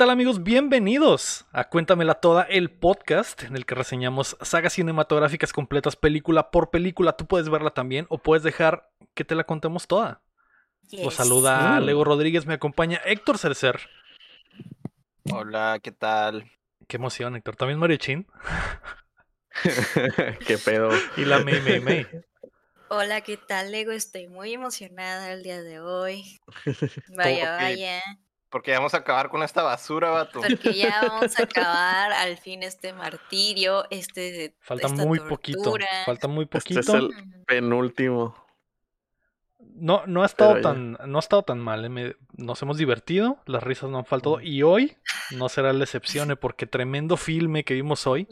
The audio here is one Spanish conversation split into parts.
tal amigos? Bienvenidos a Cuéntamela Toda, el podcast en el que reseñamos sagas cinematográficas completas película por película. Tú puedes verla también o puedes dejar que te la contemos toda. Os saluda Mm. Lego Rodríguez, me acompaña Héctor Cercer. Hola, ¿qué tal? Qué emoción, Héctor. También Mario Chin Qué pedo. y la May May May. Hola, ¿qué tal, Lego? Estoy muy emocionada el día de hoy. Vaya, vaya. Porque vamos a acabar con esta basura, vato. Porque ya vamos a acabar al fin este martirio, este Falta esta muy poquito. Falta muy Este poquito. es el penúltimo. No, no ha estado Pero ya. tan, no ha estado tan mal. eh, me- nos hemos divertido, las risas no han faltado. Y hoy no será la excepción, eh, porque tremendo filme que vimos hoy.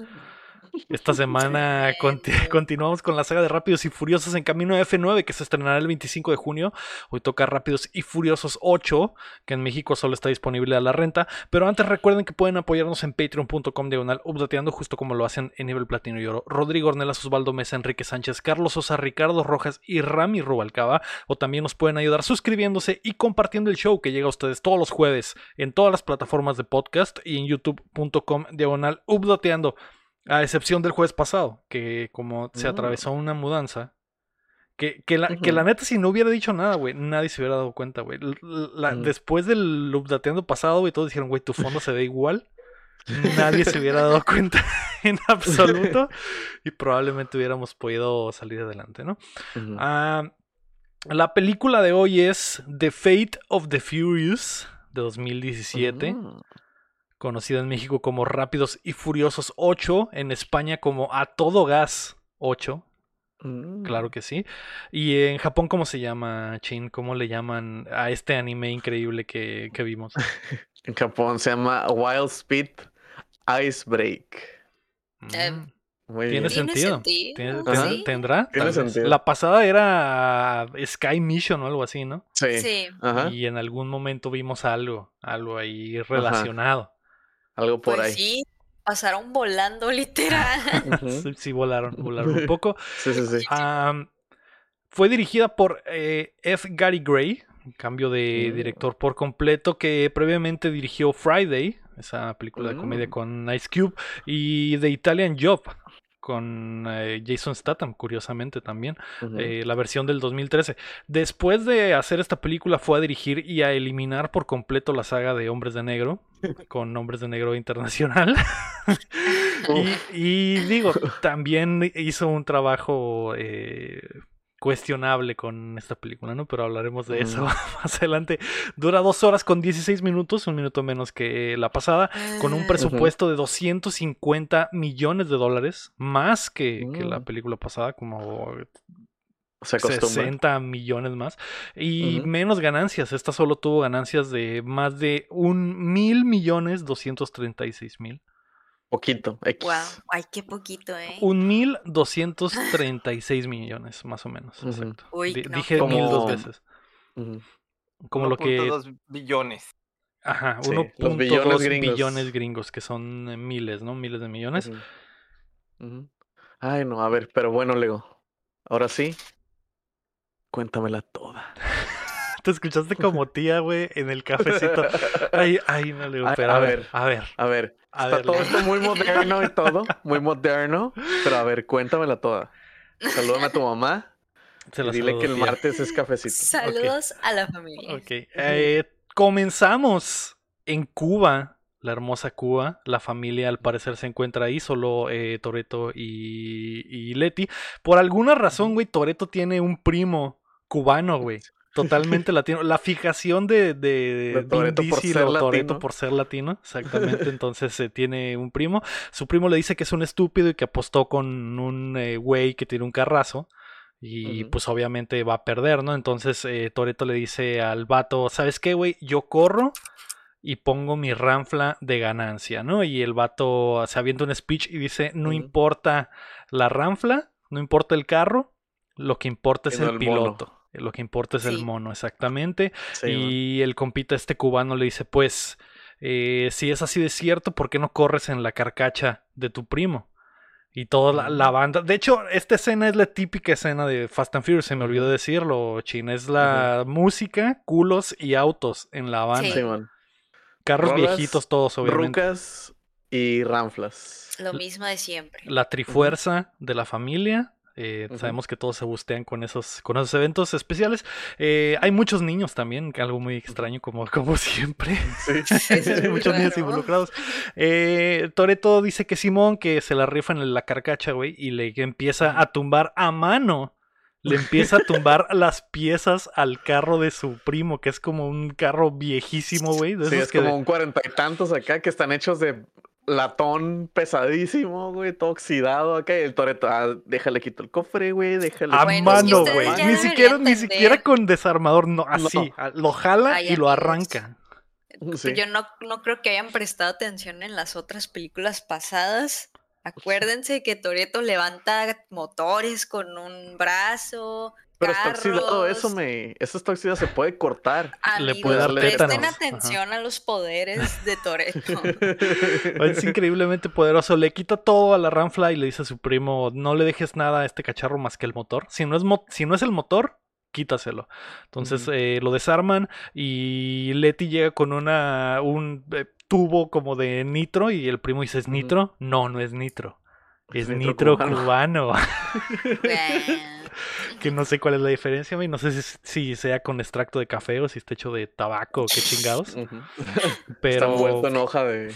Esta semana conti- continuamos con la saga de Rápidos y Furiosos en camino a F9, que se estrenará el 25 de junio. Hoy toca Rápidos y Furiosos 8, que en México solo está disponible a la renta. Pero antes recuerden que pueden apoyarnos en patreon.com diagonal updateando, justo como lo hacen en nivel platino y oro. Rodrigo Ornelas, Osvaldo Mesa, Enrique Sánchez, Carlos Sosa, Ricardo Rojas y Rami Rubalcaba. O también nos pueden ayudar suscribiéndose y compartiendo el show que llega a ustedes todos los jueves en todas las plataformas de podcast y en youtube.com diagonal updateando. A excepción del jueves pasado, que como se Mm. atravesó una mudanza, que, que, la, que la neta, si no hubiera dicho nada, güey, nadie se hubiera dado cuenta, güey. La- Ujú. Después del updateando pasado, güey, todos dijeron, güey, tu fondo se ve igual. Nadie se hubiera dado cuenta en absoluto y probablemente hubiéramos podido salir adelante, ¿no? Ah, la película de hoy es The Fate of the Furious de 2017 Conocida en México como Rápidos y Furiosos 8, en España como A Todo Gas 8, Mm. claro que sí. Y en Japón, ¿cómo se llama, Chin? ¿Cómo le llaman a este anime increíble que, que vimos? En Japón se llama Wild Speed Ice Break. Eh, Mm, Muy Tiene bien. ¿Tiene sentido. sentido? ¿Tiene- ¿Sí? ¿Tendrá? Tiene sentido. La pasada era Sky Mission o algo así, ¿no? Sí. Sí. Ajá. Y en algún momento vimos algo, algo ahí relacionado. Algo por Pues ahí. sí, pasaron volando literal. Sí, sí, volaron, volaron un poco. Sí, sí, sí. Fue dirigida por eh, F. Gary Gray, cambio de Mm. director por completo, que previamente dirigió Friday, esa película de comedia Mm. con Ice Cube, y The Italian Job con eh, Jason Statham, curiosamente también, eh, la versión del 2013. Después de hacer esta película fue a dirigir y a eliminar por completo la saga de Hombres de Negro, con Hombres de Negro Internacional. y, y digo, también hizo un trabajo eh, cuestionable con esta película, ¿no? Pero hablaremos de eso más adelante. Dura dos horas con 16 minutos, un minuto menos que la pasada, con un Ah, presupuesto de 250 millones de dólares, más que, que la Mm. película pasada, como Se acostumbra. 60 millones más y menos ganancias. Esta solo tuvo ganancias de más de un mil millones 236 mil. Poquito. X. Wow. Ay, qué poquito, ¿eh? Un mil 236 millones, más o menos. Exacto. Uy, no. Dije Como- mil dos veces. Ujú. Como lo que. 1.2 billones. Ajá, Sí, 1.2 los billones gringos. billones gringos, que son eh, miles, ¿no? Miles de millones. Ay, no, a ver, pero bueno, Lego. Ahora sí. Cuéntamela toda. Te escuchaste como tía, güey, en el cafecito. Ay, ay, no le A- pero a a ver, a ver. A ver, A está ver, todo Leo. esto muy moderno y todo, muy moderno, pero a ver, cuéntamela toda. Salúdame a tu mamá Se y dile que el tía. martes es cafecito. Saludos a la familia. Ok. eh, comenzamos en Cuba, la hermosa Cuba. La familia al parecer se encuentra ahí, solo eh, Toreto y, y Leti. Por alguna razón, güey, Toreto tiene un primo cubano, güey. Totalmente latino. La fijación de, de, De Vin por ser latino. por ser latino. Exactamente. Entonces se tiene un primo. Su primo le dice que es un estúpido y que apostó con un eh, güey que tiene un carrazo. Y pues obviamente va a perder, ¿no? Entonces eh, Toreto le dice al vato, ¿sabes qué, güey? Yo corro y pongo mi ranfla de ganancia, ¿no? Y el vato se avienta un speech y dice, no importa la ranfla, no importa el carro, lo que importa es el, mono". Lo que importa es el mono, exactamente. Sí, man. y el compita este cubano le dice, pues, eh, si es así de cierto, ¿por qué no corres en la carcacha de tu primo? Y toda la, la banda. De hecho, esta escena es la típica escena de Fast and Furious. Se me olvidó decirlo, Chin. Es la música, culos y autos en la banda. Sí. Sí, man. Carros Rolas, viejitos, todos, obviamente. Rucas y ranflas. Lo mismo de siempre. La trifuerza de la familia. Eh. Sabemos que todos se bustean con esos, con esos eventos especiales. Eh, hay muchos niños también, que algo muy extraño como, como siempre. Sí. Hay muchos niños involucrados. Eh, Toreto dice que Simón, que se la rifa en la carcacha, güey, y le empieza a tumbar a mano. Le empieza a tumbar las piezas al carro de su primo, que es como un carro viejísimo, güey. Sí, es que como un cuarenta y tantos acá que están hechos de latón pesadísimo, güey, todo oxidado acá. Y el Toreto, ah, déjale quito el cofre, güey, déjale. A Bueno, es que mano, güey. Ni siquiera, ni siquiera con desarmador, no, así. No. Lo jala Ay, y lo arranca. Sí. Yo no, no creo que hayan prestado atención en las otras películas pasadas. Acuérdense que Toreto levanta motores con un brazo. Pero está oxidado, eso me. Eso está oxidado, se puede cortar. Le Amigos, puede dar presten tétanos. atención a los poderes de Toreto. Es increíblemente poderoso. Le quita todo a la Ramfla y le dice a su primo: No le dejes nada a este cacharro más que el motor. Si no es, mo- si no es el motor, quítaselo. Entonces eh, lo desarman y Letty llega con una un eh, tubo como de nitro y el primo dice: ¿Es nitro? No, no es nitro. Es, Es nitro, cubano. Que no sé cuál es la diferencia, güey. No sé si, si sea con extracto de café o si está hecho de tabaco o qué chingados. Pero. Está envuelto en hoja de,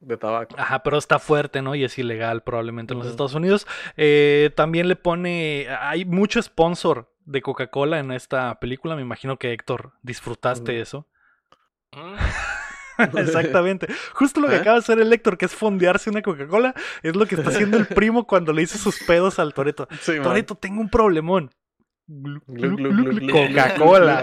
de tabaco. Ajá, pero está fuerte, ¿no? Y es ilegal probablemente en los. Estados Unidos. Eh, también le pone, hay mucho sponsor de Coca-Cola en esta película. Me imagino que Héctor disfrutaste Ujú. eso. Exactamente. Justo lo que ¿Eh? acaba de hacer el Héctor, que es fondearse una Coca-Cola, es lo que está haciendo el primo cuando le hizo sus pedos al Toreto. Sí. Toreto, tengo un problemón. Coca-Cola.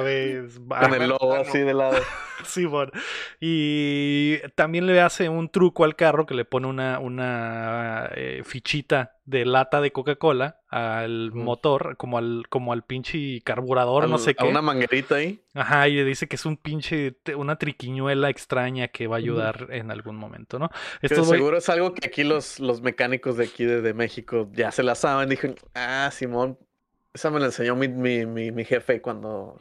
Con el logo así de lado. Simón. Y también le hace un truco al carro que le pone una, una eh, fichita de lata de Coca-Cola al motor, como al, como al pinche carburador, no sé A qué. una manguerita ahí. Ajá, y le dice que es un pinche, una triquiñuela extraña que va a ayudar en algún momento, ¿no? Güey- seguro es algo que aquí los, los mecánicos de aquí de, de México ya se la saben. Dijeron, ah, Simón, esa me la enseñó mi, mi, mi, mi jefe cuando...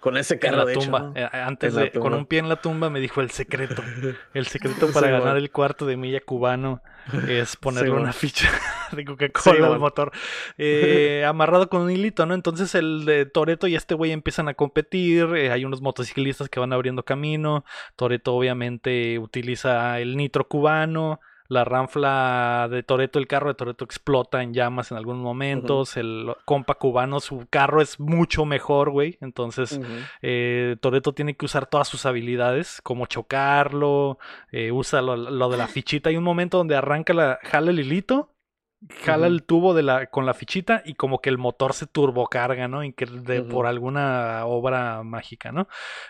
Con ese en carro, la de hecho, tumba. ¿no? Eh, Antes En la de, con un pie en la tumba me dijo el secreto. El secreto para Sí, ganar el cuarto de milla cubano es ponerle Sí, una ficha de Coca-Cola Sí, al motor. Eh, amarrado con un hilito, ¿no? Entonces el de Toreto y este güey empiezan a competir. eh, hay unos motociclistas que van abriendo camino. Toreto obviamente utiliza el nitro cubano. La ranfla de Toreto, el carro de Toreto explota en llamas en algunos momentos. El compa cubano, su carro es mucho mejor, güey. Entonces Ujú. eh, Toreto tiene que usar todas sus habilidades, como chocarlo, eh, usa lo, lo de la fichita. Hay un momento donde arranca la, jala el hilito, jala el tubo de la, con la fichita y como que el motor se turbocarga, ¿no? De- Ujú. Por alguna obra mágica, ¿no?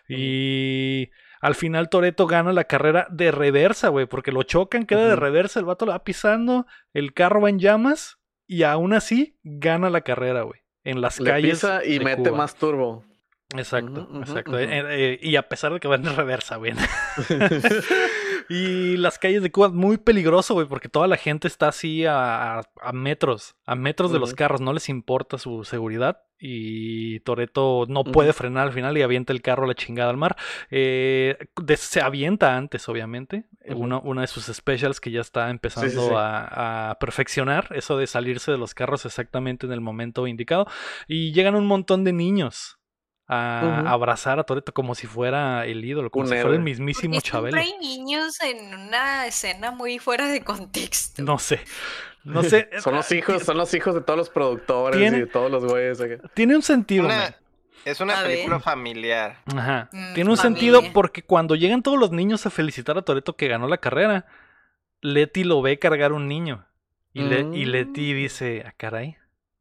Y al final Toreto gana la carrera de reversa, güey, porque lo chocan, queda de reversa, el vato lo va pisando, el carro va en llamas y aún así gana la carrera, güey. En las Le calles. pisa y de mete Cuba. más turbo. Exacto, exacto. Eh, eh, y a pesar de que van en reversa, güey. y las calles de Cuba, muy peligroso, güey, porque toda la gente está así a, a- a metros, a metros de los carros, no les importa su seguridad. Y Toreto no puede frenar al final y avienta el carro a la chingada al mar. Eh, de- se avienta antes, obviamente. uno, una de sus specials que ya está empezando sí. A, a perfeccionar, eso de salirse de los carros exactamente en el momento indicado. Y llegan un montón de niños a abrazar a Toreto como si fuera el ídolo, como Un si fuera el mismísimo Porque siempre Chabelo. hay niños en una escena muy fuera de contexto. No sé. No sé. Son los hijos, son los hijos de todos los productores Tiene- y de todos los güeyes. acá. Tiene un sentido, Una- es una A película ver. familiar. Ajá. Mm, Tiene un familia. sentido porque cuando llegan todos los niños a felicitar a Toreto que ganó la carrera, Leti lo ve cargar un niño. Y, le- y Leti Mm. dice, ah, caray,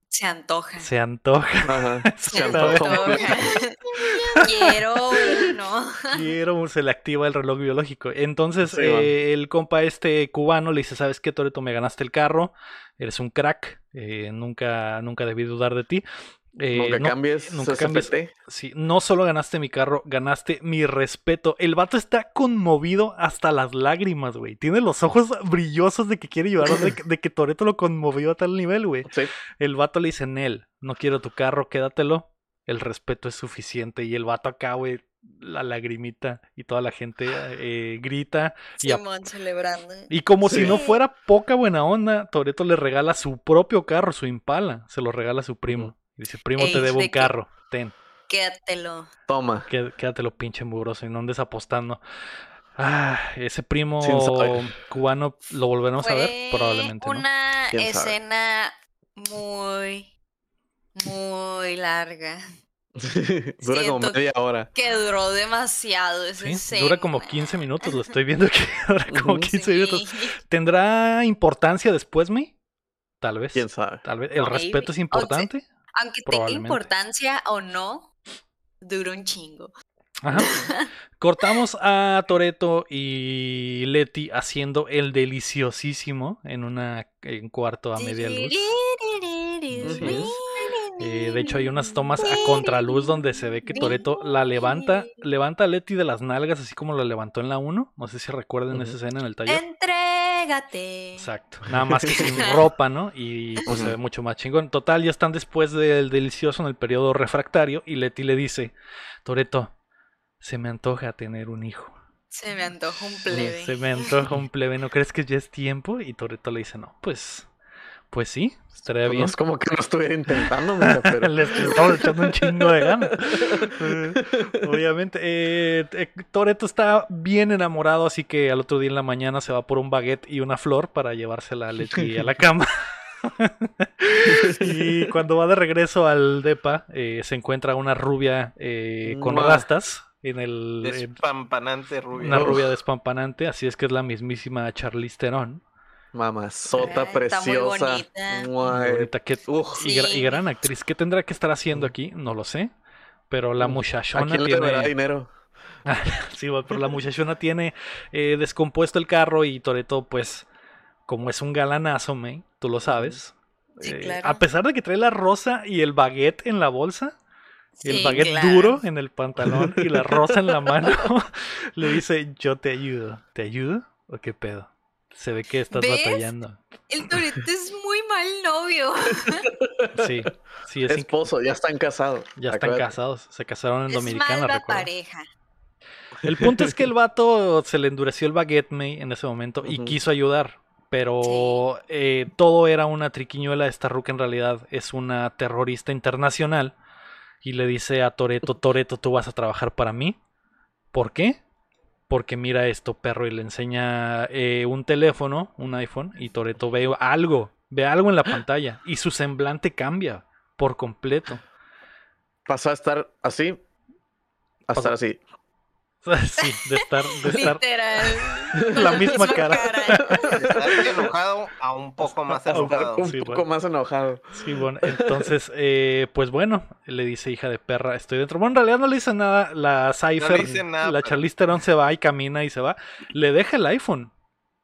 Se antoja. se antoja. Ajá. Se Se antoja antoja. Quiero uno. Quiero, se le activa el reloj biológico. Entonces, Sí, eh, el compa este cubano le dice, ¿sabes qué, Toreto? Me ganaste el carro, eres un crack, eh, nunca, nunca debí dudar de ti. Eh, Nunca no- cambies. nunca CCPT. cambies. Sí, no solo ganaste mi carro, ganaste mi respeto. El vato está conmovido hasta las lágrimas, güey. Tiene los ojos brillosos de que quiere llorar, de, que- de que Toreto lo conmovió a tal nivel, güey. Sí. El vato le dice, Nel, no quiero tu carro, quédatelo. El respeto es suficiente. Y el vato acá, güey, la lagrimita y toda la gente eh, grita. Y, a- celebrando. y como si no fuera poca buena onda, Toreto le regala su propio carro, su Impala. Se lo regala a su primo. Y dice, primo, Ey, te debo ¿de un carro. Ten. Quédatelo. Toma. Qué- Quédatelo pinche mugroso y no andes apostando. Ah, ese primo cubano lo volveremos a ver, probablemente, ¿no? una escena muy, muy larga. Dura como media hora. Que duró demasiado esa Sí, escena. dura como 15 minutos, lo estoy viendo que dura como Ujú. 15 Sí. minutos. ¿Tendrá importancia después, mi? Tal vez. ¿Quién sabe? Tal vez. ¿El Maybe. respeto es importante? Aunque tenga importancia o no, dura un chingo. Ajá. Cortamos a Toreto y Leti haciendo el deliciosísimo en una en cuarto a media luz. Es. Eh, de hecho, hay unas tomas a contraluz donde se ve que Toreto la levanta, levanta a Leti de las nalgas, así como la levantó en la 1. No sé si recuerden esa escena en el taller. Exacto. Nada más que sin ropa, ¿no? Y pues se ve mucho más chingón. Total, ya están después del delicioso en el periodo refractario y Leti le dice, Toreto, se me antoja tener un hijo. Se me antoja un plebe. Se me antoja un plebe, ¿no crees que ya es tiempo? Y Toreto le dice, no, pues, pues sí, estaría Pues bien. no es como que no estuviera intentando, pero. Le estamos echando un chingo de ganas. Eh, Obviamente, eh, eh, Toreto está bien enamorado, así que al otro día en la mañana se va por un baguette y una flor para llevársela a Leti a la cama. y cuando va de regreso al depa, eh, se encuentra una rubia eh, con Mua. rastas en el en- Despampanante rubia. una rubia despampanante, así es que es la mismísima Charlize Theron. Mamazota Ay, está muy preciosa. bonita. Mua, eh, Ahorita que- uf. y, gra- y Sí. gran actriz. ¿Qué tendrá que estar haciendo aquí? No lo sé. Pero la ¿A muchachona quién le deberá tiene. dinero? Sí, pero la muchachona tiene eh, descompuesto el carro y Toreto, pues, como es un galanazo, me, tú lo sabes. Sí, eh, claro. A pesar de que trae la rosa y el baguette en la bolsa, y el Sí, baguette claro. duro en el pantalón y la rosa en la mano, le dice, yo te ayudo. ¿Te ayudo? ¿O qué pedo? Se ve que estás ¿Ves? batallando. El Toreto es muy mal novio. Sí, sí, es Esposo, ya están casados. ya están acuérdate. casados. Se casaron en es Dominicana, mala recuerdo. pareja. El punto es que el vato se le endureció el baguette May en ese momento y quiso ayudar. Pero eh, todo era una triquiñuela. Esta ruca en realidad es una terrorista internacional. Y le dice a Toreto, Toreto, tú vas a trabajar para mí. ¿Por qué? Porque mira esto, perro. Y le enseña eh, un teléfono, un iPhone. Y Toreto ve algo, ve algo en la pantalla. Y su semblante cambia por completo. Pasó a estar así. A estar así. Sí, de estar, de estar Literal. La misma cara. Estar enojado a un poco más enojado. Un Sí, poco bueno. más enojado. Sí, bueno, entonces, eh, pues bueno, le dice hija de perra, estoy dentro. Bueno, en realidad no le dice nada, la Cypher, dice nada, la pero- Charlize Theron se va y camina y se va. Le deja el iPhone.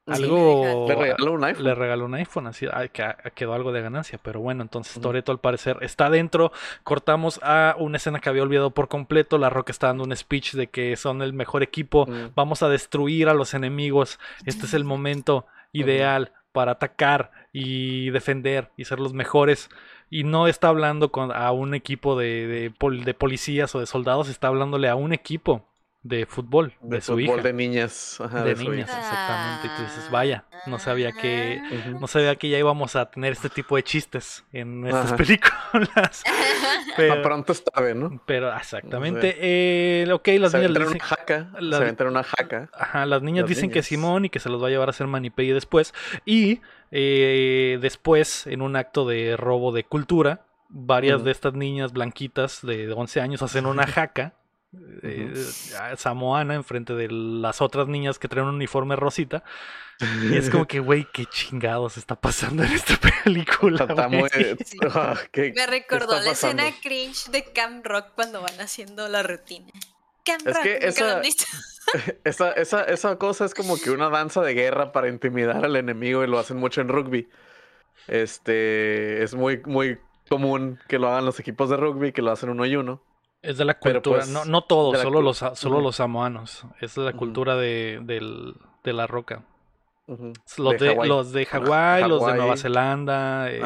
Algo... Le regaló un iPhone. Le regaló un iPhone, así que quedó algo de ganancia. Pero bueno, entonces. Toreto al parecer está dentro. Cortamos a una escena que había olvidado por completo. La Roca está dando un speech de que son el mejor equipo. Mm. Vamos a destruir a los enemigos. Este es el momento ideal para atacar y defender y ser los mejores. Y no está hablando con, a un equipo de, de de policías o de soldados, está hablándole a un equipo de fútbol, de, De su fútbol hija. de niñas. Ajá, de niñas, hija. exactamente. Y tú dices, vaya, no sabía que no sabía que ya íbamos a tener este tipo de chistes en estas Ajá. películas. Pero, pronto está bien, ¿no? pero exactamente. eh, ok, las se niñas le una dicen, jaca. la- Se una jaca. ajá, las niñas las dicen que niñas. Simón y que se los va a llevar a hacer manipey después. Y eh, después, en un acto de robo de cultura, varias de estas niñas blanquitas de 11 años hacen una jaca. Eh, samoana enfrente de las otras niñas que traen un uniforme rosita y es como que güey qué chingados está pasando en esta película Está güey? muy. Sí. ¿qué- Me recordó la escena cringe de Camp Rock cuando van haciendo la rutina. Camp Es Rock, que. Esa, esa, esa cosa es como que una danza de guerra para intimidar al enemigo y lo hacen mucho en rugby. Este es muy, muy común que lo hagan los equipos de rugby, que lo hacen uno y uno. Es de la cultura, pues, no, no todos, de solo los, solo los samoanos. Es de la cultura de, del- de la roca. Los de, Hawái. los de Hawái, los de Nueva. Zelanda, eh,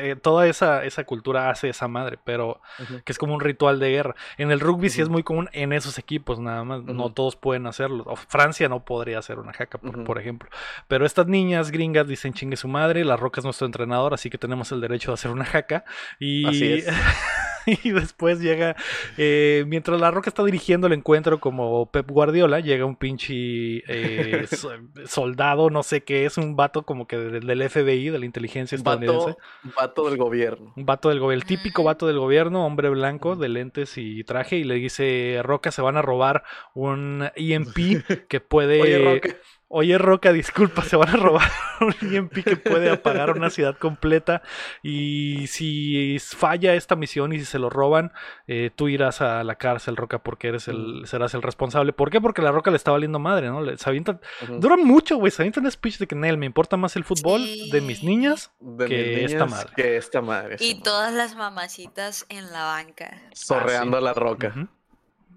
eh, toda esa, esa cultura hace esa madre, pero que es como un ritual de guerra. En el rugby sí es muy común en esos equipos, nada más. No todos pueden hacerlo. O Francia no podría hacer una jaca, por, por ejemplo. Pero estas niñas gringas dicen chingue su madre, la roca es nuestro entrenador, así que tenemos el derecho de hacer una jaca. Y, Así es. y después llega, eh, mientras la roca está dirigiendo el encuentro como Pep Guardiola, llega un pinche eh, so- soldado, no sé qué es, un vato como que del, del FBI, de la inteligencia estadounidense. Vato, vato del gobierno. Un vato del gobierno, el típico vato del gobierno, hombre blanco, de lentes y traje, y le dice, Roca, se van a robar un EMP que puede... Oye, Roca. Oye, Roca, disculpa, se van a robar un EMP que puede apagar una ciudad completa. Y si falla esta misión y si se lo roban, eh, tú irás a la cárcel, Roca, porque eres el, serás el responsable. ¿Por qué? Porque la Roca le está valiendo madre, ¿no? Se avienta, Ujú. dura mucho, güey. Se avienta un speech de que Nel, me importa más el fútbol de mis Sí. niñas De que mis esta niñas, madre. Que esta madre. Y todas las mamacitas en la banca. Sorreando a la roca.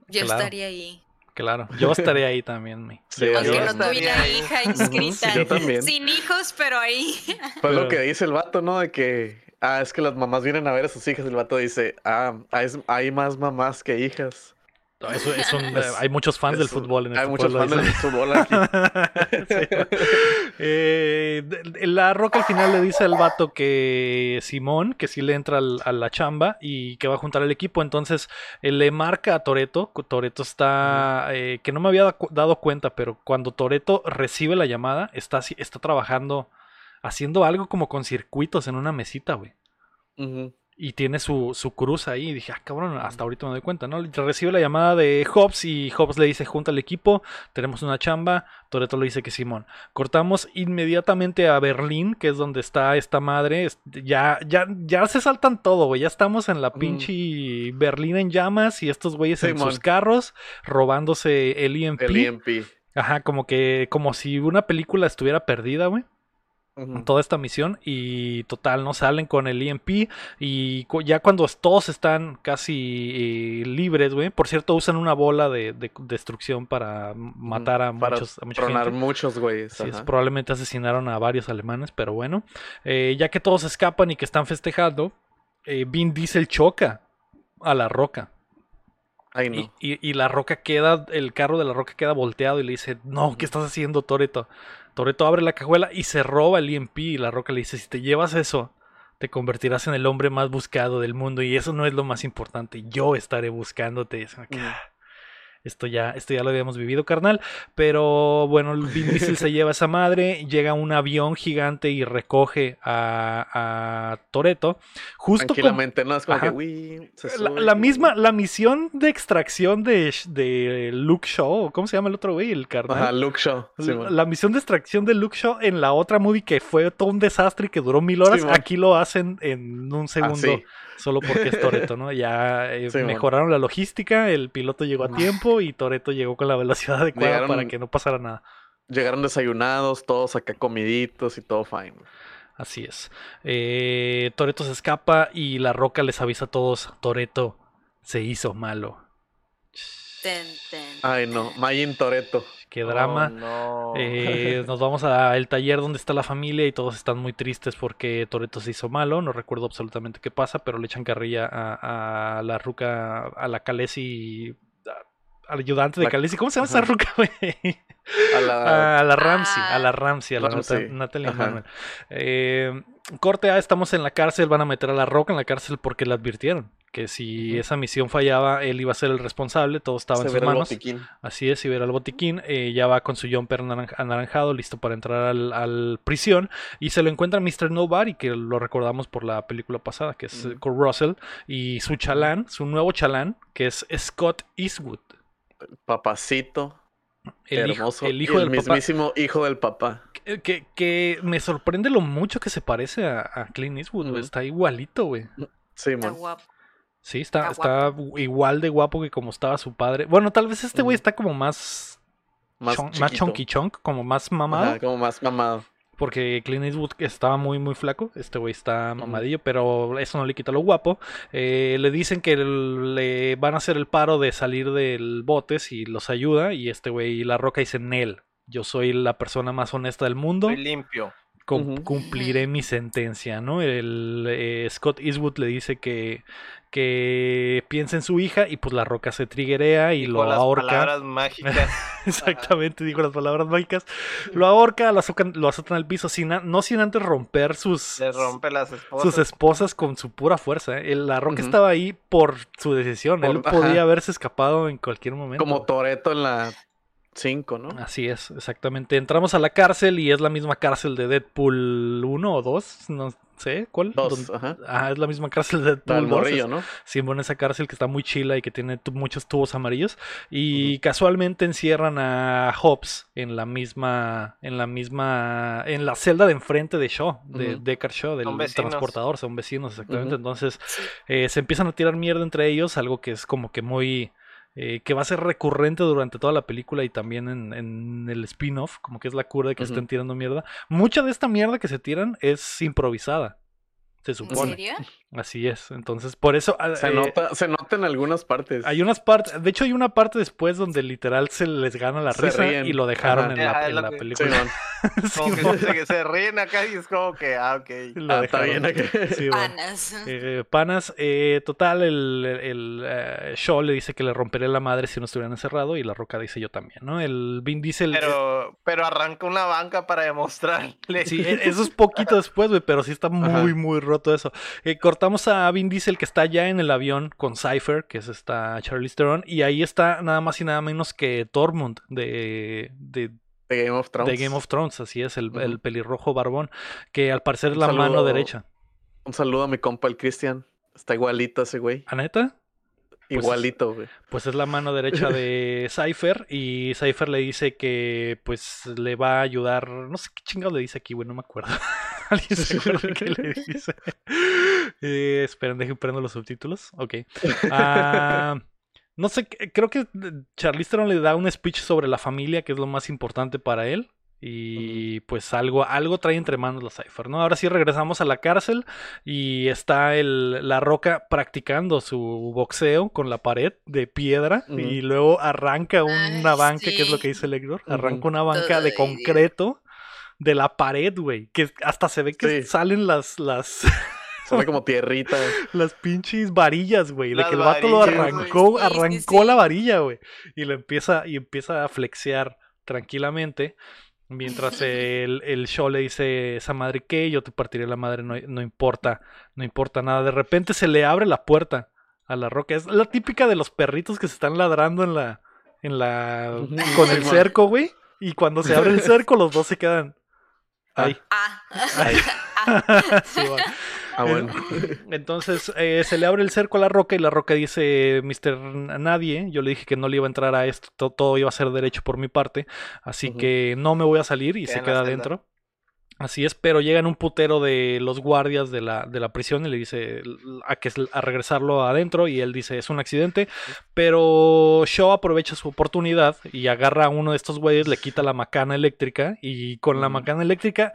Yo Claro. estaría ahí. Claro, yo estaré ahí también, mi. Sí, Yo- no estaría tuviera hija inscrita. sí, yo también. Sin hijos, pero ahí. Pues Pero- lo que dice el vato, ¿no? De que, ah, es que las mamás vienen a ver a sus hijas. El vato dice, ah, hay, hay más mamás que hijas. Eso, es un- hay muchos fans del fútbol en este Hay muchos pueblo, fans del fútbol aquí. Sí. Eh, la Roca al final le dice al vato que Simón, que sí le entra al- a la chamba y que va a juntar el equipo. Entonces eh, le marca a Toreto. Toreto está. eh, que no me había da- dado cuenta, pero cuando Toreto recibe la llamada, está, está trabajando, haciendo algo como con circuitos en una mesita, güey. Ujú. Y tiene su, su cruz ahí. Y dije, ah, cabrón, hasta ahorita me doy cuenta, ¿no? Recibe la llamada de Hobbs y Hobbs le dice, junta al equipo, tenemos una chamba. Toreto le dice que Simón. Cortamos inmediatamente a Berlín, que es donde está esta madre. Ya, ya, ya se saltan todo, güey. Ya estamos en la pinche Berlín en llamas y estos güeyes en sus carros robándose el EMP. El EMP. Ajá, como que, como si una película estuviera perdida, güey Toda esta misión y total no salen con el EMP y cu- ya cuando todos están casi eh, libres, güey. Por cierto, usan una bola de, de destrucción para matar a Para muchos a mucha tronar gente. muchos güeyes. Sí, es- probablemente asesinaron a varios alemanes, pero bueno. Eh, ya que todos escapan y que están festejando, eh, Vin Diesel choca a la roca. Ay, Y, no. y- y la roca queda, el carro de la roca queda volteado y le dice, no, ¿qué estás haciendo, Toreto? Toreto abre la cajuela y se roba el EMP y la roca le dice, si te llevas eso, te convertirás en el hombre más buscado del mundo y eso no es lo más importante, yo estaré buscándote. Es como que, Ujú. "Ah, Esto ya, esto ya lo habíamos vivido, carnal. Pero bueno, el Vin Diesel se lleva a esa madre. Llega un avión gigante y recoge a, a Toreto. Justo Tranquilamente, ¿no? Es como Ajá. que, uy, se la, misma, la misión de extracción de, de Luke Shaw, ¿cómo se llama el otro güey? El carnal. Ajá, Luke Shaw. la, misión de extracción de Luke Shaw en la otra movie que fue todo un desastre y que duró mil horas, aquí lo hacen en un segundo, Así. Solo porque es Toreto, ¿no? Ya eh, mejoraron la logística, el piloto llegó a tiempo y Toreto llegó con la velocidad adecuada Llegaron- para que no pasara nada. Llegaron desayunados, todos acá comiditos y todo fine. Así es. Eh, Toreto se escapa y la roca les avisa a todos, Toreto se hizo malo. Ten, ten, Ay, no. Mayin Toreto. Qué drama. Oh, no. Eh, nos vamos al taller donde está la familia y todos están muy tristes porque Toreto se hizo malo. No recuerdo absolutamente qué pasa, pero le echan carrilla a, a la ruca, a la Calesi, al ayudante de Calesi. ¿Cómo se llama esa ruca, güey? A la... A la Ramsey, a la Ah. Ramsey, a la Ramsey, Nata- Natalie. Manuel. Eh, corte A, estamos en la cárcel, van a meter a la roca en la cárcel porque le advirtieron que si esa misión fallaba, él iba a ser el responsable, todo estaba se en sus manos. Así es, y ver al botiquín, eh, ya va con su jumper naran- anaranjado, listo para entrar al, al prisión, y se lo encuentra Mr. Nobody, que lo recordamos por la película pasada, que es eh, Russell, y su chalán, su nuevo chalán, que es Scott Eastwood, Papacito. El hijo, hermoso. el y hijo del papá, mismísimo hijo del papá. que, que- que me sorprende lo mucho que se parece a, a Clint Eastwood, güey, Ujú. está igualito, güey. Sí, Está guapo. Sí, está, Está está igual de guapo que como estaba su padre. Bueno, tal vez este güey está como más, Más, chon- más chonky chonk, como más mamado. Ajá, como más mamado. Porque Clint Eastwood estaba muy muy flaco, este güey está mamadillo, pero eso no le quita lo guapo. Eh, le dicen que le van a hacer el paro de salir del bote si los ayuda y este güey La Roca dice, Nel, yo soy la persona más honesta del mundo. Soy limpio. Cumpliré mi sentencia, ¿no? El eh, Scott Eastwood le dice que, que piensa en su hija y pues La Roca se triguea y Dijo lo las ahorca. palabras mágicas. Exactamente, dijo las palabras mágicas. Lo ahorca, lo azocan, lo azotan al piso, sin, no sin antes romper sus, Le rompe las esposas. sus esposas con su pura fuerza. ¿eh? La Roca estaba ahí por su decisión. Por- Él podía ajá. haberse escapado en cualquier momento. Como Toreto en la 5, ¿no? Así es, exactamente. Entramos a la cárcel y es la misma cárcel de Deadpool 1 o 2, no sé, ¿cuál? Dos, ajá. Ah, es la misma cárcel de Deadpool del 2. morrillo, ¿no? Simón, esa cárcel que está muy chila y que tiene muchos tubos amarillos. Y casualmente encierran a Hobbs en la misma, en la misma, en la celda de enfrente de Shaw, de Ujú. Deckard Shaw, del transportador, son vecinos exactamente. Entonces Sí. eh, se empiezan a tirar mierda entre ellos, algo que es como que muy... eh, que va a ser recurrente durante toda la película y también en, en el spin-off, como que es la cura de que Ujú. estén tirando mierda. Mucha de esta mierda que se tiran es improvisada, se ¿En supone. serio? Así es. Entonces, por eso. ah, Se, eh, nota, se nota en algunas partes. Hay unas partes. De hecho, hay una parte después donde literal se les gana la Se risa ríen. y lo dejaron Ajá. en la, en que- Sí, película. Sí, Como que se, se ríen acá y es como que, ah, ok. lo Ah, está bien acá. Sí. Panas. Eh, panas, eh, total, el, el, eh, Shaw le dice que le rompería la madre si no estuvieran encerrado y la roca dice yo también, ¿no? El Vin Diesel... Pero, pero arranca una banca para demostrarle. Sí, e- eso es poquito después, güey, pero sí está muy, Ajá. muy roto eso. Eh, cortamos a Vin Diesel que está ya en el avión con Cypher, que es esta Charlize Theron, y ahí está nada más y nada menos que Tormund de, de, De Game of Thrones. de Game of Thrones, así es, el, pelirrojo barbón, que al parecer es la mano derecha. Un saludo a mi compa el Cristian. Está igualito ese güey. ¿A neta? Pues- Igualito, güey. Pues es la mano derecha de Cypher y Cypher le dice que pues le va a ayudar, no sé qué chingado le dice aquí, güey, no me acuerdo. ¿Alguien se acuerda qué le dice? Eh, esperen, dejen prendo los subtítulos. Ok. Ah, no sé, creo que Charlize Theron le da un speech sobre la familia, que es lo más importante para él. Y pues algo, algo trae entre manos la Cypher, ¿no? Ahora sí regresamos a la cárcel y está el, la roca practicando su boxeo con la pared de piedra y luego arranca una Ay, banca, que es lo sí. que dice el Héctor, Ujú. arranca una banca de concreto de la pared, güey, que hasta se ve que Sí. salen las, las, Sale como tierrita. las pinches varillas, güey. De que el vato lo arrancó, arrancó sí. la varilla, güey. Y lo empieza, y empieza a flexear tranquilamente. Mientras el, el show le dice esa madre que yo te partiré la madre, no, no importa, no importa nada. De repente se le abre la puerta a la roca. Es la típica de los perritos que se están ladrando en la, en la, con el cerco, güey. Y cuando se abre el cerco, los dos se quedan. Ahí. Ah. Ahí. Sí, va. Ah, bueno. Entonces eh, se le abre el cerco a la roca y la roca dice, Mr. Nadie, yo le dije que no le iba a entrar a esto, to- todo, iba a ser derecho por mi parte, así que no me voy a salir y Queda se queda adentro. Así es, pero llegan un putero de los guardias de la, de la prisión y le dice a, que, a regresarlo adentro y él dice es un accidente, pero Shaw aprovecha su oportunidad y agarra a uno de estos güeyes, le quita la macana eléctrica y con la macana eléctrica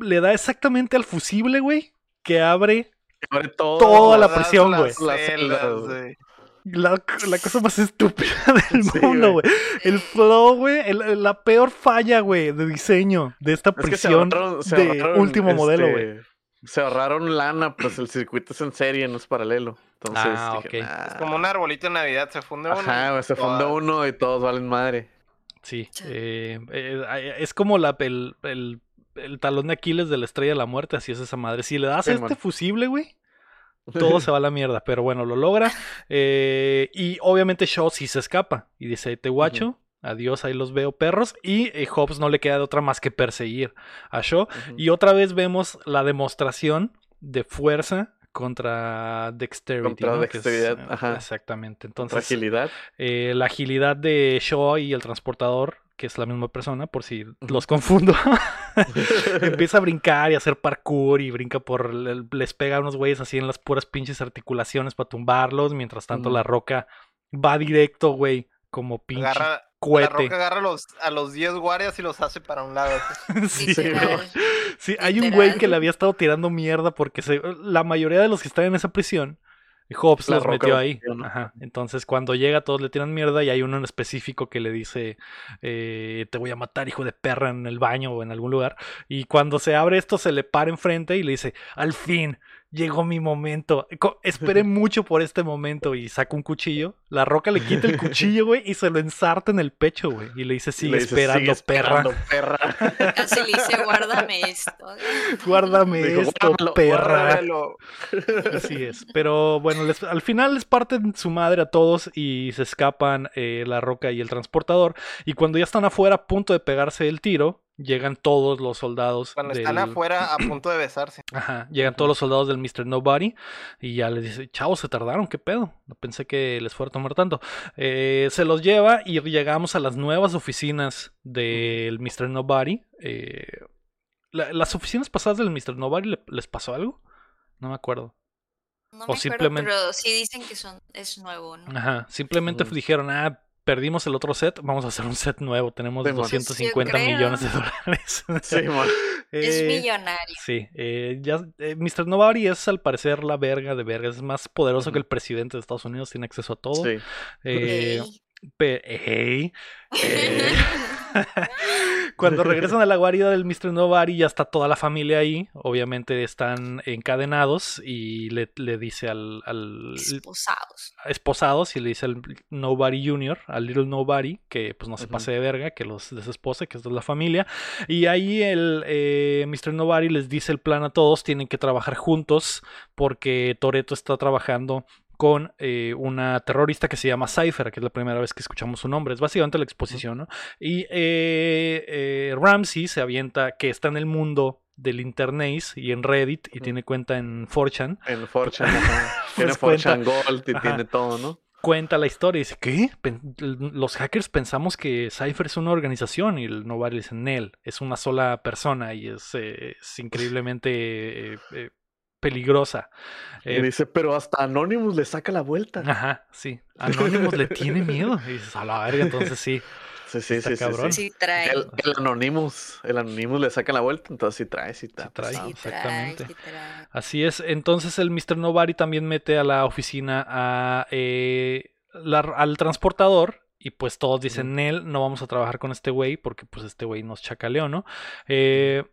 le da exactamente al fusible, güey, que abre Abre todo. Toda la Todas prisión, las güey. La la, cosa más estúpida del Sí, mundo, güey. El flow, güey, la peor falla, güey, de diseño de esta Es que se prisión ahorraron- se de ahorraron, último modelo, güey. este, Se ahorraron lana, pues el circuito es en serie, no es paralelo. Entonces, Ah, dije, ok. "Nah". Es como un arbolito de Navidad, se funde uno. Ajá, güey, se funde uno y todos valen madre. Sí, Sí. eh, eh, es como la, el, el- el talón de Aquiles de la estrella de la muerte, así es esa madre. Si le das Sí, este man. fusible, güey, todo se va a la mierda, pero bueno, lo logra. eh, y obviamente Shaw sí se escapa y dice, te guacho, adiós, ahí los veo perros. Y eh, Hobbs no le queda de otra más que perseguir a Shaw. Y otra vez vemos la demostración de fuerza contra dexterity. Contra ¿no? Que es, dexteridad, eh, ajá. Exactamente. Entonces, agilidad. eh, la agilidad de Shaw y el transportador, que es la misma persona, por si los confundo, empieza a brincar y a hacer parkour y brinca por. le- Les pega a unos güeyes así en las puras pinches articulaciones para tumbarlos. Mientras tanto, la roca va directo, güey, como pinche. Agarra, La cohete. roca agarra a los, a los 10 guardias y los hace para un lado. Sí, Sí, Literal. Sí, hay un güey que le había estado tirando mierda porque se- la mayoría de los que están en esa prisión, Hobbes La los metió ahí. Ajá. Entonces, cuando llega, todos le tiran mierda y hay uno en específico que le dice: eh, Te voy a matar, hijo de perra, en el baño o en algún lugar. Y cuando se abre esto, se le para enfrente y le dice: Al fin. Llegó mi momento. Co- Esperé mucho por este momento. Y saca un cuchillo. La roca le quita el cuchillo, güey, y se lo ensarta en el pecho, güey. Y le dice: Sigue le dice, esperando, "Sigue perra. esperando, perra. Casi le dice, guárdame esto. Guárdame Dijo, esto, "Guárdamelo, perra. Guárdamelo. Así es. Pero bueno, les- al final les parten su madre a todos y se escapan eh, la roca y el transportador. Y cuando ya están afuera a punto de pegarse el tiro, llegan todos los soldados. Cuando del- están afuera a punto de besarse. Ajá, llegan todos los soldados del Mr. Nobody y ya les dice, chavos, se tardaron, qué pedo. No pensé que les fuera a tomar tanto. Eh, se los lleva y llegamos a las nuevas oficinas del Mr. Nobody. Eh, la- ¿Las oficinas pasadas del Mr. Nobody le- les pasó algo? No me acuerdo. No O me acuerdo, simplemente- pero sí dicen que son, es nuevo, ¿no? Ajá, simplemente dijeron, ah, perdimos el otro set, vamos a hacer un set nuevo, tenemos Sí, mon. 250 Pues yo creo. millones de dólares. Sí. Es Eh, millonario. Sí, eh, ya, eh, Mr. Nobody es al parecer la verga de vergas, es más poderoso que el presidente de Estados Unidos, tiene acceso a todo. Sí. Eh, Ey. pe- ey, eh, Cuando regresan a la guarida del Mr. Nobody, ya está toda la familia ahí. Obviamente están encadenados y le, le dice al, al Esposados. esposados y le dice al Nobody Junior, al Little Nobody, que pues no se pase de verga, que los desespose, que esto es la familia. Y ahí el eh, Mr. Nobody les dice el plan a todos, tienen que trabajar juntos porque Toreto está trabajando con eh, una terrorista que se llama Cypher, que es la primera vez que escuchamos su nombre. Es básicamente la exposición, ¿no? Y eh, eh, Ramsey se avienta, que está en el mundo del internet y en Reddit y tiene cuenta en 4chan En Fortune, ajá. Tiene Pues cuenta. Fortune Gold y Ajá. tiene todo, ¿no? cuenta la historia y dice, ¿qué? Los hackers pensamos que Cypher es una organización y el Nobody dice, Nel, es una sola persona y es, eh, es increíblemente eh, eh, peligrosa. Y Eh, dice, pero hasta Anonymous le saca la vuelta. ajá, sí. Anonymous le tiene miedo. Y dices, a la verga, entonces sí. Sí, sí, Está sí, cabrón. sí. Sí trae. El, el Anonymous, el Anonymous le saca la vuelta, entonces sí trae, sí trae. Sí trae. sí exactamente. sí trae. Así es. Entonces el Mr. Nobody también mete a la oficina a, eh, la- al transportador. Y pues todos dicen. Nel, no vamos a trabajar con este güey porque pues este güey nos chacaleó, ¿no? Eh,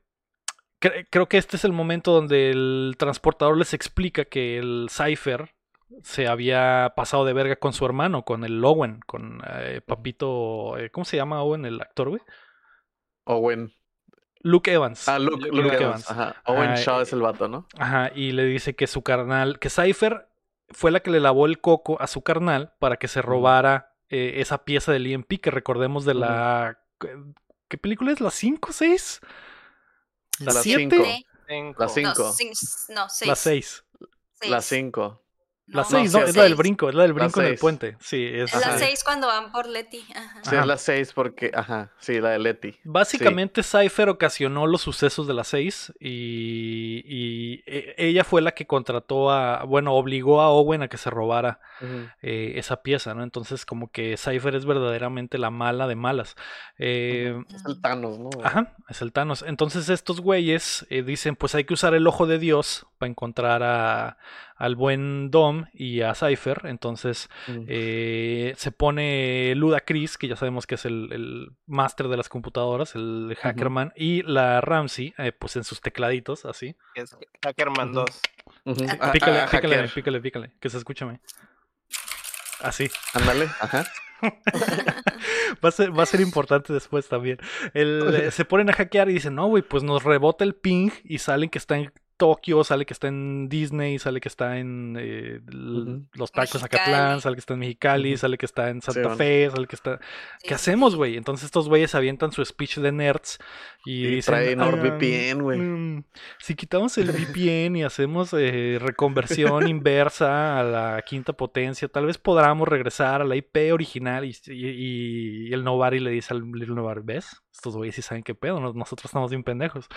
cre- creo que este es el momento donde el transportador les explica que el Cypher se había pasado de verga con su hermano, con el Owen, con eh, Papito, eh, ¿cómo se llama Owen, el actor, güey? Owen. Luke Evans. Ah, Luke, Luke Luke Evans. Evans. Ajá. Owen Ajá, Shaw eh, es el vato, ¿no? Ajá, y le dice que su carnal, que Cypher fue la que le lavó el coco a su carnal para que se robara eh, esa pieza del EMP que recordemos de la... ¿Qué película es? ¿La 5, 6? ¿La La 7? cinco. Cinco. La No, cinco. cin- no, seis. La 6. La Seis. 5. La No, 6, no, no, sí, es la del brinco, es la del La brinco en el puente. Sí, es... Es la Ajá. 6 cuando van por Leti. Ajá. Sí, Ajá. es la 6 porque, ajá, sí, la de Letty. Básicamente Cypher ocasionó los sucesos de las 6 y, y e- ella fue la que contrató a, bueno, obligó a Owen a que se robara eh, esa pieza, ¿no? Entonces como que Cypher es verdaderamente la mala de malas. Eh, Es el Thanos, ¿no? Ajá, es el Thanos. Entonces estos güeyes eh, dicen, pues hay que usar el ojo de Dios para encontrar a, al buen Dom y a Cypher. Entonces Ujú. eh, se pone Luda Chris, que ya sabemos que es el, el máster de las computadoras, el hackerman, y la Ramsey, eh, pues en sus tecladitos, así. es Hackerman Ujú. 2. Ujú. Ah, Ah, Pícale, ah, pícale, hacker. pícale, pícale, que se escúchame. Así. Ándale, ajá. Va a ser, va a ser importante después también. El, eh, se ponen a hackear y dicen, no, güey, pues nos rebota el ping y salen que está en Tokio, sale que está en Disney, sale que está en eh, los tacos. Acatlán, sale que está en Mexicali, sale que está en Santa. Fe, sale que está... Sí, ¿Qué hacemos, güey? Entonces estos güeyes avientan su speech de nerds y, Y dicen... trae "Ah, NordVPN, güey. mm, si quitamos el VPN y hacemos eh, reconversión inversa a la quinta potencia, tal vez podamos regresar a la IP original y, y- y el Nobody le dice al Little Nobody, ¿ves? Estos güeyes sí saben qué pedo, nos- nosotros estamos bien pendejos.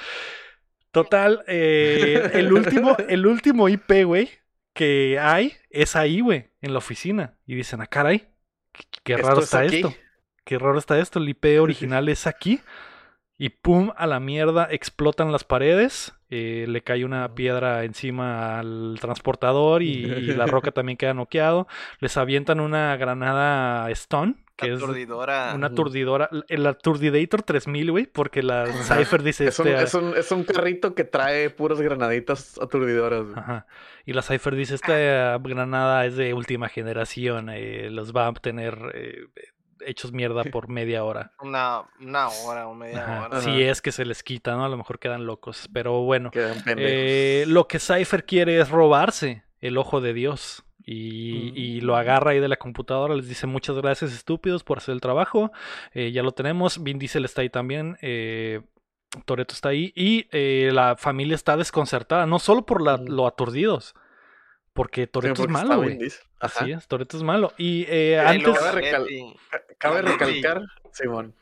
Total, eh, el, último, el último IP, güey, que hay es ahí, güey, en la oficina. Y dicen, ah, caray, qué, raro es está esto. qué raro está esto. El IP original es aquí. Y pum, a la mierda, explotan las paredes. eh, le cae una piedra encima al transportador y, y la roca también queda noqueado. Les avientan una granada stun, que es Aturdidora. una aturdidora. El Aturdidator 3000, güey, porque la Cypher dice Es un, este, es, un, es un carrito que trae puras granaditas aturdidoras. Ajá. Y la Cypher dice, esta granada es de última generación, eh, los va a tener eh, hechos mierda por media hora. Una, una hora o media Ajá. hora. Si es que se les quita, ¿no? A lo mejor quedan locos. Pero bueno, Quedan eh, lo que Cypher quiere es robarse el ojo de Dios. Y, y lo agarra ahí de la computadora, les dice muchas gracias estúpidos por hacer el trabajo, eh, ya lo tenemos, Vin Diesel está ahí también, eh, Toreto está ahí y eh, la familia está desconcertada, no solo por la- Ujú. lo aturdidos, porque Sí, Toreto es malo, güey. Así es, Toreto es malo. Y eh, antes... Cabe recal- recalcar, Simón,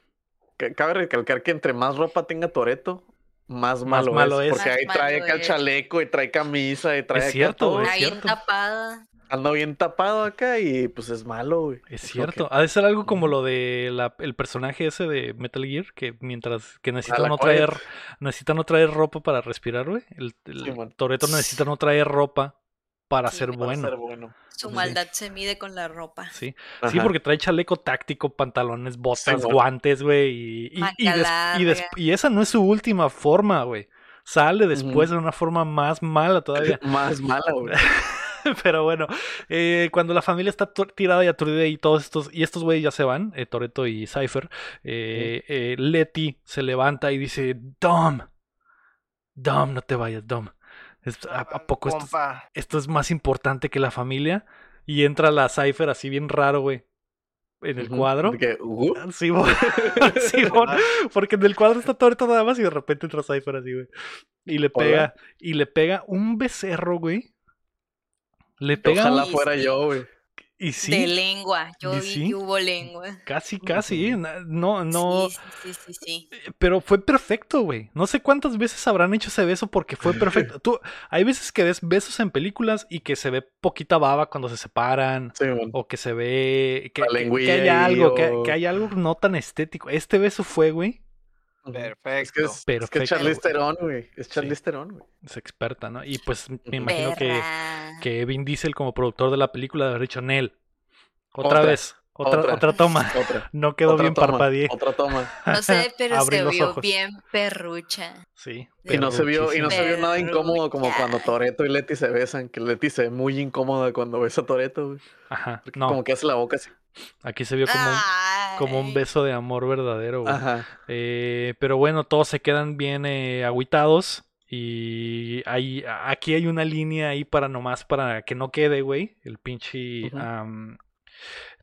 cabe recalcar que entre más ropa tenga Toreto, más Más malo, malo es. es. Porque Más ahí trae acá el chaleco y trae camisa y trae Es cierto, todo. Ahí tapada. Anda bien tapado acá y pues es malo, güey. Es cierto, que- ha de ser algo como lo de la- el personaje ese de Metal Gear, que mientras que necesita la no traer, necesita no traer ropa para respirar, güey. El, el Simón. Toretto necesita no traer ropa para Sí, ser para Para bueno. ser bueno. Su Sí. maldad se mide con la ropa. Sí, sí, Ajá. porque trae chaleco táctico, pantalones, botas, guantes, güey. Y, y, y, Manga des- y des- larga. y esa no es su última forma, güey. Sale después de una forma más mala todavía. Más mala, güey. Pero bueno, eh, cuando la familia está tirada y aturdida y todos estos, y estos güeyes ya se van, eh, Toreto y Cypher, eh, eh, Letty se levanta y dice, Dom, Dom, no te vayas, Dom. Es- ¿A, a poco esto, es- esto es más importante que la familia? Y entra la Cypher así bien raro, güey, en el cuadro. De que, uh, porque en el cuadro está Toreto nada más y de repente entra Cypher así, güey. Y le Hola. pega, y le pega un becerro, güey. Le pega un- ojalá fuera yo, güey. y sí, De lengua. Yo ¿Y vi sí? que hubo lengua. casi, casi, na- no, no, Sí, sí, sí, sí, sí. pero fue perfecto, güey. No sé cuántas veces habrán hecho ese beso porque fue perfecto. Tú, hay veces que ves besos en películas y que se ve poquita baba cuando se separan. Simón. O que se ve que, La que- que hay algo, que, o- que hay algo no tan estético. Este beso fue, güey. Perfecto. Es que es, es que Perfecto, es Charlize güey. Theron, güey. Es Charlize Sí. Theron, güey. es experta, ¿no? Y pues me imagino que, que Vin Diesel como productor de la película de haber dicho, Nel, otra, Otra, vez, otra, otra, otra. toma. Otra. No quedó otra bien toma, parpadeé. Otra toma. No sé, pero se vio ojos. bien perrucha. Sí. Y no se vio, y no se vio nada incómodo como cuando Toreto y Letty se besan, que Letty se ve muy incómoda cuando besa a Toreto, güey. Ajá. No, Como que hace la boca así. Aquí se vio como un, como un beso de amor verdadero, güey. Ajá. Eh, pero bueno, todos se quedan bien eh, agüitados. Y hay, aquí hay una línea ahí para nomás para que no quede, güey. El pinche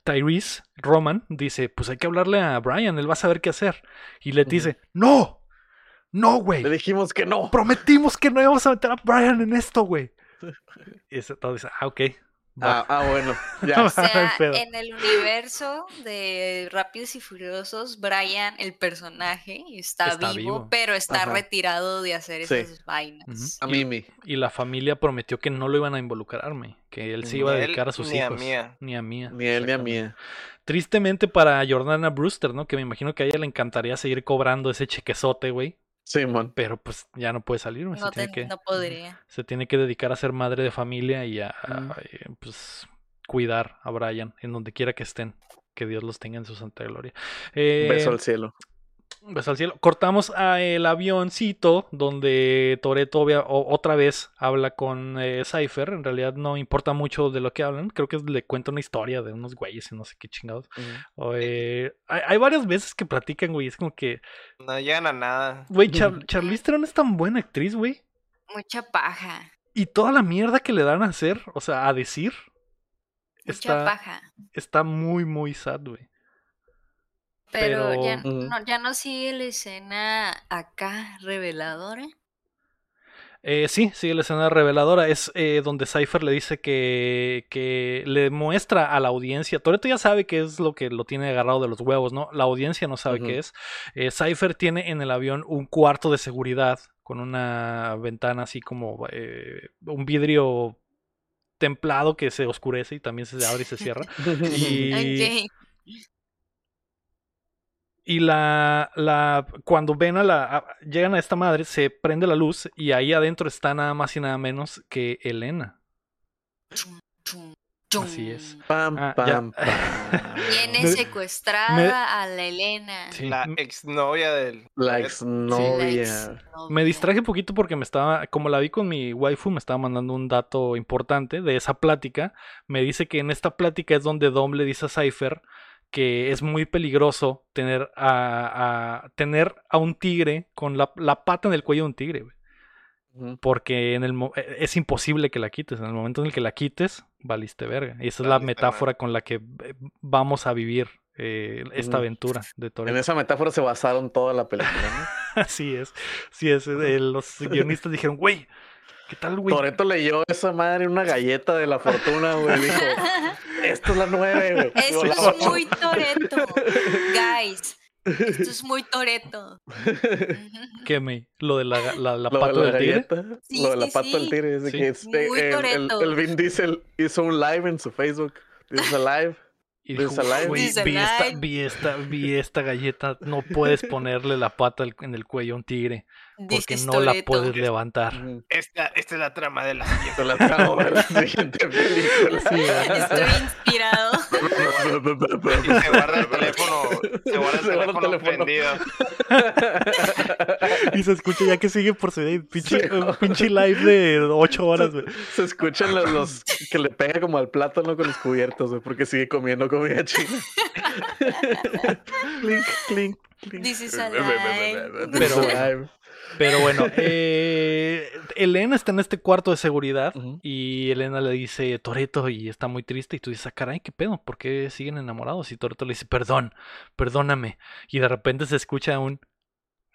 Tyrese Roman dice: Pues hay que hablarle a Brian, él va a saber qué hacer. Y le dice: ¡No! ¡No, güey! Le dijimos que no. Prometimos que no íbamos a meter a Brian en esto, güey. Y todo dice: Ah, ok. Va". Ah, ah, bueno. O Ya. Hay sea, pedo. en el universo de Rápidos y Furiosos, Brian, el personaje, está, Está vivo, vivo. pero está Ajá. retirado de hacer Sí. esas vainas. A Y- Mimi. Y la familia prometió que no lo iban a involucrarme, que él se iba a él, dedicar a sus ni a hijos. Mía. Ni a mía. Ni él ni a mía. Tristemente para Jordana Brewster, ¿no? Que me imagino que a ella le encantaría seguir cobrando ese chequezote, güey. Simón. Pero pues ya no puede salir. No, se, tiene te- que, no podría. se tiene que dedicar a ser madre de familia y a, a, Mm. eh, pues cuidar a Brian en donde quiera que estén. Que Dios los tenga en su santa gloria. Eh, Beso al cielo. Beso al cielo. Cortamos a el avioncito donde Toreto otra vez habla con eh, Cypher. En realidad no importa mucho de lo que hablan. Creo que le cuenta una historia de unos güeyes y no sé qué chingados. O, eh, hay, hay varias veces que platican, güey. Es como que, No llegan a nada. güey, Char Charlize Theron es tan buena actriz, güey. Mucha paja. Y toda la mierda que le dan a hacer, o sea, a decir, Mucha está, paja. está muy, muy sad, güey. Pero, pero- ya, no, ya no sigue la escena acá reveladora. Eh, sí, sí, la escena reveladora es eh, donde Cypher le dice que, que le muestra a la audiencia. Toreto ya sabe qué es lo que lo tiene agarrado de los huevos, ¿no? La audiencia no sabe qué es. Eh, Cypher tiene en el avión un cuarto de seguridad con una ventana así como eh, un vidrio templado que se oscurece y también se abre y se cierra. Y. Y la, la, cuando ven a la, a- llegan a esta madre, se prende la luz y ahí adentro está nada más y nada menos que Elena. Así es. Pam, Ah, pam, pam. Viene secuestrada me- a la Elena. Sí, La exnovia del. La La exnovia. exnovia. Me distraje un poquito porque me estaba, como la vi con mi waifu, me estaba mandando un dato importante de esa plática. Me dice que en esta plática es donde Dom le dice a Cypher que es muy peligroso tener a, a- tener a un tigre con la, la pata en el cuello de un tigre, güey. Porque en el, mo- e- es imposible que la quites. En el momento en el que la quites, valiste verga. Y esa es la metáfora con la que vamos a vivir eh, esta aventura de En Toretto. esa metáfora se basaron toda la película, ¿no? Así es. Sí es. eh, los guionistas dijeron, güey, ¿qué tal, güey? Toreto leyó esa madre una galleta de la fortuna, güey. Dijo, esto es la nueve, güey. Esto es ocho. muy Toreto. Guys, esto es muy Toreto. ¿Qué me? Lo de la, la, la Lo pata de la del tigre. Sí, lo de la sí, pata del sí. tigre, dice Sí. que este, Muy el, el, Toretto. el Vin Diesel hizo un live en su Facebook. Dice live. Y This dijo, alive. "Güey, This vi esta, alive". vi, esta, vi esta galleta. No puedes ponerle la pata en el cuello a un tigre. This Porque is no la puedes levantar. Esta, esta es la trama de la siguiente. La tramo de la siguiente película. Sí, ¿verdad? Estoy inspirado. Y se guarda el teléfono. Se guarda el Se guarda el teléfono, teléfono. prendido. Y se escucha ya que sigue por seguir. Pinche, Sí. pinche live de 8 horas, güey. Se escuchan los, los que le pega como al plátano con los cubiertos, güey, porque sigue comiendo comida china. clink, clink, clink. This is alive. Pero. Pero bueno, eh, Elena está en este cuarto de seguridad y Elena le dice Toreto y está muy triste y tú dices, ah, caray, ¿qué pedo? ¿Por qué siguen enamorados? Y Toreto le dice, perdón, perdóname. Y de repente se escucha un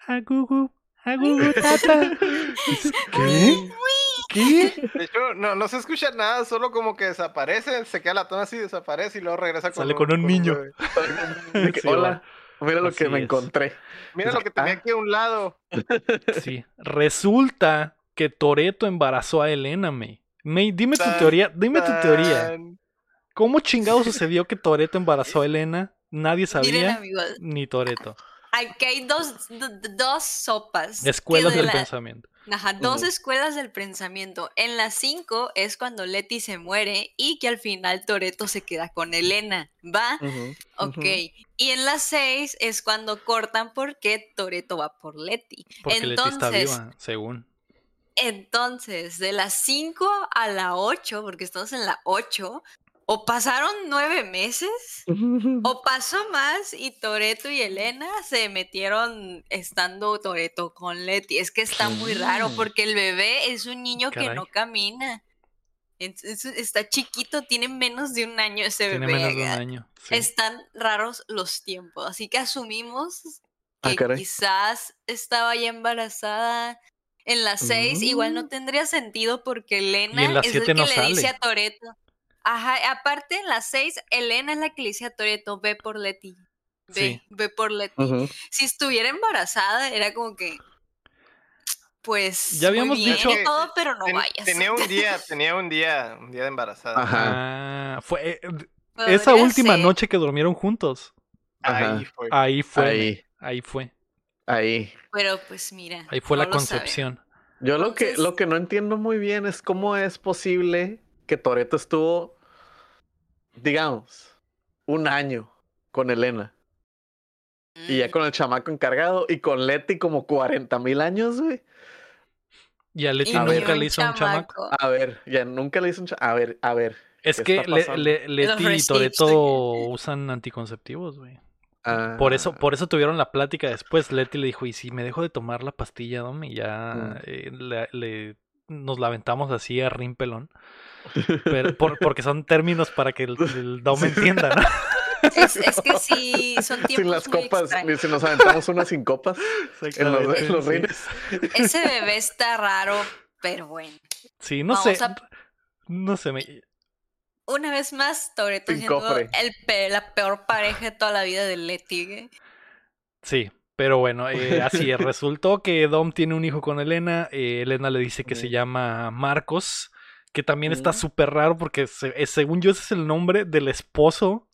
agugu, agugu, tata. Dices, ¿Qué? ¿Qué? De hecho, no, no se escucha nada, solo como que desaparece, se queda la toma así, desaparece y luego regresa con Sale con un niño. Sí, Hola, mira lo Así que me es. encontré. Mira lo que tenía aquí a un lado. Sí. Resulta que Toreto embarazó a Elena, May. May, dime tu teoría, dime tu teoría. ¿Cómo chingado sucedió que Toreto embarazó a Elena? Nadie Miren, sabía, amigos, ni Toreto. aquí hay dos, dos sopas. Escuelas de del la- pensamiento. Ajá, dos escuelas del pensamiento. En las cinco es cuando Leti se muere y que al final Toreto se queda con Elena, ¿va? Ok. Y en las seis es cuando cortan porque Toreto va por Leti. Porque Leti está Entonces, viva, según. entonces, de las 5 a la 8, porque estamos en la 8, o pasaron nueve meses, o pasó más y Toreto y Elena se metieron estando Toreto con Leti. Es que está muy raro Mm. porque el bebé es un niño que no camina. Está chiquito, tiene menos de un año ese Tiene bebé. menos de un año. sí. Están raros los tiempos, así que asumimos Ah, que quizás estaba ya embarazada. En las seis igual no Mm. tendría sentido porque Elena es el que no le dice a Toreto. Ajá, aparte en las seis, Elena es la que le dice a Toreto, ve por Leti. Ve, Sí. ve por Leti. Si estuviera embarazada, era como que. Pues. Ya muy habíamos bien dicho- y todo, pero no Ten- vayas. Tenía un día, tenía un día, un día de embarazada. Ajá. Ah, fue eh, esa última ser. noche que durmieron juntos. Ajá. Ahí fue. Ahí fue. Ahí, Ahí fue. ahí. Pero pues mira. Ahí fue no la sabe. concepción. Yo lo que, lo que no entiendo muy bien es cómo es posible que Toreto estuvo, digamos, un año con Elena. Y ya Mm. con el chamaco encargado y con Leti como 40 mil años, güey. Y a Leti Y nunca le hizo un chamaco. A ver, ya nunca le hice un cha- A ver, a ver. Es ¿qué que Le- Leti y Toreto usan anticonceptivos, güey. Por eso, Ah, por eso tuvieron la plática después. Leti le dijo, ¿y si me dejo de tomar la pastilla, Dom? Y ya Mm. eh, le, le- nos la aventamos así a rimpelón. Pero, por- porque son términos para que el, el Dom entienda, ¿no? Es, es que sí, son tiempos Sin las muy copas, extraños. si nos aventamos unas sin copas en los, en los rines. Ese bebé está raro, pero bueno. Sí, no Vamos sé. a- No sé. me- Una vez más, Toreto siendo el pe- la peor pareja de toda la vida de Leti. güey. Sí, pero bueno, eh, así es. Resultó que Dom tiene un hijo con Elena. eh, Elena le dice que se llama Marcos, que también está súper raro porque se- eh, según yo ese es el nombre del esposo,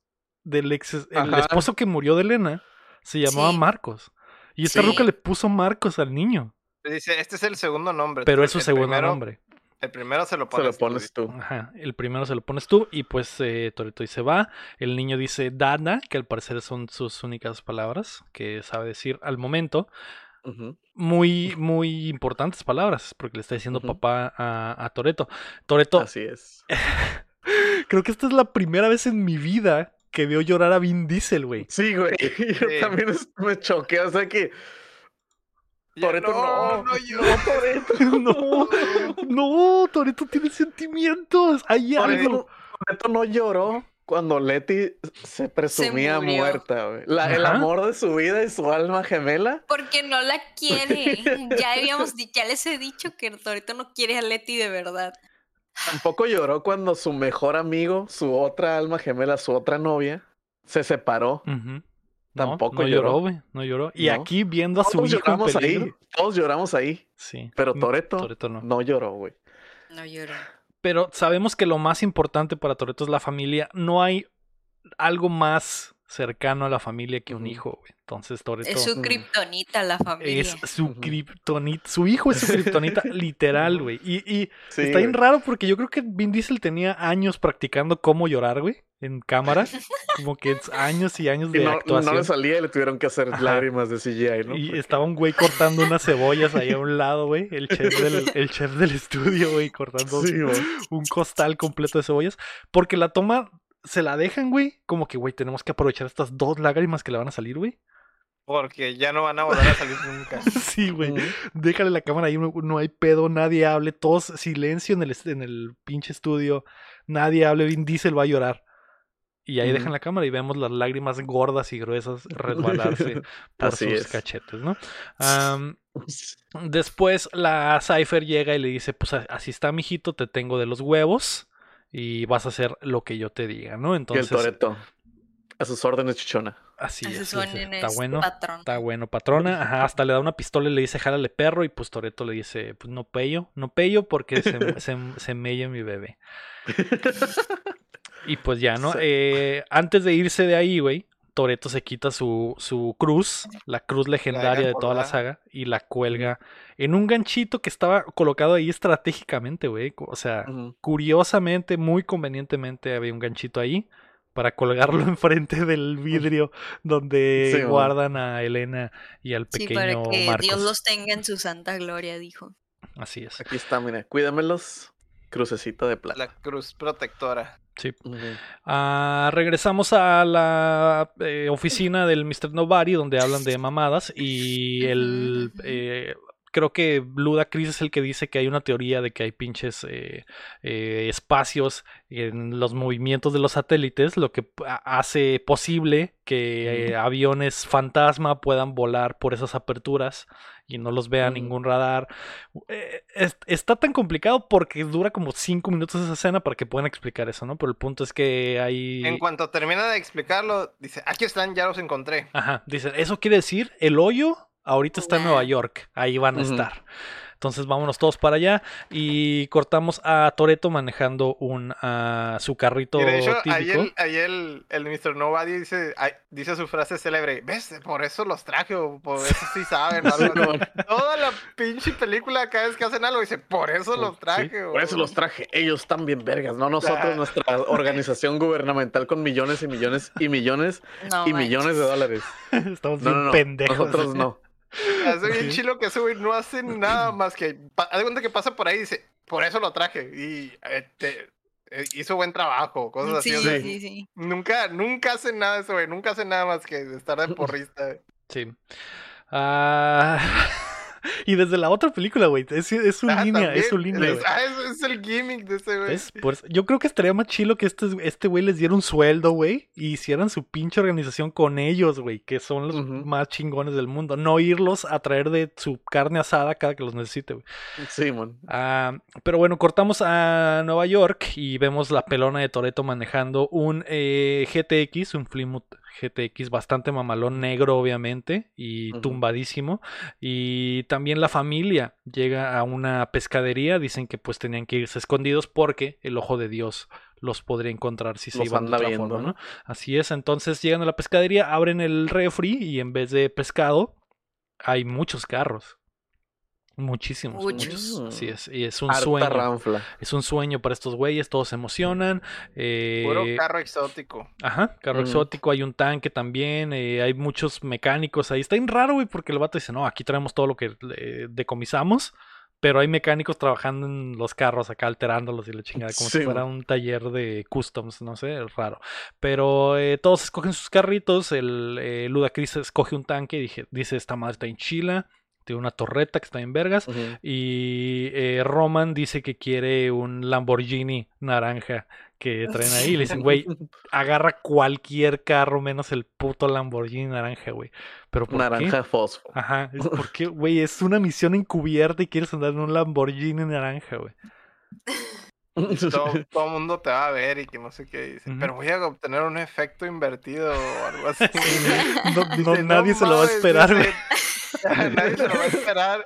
del ex, el Ajá. esposo que murió de Elena. Se llamaba Sí. Marcos. Y esta Sí. ruca le puso Marcos al niño. Dice, este es el segundo nombre. Pero es su segundo primero- nombre. El primero se lo Se pones. lo tú, pones tú. Ajá, el primero se lo pones tú y pues eh, Toreto dice va. El niño dice Dada, que al parecer son sus únicas palabras que sabe decir al momento. Muy, muy importantes palabras porque le está diciendo papá a, a Toreto. Toreto, Así es. creo que esta es la primera vez en mi vida que veo llorar a Vin Diesel, güey. Sí, güey. Yo también me choqué. O sea que. Toreto no. no, yo. No, no, Toreto tiene sentimientos. Hay Toretto algo. Toretto no lloró cuando Leti se presumía muerta, güey. La- el amor de su vida y su alma gemela. Porque no la quiere. Ya habíamos ya les he dicho que Torito no quiere a Leti de verdad. Tampoco lloró cuando su mejor amigo, su otra alma gemela, su otra novia, se separó. Tampoco no lloró, lloró. güey. No lloró. Y No. aquí viendo a su Todos hijo en lloramos peligro. ahí. Todos lloramos ahí. Sí. Pero Toretto Toretto no. no lloró, güey. No lloró. Pero sabemos que lo más importante para Toreto es la familia. No hay algo más cercano a la familia que un hijo, güey. Entonces Toreto Es su kriptonita la familia. es su kriptonita. Su hijo es su kriptonita, literal, güey. Y, y Sí, está bien güey. raro porque yo creo que Vin Diesel tenía años practicando cómo llorar, güey, en cámara. Como que es años y años Y de no, no actuación. le salía y le tuvieron que hacer Ajá. lágrimas de CGI, ¿no? Y Porque- estaba un güey cortando unas cebollas ahí a un lado, güey. El chef del, el chef del estudio, güey, cortando Sí, un costal completo de cebollas. Porque la toma se la dejan, güey. Como que, güey, tenemos que aprovechar estas dos lágrimas que le van a salir, güey. Porque ya no van a volver a salir nunca. Sí, güey. Déjale la cámara ahí, no, no hay pedo, nadie hable. Todos silencio en el, en el pinche estudio. Nadie hable, Vin Diesel va a llorar. Y ahí dejan la cámara y vemos las lágrimas gordas y gruesas resbalarse por Así sus es. cachetes, ¿no? Después la Cypher llega y le dice, pues a- así está, mijito, te tengo de los huevos y vas a hacer lo que yo te diga, ¿no? Y el Entonces, Toreto. A sus órdenes, chichona. así es. dice, en Está es bueno, patrón. está bueno, patrona. Ajá, hasta le da una pistola y le dice, jálale perro y pues Toreto le dice, pues no pello, no pello porque se, se, se mella mi bebé. Y pues ya, ¿no? Sí. Eh, antes de irse de ahí, güey, Toreto se quita su, su cruz, la cruz legendaria de toda la saga, y la cuelga en un ganchito que estaba colocado ahí estratégicamente, güey. O sea, curiosamente, muy convenientemente había un ganchito ahí para colgarlo enfrente del vidrio donde Sí, guardan a Elena y al Sí, pequeño para que Marcos. Dios los tenga en su santa gloria, dijo. Así es. Aquí está, mira. Cuídamelos. Crucecita de plata. La cruz protectora. Sí. Ah, regresamos a la eh, oficina del Mr. Nobody donde hablan de mamadas y el eh, creo que Luda Chris es el que dice que hay una teoría de que hay pinches eh, eh, espacios en los movimientos de los satélites, lo que hace posible que eh, aviones fantasma puedan volar por esas aperturas y no los vea ningún radar. Eh, es- está tan complicado porque dura como cinco minutos esa escena para que puedan explicar eso, ¿no? Pero el punto es que hay... En cuanto termina de explicarlo, dice, aquí están, ya los encontré. Ajá, dicen, eso quiere decir, el hoyo ahorita está en Nueva. York, ahí van a estar. Entonces vámonos todos para allá y cortamos a Toreto manejando un ah, su carrito Y de hecho, típico. ahí el, ahí el, el Mr. Nobody dice, dice su frase célebre, ¿ves? Por eso los traje, o por eso sí saben. o algo así". Simón. Toda la pinche película, cada vez que hacen algo, dice, por eso los traje. Por eso los traje. Ellos están bien vergas, no nosotros, Ah. nuestra organización gubernamental con millones y millones y millones No y millones de dólares. Estamos No, bien no, no. pendejos. Nosotros no. Hace bien chilo que ese güey no hace nada más que. Haz cuenta que pasa por ahí y dice, por eso lo traje. Y este, eh, hizo buen trabajo, cosas así. Sí, o sea, sí, sí. Nunca, nunca hace nada ese güey, nunca hace nada más que estar de porrista. Sí. Ah, y desde la otra película, güey, es, es su Ah, línea, es su línea. es- ah, es, es el gimmick de ese güey. Eso- yo creo que estaría más chilo que este este güey les diera un sueldo, güey, y hicieran su pinche organización con ellos, güey, que son los más chingones del mundo. No irlos a traer de su carne asada cada que los necesite, güey. Simón. Ah, pero bueno, cortamos a Nueva York y vemos la pelona de Toreto manejando un eh, GTX, un Plymouth GTX bastante mamalón negro, obviamente, y tumbadísimo. Y también la familia llega a una pescadería, dicen que pues tenían que irse escondidos porque el ojo de Dios los podría encontrar si se Los iban de otra viendo, forma, ¿no? ¿no? Así es, entonces llegan a la pescadería, abren el refri y en vez de pescado hay muchos carros. Muchísimos, Muchos. Así es, y es un Harta sueño. ranfla. Es un sueño para estos güeyes, todos se emocionan. eh, Puro carro exótico. Ajá, carro exótico, hay un tanque también, eh, hay muchos mecánicos ahí. Está bien raro, güey, porque el vato dice, no, aquí traemos todo lo que eh, decomisamos, pero hay mecánicos trabajando en los carros acá, alterándolos y la chingada, como si fuera un taller de customs, no sé, es raro. Pero eh, todos escogen sus carritos, el eh, Ludacris escoge un tanque y dije, dice, esta madre está en chila, tiene una torreta que está en vergas. Y eh, Roman dice que quiere un Lamborghini naranja que traen ahí. Y le dicen, güey, agarra cualquier carro menos el puto Lamborghini naranja, güey. Pero ¿por Naranja qué? fosfo. Ajá, porque, güey, es una misión encubierta y quieres andar en un Lamborghini naranja, güey. Todo, todo mundo te va a ver y que no sé qué dice. Pero voy a obtener un efecto invertido o algo así. No, no, Dice, nadie se lo va a mames", esperar, güey. dice, nadie se lo va a esperar.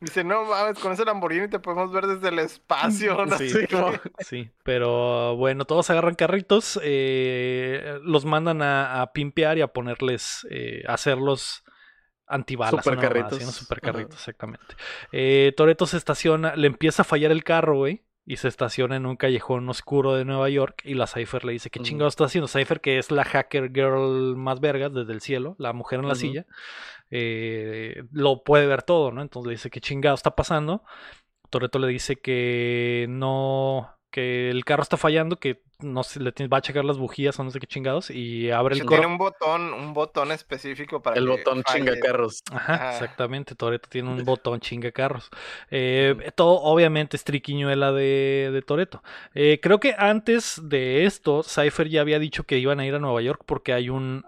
Dice, no mames, con ese Lamborghini te podemos ver desde el espacio. No Sí. Sí, pero bueno, todos agarran carritos, eh, los mandan a, a pimpear y a ponerles, eh, a hacerlos antibalas. Supercarritos. unos supercarritos, exactamente. Eh, Toreto se estaciona, le empieza a fallar el carro, güey. Y se estaciona en un callejón oscuro de Nueva York. Y la Cypher le dice: ¿Qué Ujú. chingados está haciendo? Cypher, que es la hacker girl más verga desde el cielo, la mujer en la silla, eh, lo puede ver todo, ¿no? Entonces le dice: ¿Qué chingados está pasando? Toreto le dice que no, que el carro está fallando, que no se le tiene- va a checar las bujías o no sé qué chingados y abre el tiene un botón, un botón específico para El que botón falle. chinga carros. Ajá, Ajá. exactamente. Toreto tiene un botón chinga carros. Eh, todo obviamente es triquiñuela de, de Toreto. creo que antes de esto, Cypher ya había dicho que iban a ir a Nueva York porque hay un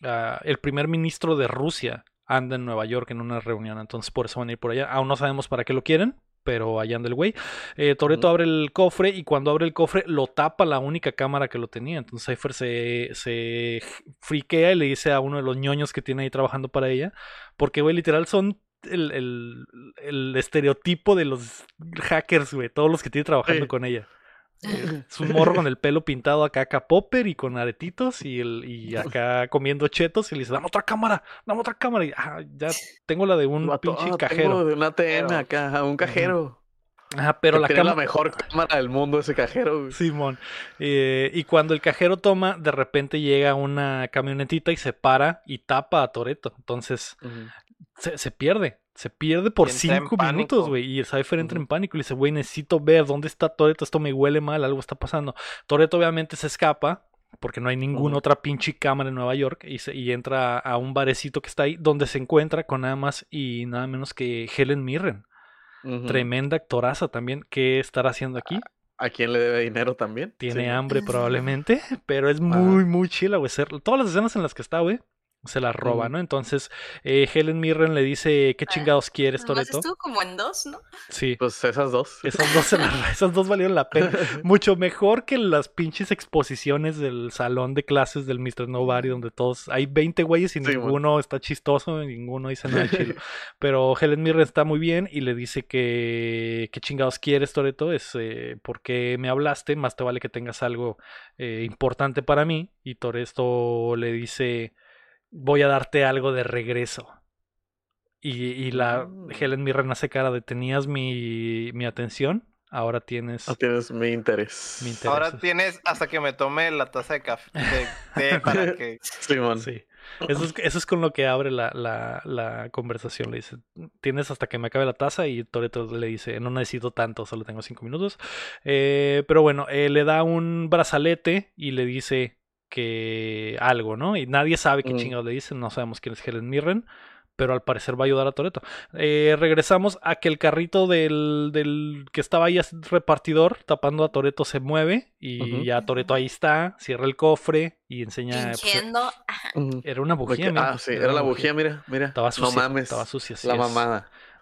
el primer ministro de Rusia anda en Nueva York en una reunión, entonces por eso van a ir por allá. Aún no sabemos para qué lo quieren. Pero allá anda el güey. Eh, Toreto abre el cofre y cuando abre el cofre lo tapa la única cámara que lo tenía. Entonces Cypher se, se friquea y le dice a uno de los ñoños que tiene ahí trabajando para ella. Porque, güey, literal son el, el- el estereotipo de los hackers, güey. Todos los que tiene trabajando Sí. con ella. Es un morro con el pelo pintado acá, acá popper y con aretitos y, el, y acá comiendo chetos y le dice, dame otra cámara, dame otra cámara. Y ah, ya tengo la de un pinche "Ah, cajero. de un ATM Pero- acá, un cajero. Ajá, pero Que la tiene la mejor cámara del mundo ese cajero. güey. Simón. Eh, y cuando el cajero toma, de repente llega una camionetita y se para y tapa a Toreto. Entonces se, se pierde. Se pierde por cinco minutos, güey. Y el Cypher entra en pánico y dice, güey, necesito ver dónde está Toreto. Esto me huele mal, algo está pasando. Toreto obviamente se escapa. Porque no hay ninguna otra pinche cámara en Nueva York. Y, se- y entra a un barecito que está ahí. Donde se encuentra con nada más y nada menos que Helen Mirren. Tremenda actoraza también. ¿Qué estará haciendo aquí? ¿A quién le debe dinero también? Tiene Sí. hambre probablemente, pero es muy, muy chila, güey. Todas las escenas en las que está, güey, se las roba. ¿no? Entonces, eh, Helen Mirren le dice, ¿qué chingados quieres, Toreto? estuvo como en dos, ¿no? Sí, Pues esas dos. esas dos, se las- esas dos valieron la pena. Mucho mejor que las pinches exposiciones del salón de clases del Mr. Nobody, donde todos, hay 20 güeyes y Sí, ninguno está chistoso, y ninguno dice nada chido. Pero Helen Mirren está muy bien y le dice que qué chingados quieres, Toreto, es eh, porque me hablaste, más te vale que tengas algo eh, importante para mí. Y Toreto le dice, voy a darte algo de regreso. Y, y la Mm. Helen Mirren hace cara de tenías mi, mi atención, ahora tienes tienes mi interés. mi interés. Ahora tienes hasta que me tome la taza de café de té para que Simón. Sí. Eso es, eso es con lo que abre la, la, la conversación. Le dice, tienes hasta que me acabe la taza y Toreto le dice, no necesito tanto, solo tengo cinco minutos. Eh, pero bueno, eh, le da un brazalete y le dice que algo, ¿no? Y nadie sabe qué Mm. chingados le dice, no sabemos quién es Helen Mirren. Pero al parecer va a ayudar a Toreto. regresamos a que el carrito del, del que estaba ahí repartidor tapando a Toreto se mueve. Y ya Toreto ahí está, cierra el cofre y enseña. pues. Ujú. era una bujía, que- mira, Ah, sí, era la bujía, mira, mira. Estaba sucia. no mames. Estaba sucia, así la es.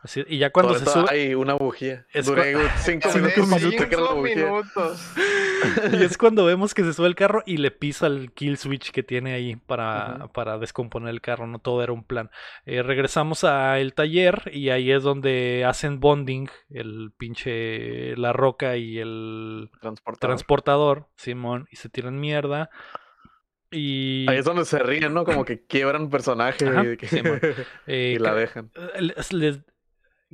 Así- y ya cuando se sube, Hay una bujía. Es Duré cinco Hace minutos cinco minutos. y es cuando vemos que se sube el carro y le pisa el kill switch que tiene ahí para, para descomponer el carro, no todo era un plan. Eh, regresamos al taller y ahí es donde hacen bonding el pinche La Roca y el Transportador. transportador, Simón, y se tiran mierda. Y, Ahí es donde se ríen, ¿no? Como que quiebran personaje Ajá, y, que- eh, y la dejan. eh, les-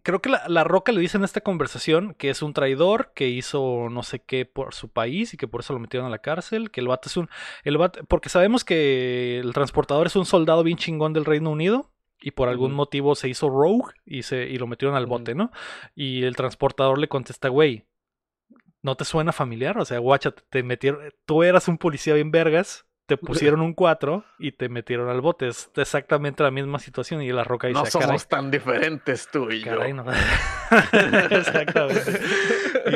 creo que la, la Roca le dice en esta conversación que es un traidor, que hizo no sé qué por su país y que por eso lo metieron a la cárcel, que el vato es un... El vato- porque sabemos que el transportador es un soldado bien chingón del Reino Unido. Y por algún motivo se hizo rogue y, se, y lo metieron al bote, ¿no? Y el transportador le contesta, güey, ¿no te suena familiar? O sea, guacha, te metieron, tú eras un policía bien vergas, te pusieron un 4 y te metieron al bote. Es exactamente la misma situación y la roca dice, No "Ah, caray". somos tan diferentes tú y Caray, yo. no. Exactamente.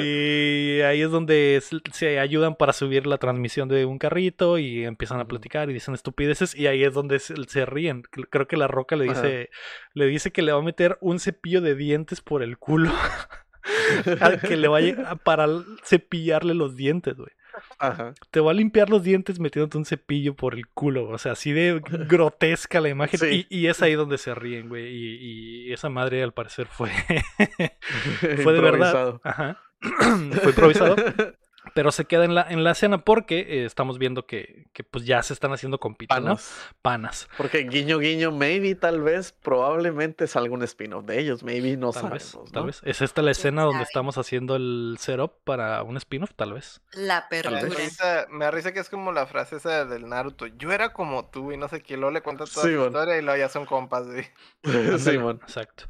Y ahí es donde se ayudan para subir la transmisión de un carrito y empiezan a platicar y dicen estupideces y ahí es donde se, se ríen. Cre- Creo que la roca le dice, le dice que le va a meter un cepillo de dientes por el culo. que le vaya para cepillarle los dientes, güey. Ajá. Te va a limpiar los dientes metiéndote un cepillo por el culo. O sea, así de grotesca la imagen. Sí. Y, y es ahí donde se ríen, güey. Y, y esa madre al parecer fue. fue de verdad. Ajá. fue improvisado. Pero se queda en la, en la escena porque eh, estamos viendo que, que pues ya se están haciendo compitos, ¿no? Panas. Porque guiño, guiño, maybe, tal vez, probablemente salga un spin-off de ellos, maybe, no Tal sabemos, vez, ¿no? tal vez. ¿Es esta la escena donde estamos haciendo el setup para un spin-off? Tal vez. La Me apertura. risa, me da risa que es como la frase esa del Naruto. Yo era como tú y no sé qué. Luego le cuenta toda Sí, man. historia y luego ya son compas, güey. Ándale, Simón. Exacto.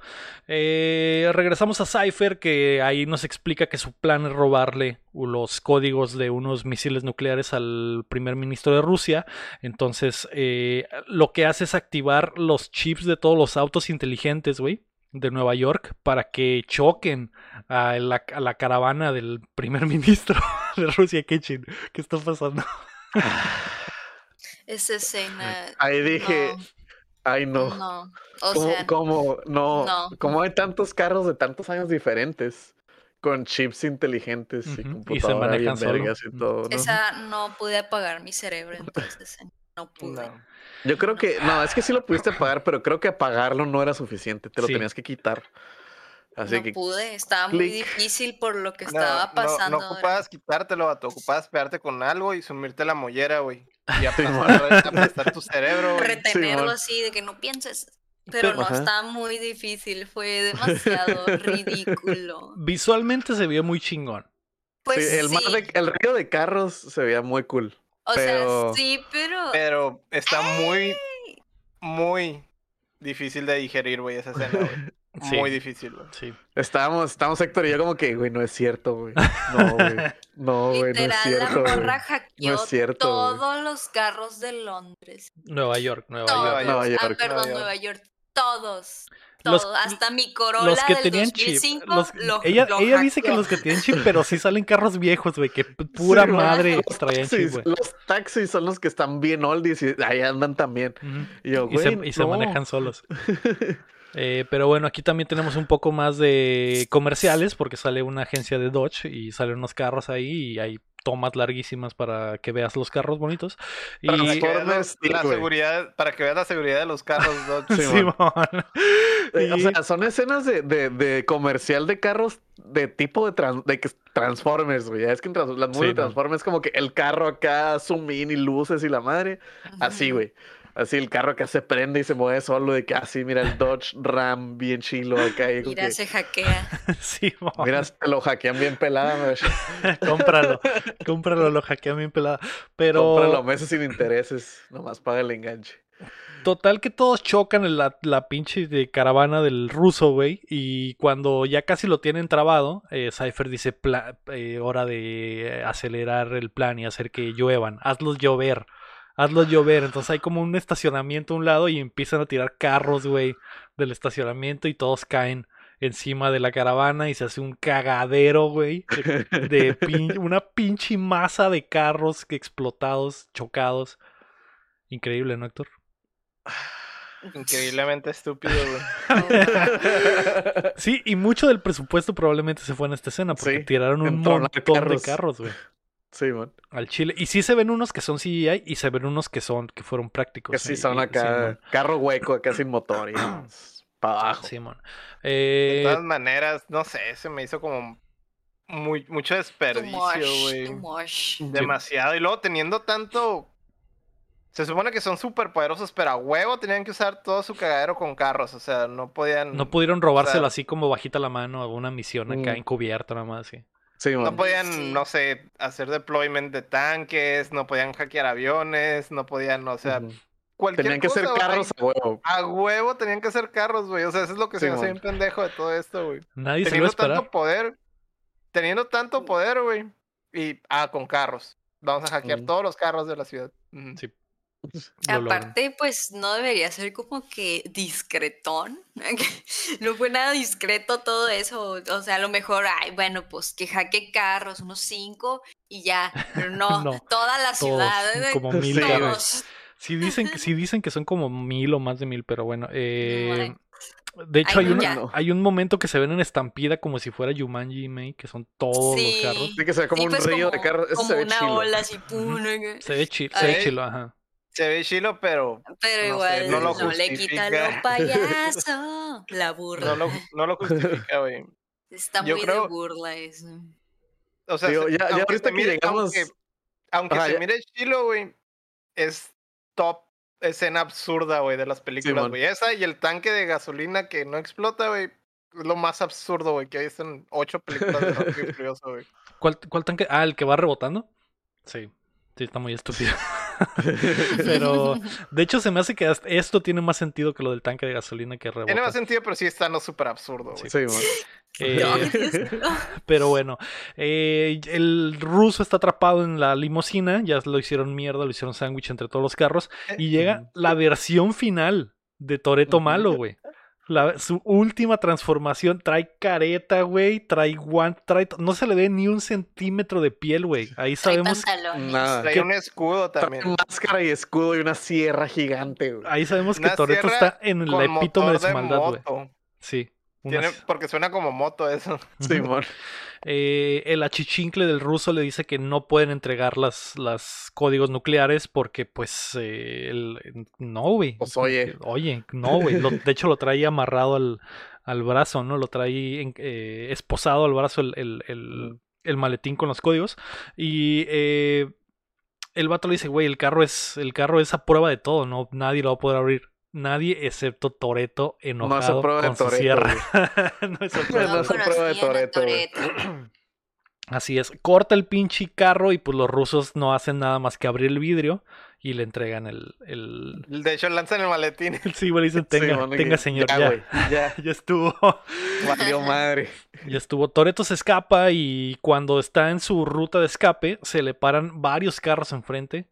Eh, regresamos a Cypher, que ahí nos explica que su plan es robarle los códigos de unos misiles nucleares al primer ministro de Rusia. Entonces, eh, lo que hace es activar los chips de todos los autos inteligentes, güey. De Nueva York para que choquen a la, a la caravana del primer ministro de Rusia. ¿Qué, chin? ¿Qué está pasando? Esa escena. Ahí dije, no, ay no. no. O ¿Cómo, sea, cómo- no, no. cómo hay tantos carros de tantos años diferentes con chips inteligentes y Ujú, y se computadoras manejan bien solo. vergas y todo, ¿no? esa no pude apagar mi cerebro, entonces eh, no pude. No. Yo creo que, no, es que sí lo pudiste apagar, pero creo que apagarlo no era suficiente, te lo Sí. tenías que quitar. Así no que, pude, estaba muy difícil por lo que estaba no- pasando. No, ocupabas quitártelo, vato. Ocupabas pegarte con algo y sumirte la mollera, güey. Y aplastar, aplastar tu cerebro, retenerlo así de que no pienses. Pero Pero- no, Ajá. está muy difícil, fue demasiado ridículo. Visualmente se vio muy chingón. Pues sí, el, mar sí, de- el río de carros se veía muy cool. o pero- sea, sí, pero Pero está muy, muy difícil de digerir, güey, esa escena, güey. Sí. Muy difícil, güey. Sí. Estábamos, estábamos Héctor y yo como que, güey, no es cierto, güey. No, güey. No, güey, no es cierto. la morra hackeó cierto, güey. todos los carros de Londres. Nueva York, Nueva Todos. York. Nueva Ah, perdón, Nueva York. Nueva York. Todos. Los- Todos. Hasta mi Corolla los que del tenían 2005 chip. los- lo- ella lo ella dice que los que tienen chip, pero sí salen carros viejos, güey. Que pura Sí, madre Los traían chip, taxis, güey. los taxis son los que están bien oldies y ahí andan también. Y yo, Y se, y se manejan solos. Eh, pero bueno, aquí también tenemos un poco más de comerciales porque sale una agencia de Dodge y salen unos carros ahí y hay tomas larguísimas para que veas los carros bonitos. Y Para que veas Transformers, la, güey. seguridad, para que veas la seguridad de los carros. Sí, Simón. Eh, O Y- sea, son escenas de, de, de comercial de carros de tipo de, trans- de que- Transformers, güey. Ya Es que en trans- las Sí, de no. Transformers como que el carro acá, zoom in y luces y la madre. Así, güey. Así el carro acá se prende y se mueve solo de que así, mira el Dodge Ram bien chilo acá. y Mira, que, se hackea. Simón. mira, te lo hackean bien pelada, cómpralo. cómpralo, lo hackean bien pelada. Pero Cómpralo meses sin intereses. Nomás paga el enganche. Total que todos chocan en la, la pinche de caravana del ruso, güey. Y cuando ya casi lo tienen trabado, eh, Cypher dice, "Pla- eh, hora de acelerar el plan y hacer que lluevan. Hazlos llover. Hazlos llover. Entonces hay como un estacionamiento a un lado y empiezan a tirar carros, güey, del estacionamiento y todos caen encima de la caravana y se hace un cagadero, güey, de, de pin- una pinche masa de carros que explotados, chocados. Increíble, ¿no, Héctor? Increíblemente estúpido, güey. Sí, y mucho del presupuesto probablemente se fue en esta escena porque Sí, tiraron un montón carros. de carros, güey. Sí, man. Al chile. Y sí se ven unos que son CGI y se ven unos que son que fueron prácticos. Que sí y- son acá, carro hueco, acá sin motor y para abajo. Simón. De Eh, todas maneras, no sé, se me hizo como muy, mucho desperdicio, güey. Demasiado. Y luego teniendo tanto. Se supone que son súper poderosos, pero a huevo tenían que usar todo su cagadero con carros. O sea, no podían. no pudieron robárselo sea- así como bajita la mano a una misión acá Mm. encubierta nada más. Sí. Sí, No podían, Sí. no sé, hacer deployment de tanques, no podían hackear aviones, no podían, o sea, Ujú. cualquier Tenían que ser cosa, güey, carros a huevo. A huevo tenían que ser carros, güey. O sea, eso es lo que se me hace bien pendejo de todo esto, güey. Nadie se lo iba a Teniendo esperar. tanto poder, teniendo tanto poder, güey. Y, ah, con carros. Vamos a hackear Mm. todos los carros de la ciudad. Sí. Aparte, pues no debería ser como que discretón. No fue nada discreto todo eso. O sea, a lo mejor, ay, bueno, pues que jaque carros, unos cinco y ya. Pero no, No, toda la Todos, ciudad. eh, como mil carros. Sí dicen, sí dicen que son como mil o más de mil, pero bueno. eh, de hecho, Ay, hay. No. hay un momento que se ven en estampida como si fuera Jumanji May, que son todos Sí. los carros. Sí, que se ve como Sí, un pues, río de carros. Eso Como se ve una chilo. ola así, pum. Se ve, chi- se ve chilo, ajá. Se ve chilo, pero Pero No igual no no, lo le quita lo payaso. La burla. no lo, no lo justifica, güey. Está yo muy creo- de burla eso. O sea, Digo, se- ya- ya aunque ahorita se que mire, llegamos- aunque, aunque Ajá, se ya- mire chilo, güey, es top escena absurda, güey, de las películas, güey. Esa y el tanque de gasolina que no explota, güey, es lo más absurdo, güey, que hay en ocho películas de Rápido y Furioso, güey. ¿Cuál, ¿Cuál tanque? Ah, el que va rebotando. Sí, sí, está muy estúpido. Pero, de hecho, se me hace que hasta esto tiene más sentido que lo del tanque de gasolina que rebota. Tiene más sentido, pero sí está no súper absurdo. Sí. Eh. Pero bueno, eh, el ruso está atrapado en la limusina, ya lo hicieron mierda, lo hicieron sándwich entre todos los carros, y llega la versión final de Toreto malo, güey. La- su última transformación trae careta, güey, trae guante, trae, no se le ve ni un centímetro de piel, güey. Ahí sabemos, pantalones. Nada. Trae ¿Qué? un escudo Trae también. máscara y escudo y una sierra gigante, güey. ahí sabemos que Toreto está en el epítome de su maldad, güey. Sí. Tiene- porque suena como moto eso. Sí. Eh, el achichincle del ruso le dice que no pueden entregar las, las códigos nucleares porque, pues, eh, el- no, güey. Pues, oye. Oye, no, güey. De hecho, lo trae amarrado al, al brazo, ¿no? Lo trae en- eh, esposado al brazo el, el- el- el maletín con los códigos. Y eh, el vato le dice, güey, el carro es el carro es a prueba de todo, ¿no? Nadie lo va a poder abrir. Nadie excepto Toreto enojado de con su sierra. no es prueba No No prueba de. Toretto. Así es, corta el pinche carro y pues los rusos no hacen nada más que abrir el vidrio y le entregan el... el... De hecho, lanzan el maletín. sí, güey, dicen, Sí, tenga, tenga que- señor, Ya. Ya. ya estuvo. Valió madre. Ya estuvo. Toreto se escapa y cuando está en su ruta de escape se le paran varios carros enfrente.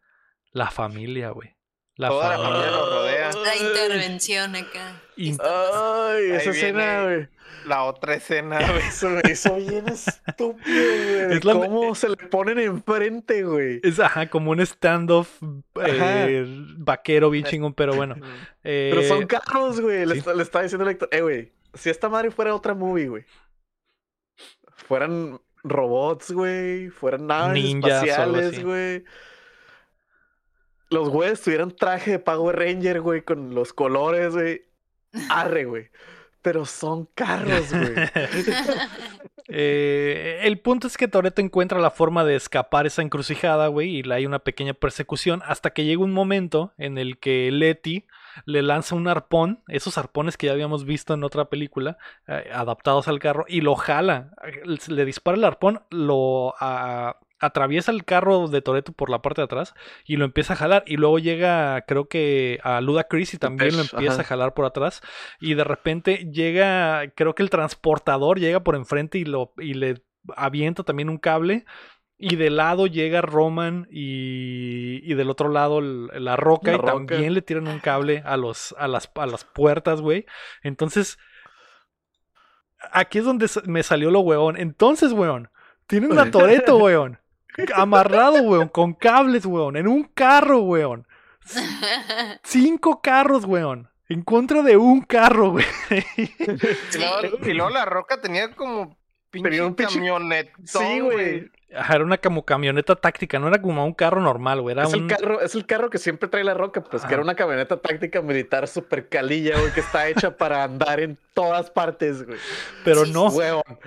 La familia, güey. La Toda la familia. lo rodea. La intervención acá. Ay, esa Ahí escena, güey. La otra escena, güey. Eso me hizo bien estúpido, güey. Es la- ¿Cómo se le ponen enfrente, güey? Es ajá, como un standoff eh, vaquero bien chingón, pero bueno. Pero son eh, carros, güey. Le, sí. le estaba diciendo el Héctor, eh, güey. Si esta madre fuera otra movie, güey. Fueran robots, güey. Fueran naves Ninjas espaciales, güey. Los güeyes tuvieran traje de Power Ranger, güey, con los colores, güey. Arre, güey. Pero son carros, güey. Eh, el punto es que Toreto encuentra la forma de escapar esa encrucijada, güey, y hay una pequeña persecución hasta que llega un momento en el que Letty le lanza un arpón, esos arpones que ya habíamos visto en otra película, eh, adaptados al carro, y lo jala. Le dispara el arpón, lo atraviesa el carro de Toreto por la parte de atrás y lo empieza a jalar. Y luego llega, creo que a Luda Chris y también lo empieza ajá. a jalar por atrás. Y de repente llega, creo que el transportador llega por enfrente y, lo, y le avienta también un cable. Y de lado llega Roman y, y del otro lado el- la roca La y Roca. también le tiran un cable a, los, a, las, a las puertas, güey. Entonces, aquí es donde me salió lo weón. Entonces, weón, tienen a Toreto, weón. Amarrado, weón, con cables, weón, en un carro, weón. Cinco carros, weón. En contra de un carro, güey. Y luego, y luego la roca tenía como pinche Tenía un pinche- camionetón, Sí, güey. Ajá, Era una como camioneta táctica, no era como un carro normal, güey. Era Es el, carro, es el carro que siempre trae la roca, pues que era una camioneta táctica militar super calilla, güey, que está hecha para andar en todas partes, güey. Pero Sí, no.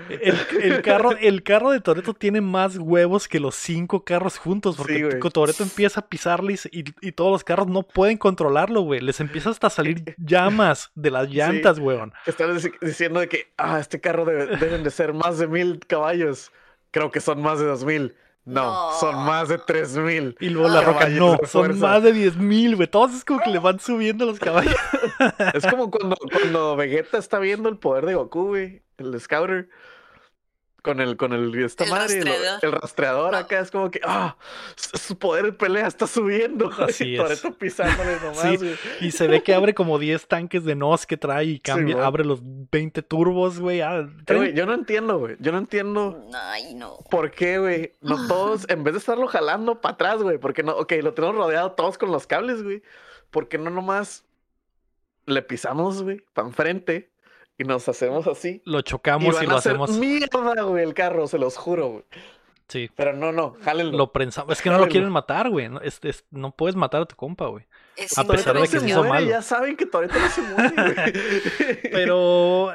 El, el carro, el carro de Toreto tiene más huevos que los cinco carros juntos. Porque Sí. Toreto empieza a pisarles y, y todos los carros no pueden controlarlo, güey. Les empieza hasta a salir llamas de las llantas, weón. Que Están dic- diciendo de que, ah, este carro debe- deben de ser más de mil caballos. Creo que son más de dos mil. No, No. son más de tres mil. Y luego la Ah, roca, no, son más de 10 mil, güey. Todos es como que le van subiendo los caballos. Es como cuando, cuando Vegeta está viendo el poder de Goku, güey. El Scouter. Con el, con el, esta El madre, lo- el rastreador acá es como que, ah, su su poder de pelea está subiendo. Así y es. Pisándole nomás, Sí. güey. Y se ve que abre como 10 tanques de NOS que trae y cambia, abre los 20 turbos, güey. ah, Eh, yo no entiendo, güey. Yo no entiendo Ay, no. por qué, güey. No todos, en vez de estarlo jalando para atrás, güey. Porque no, ok, lo tenemos rodeado todos con los cables, güey. Porque no nomás le pisamos, güey, para enfrente y nos hacemos así. Lo Y chocamos y, van lo a hacer hacemos. mierda, güey, el carro, se los juro, güey. Sí. Pero no, no, jálenlo. Lo prensamos. Es que no lo quieren matar, güey. No, es- es- no puedes matar a tu compa, güey. Es A pesar de no que se se hizo muere, malo. Ya saben que Toreto no se muere, güey. Pero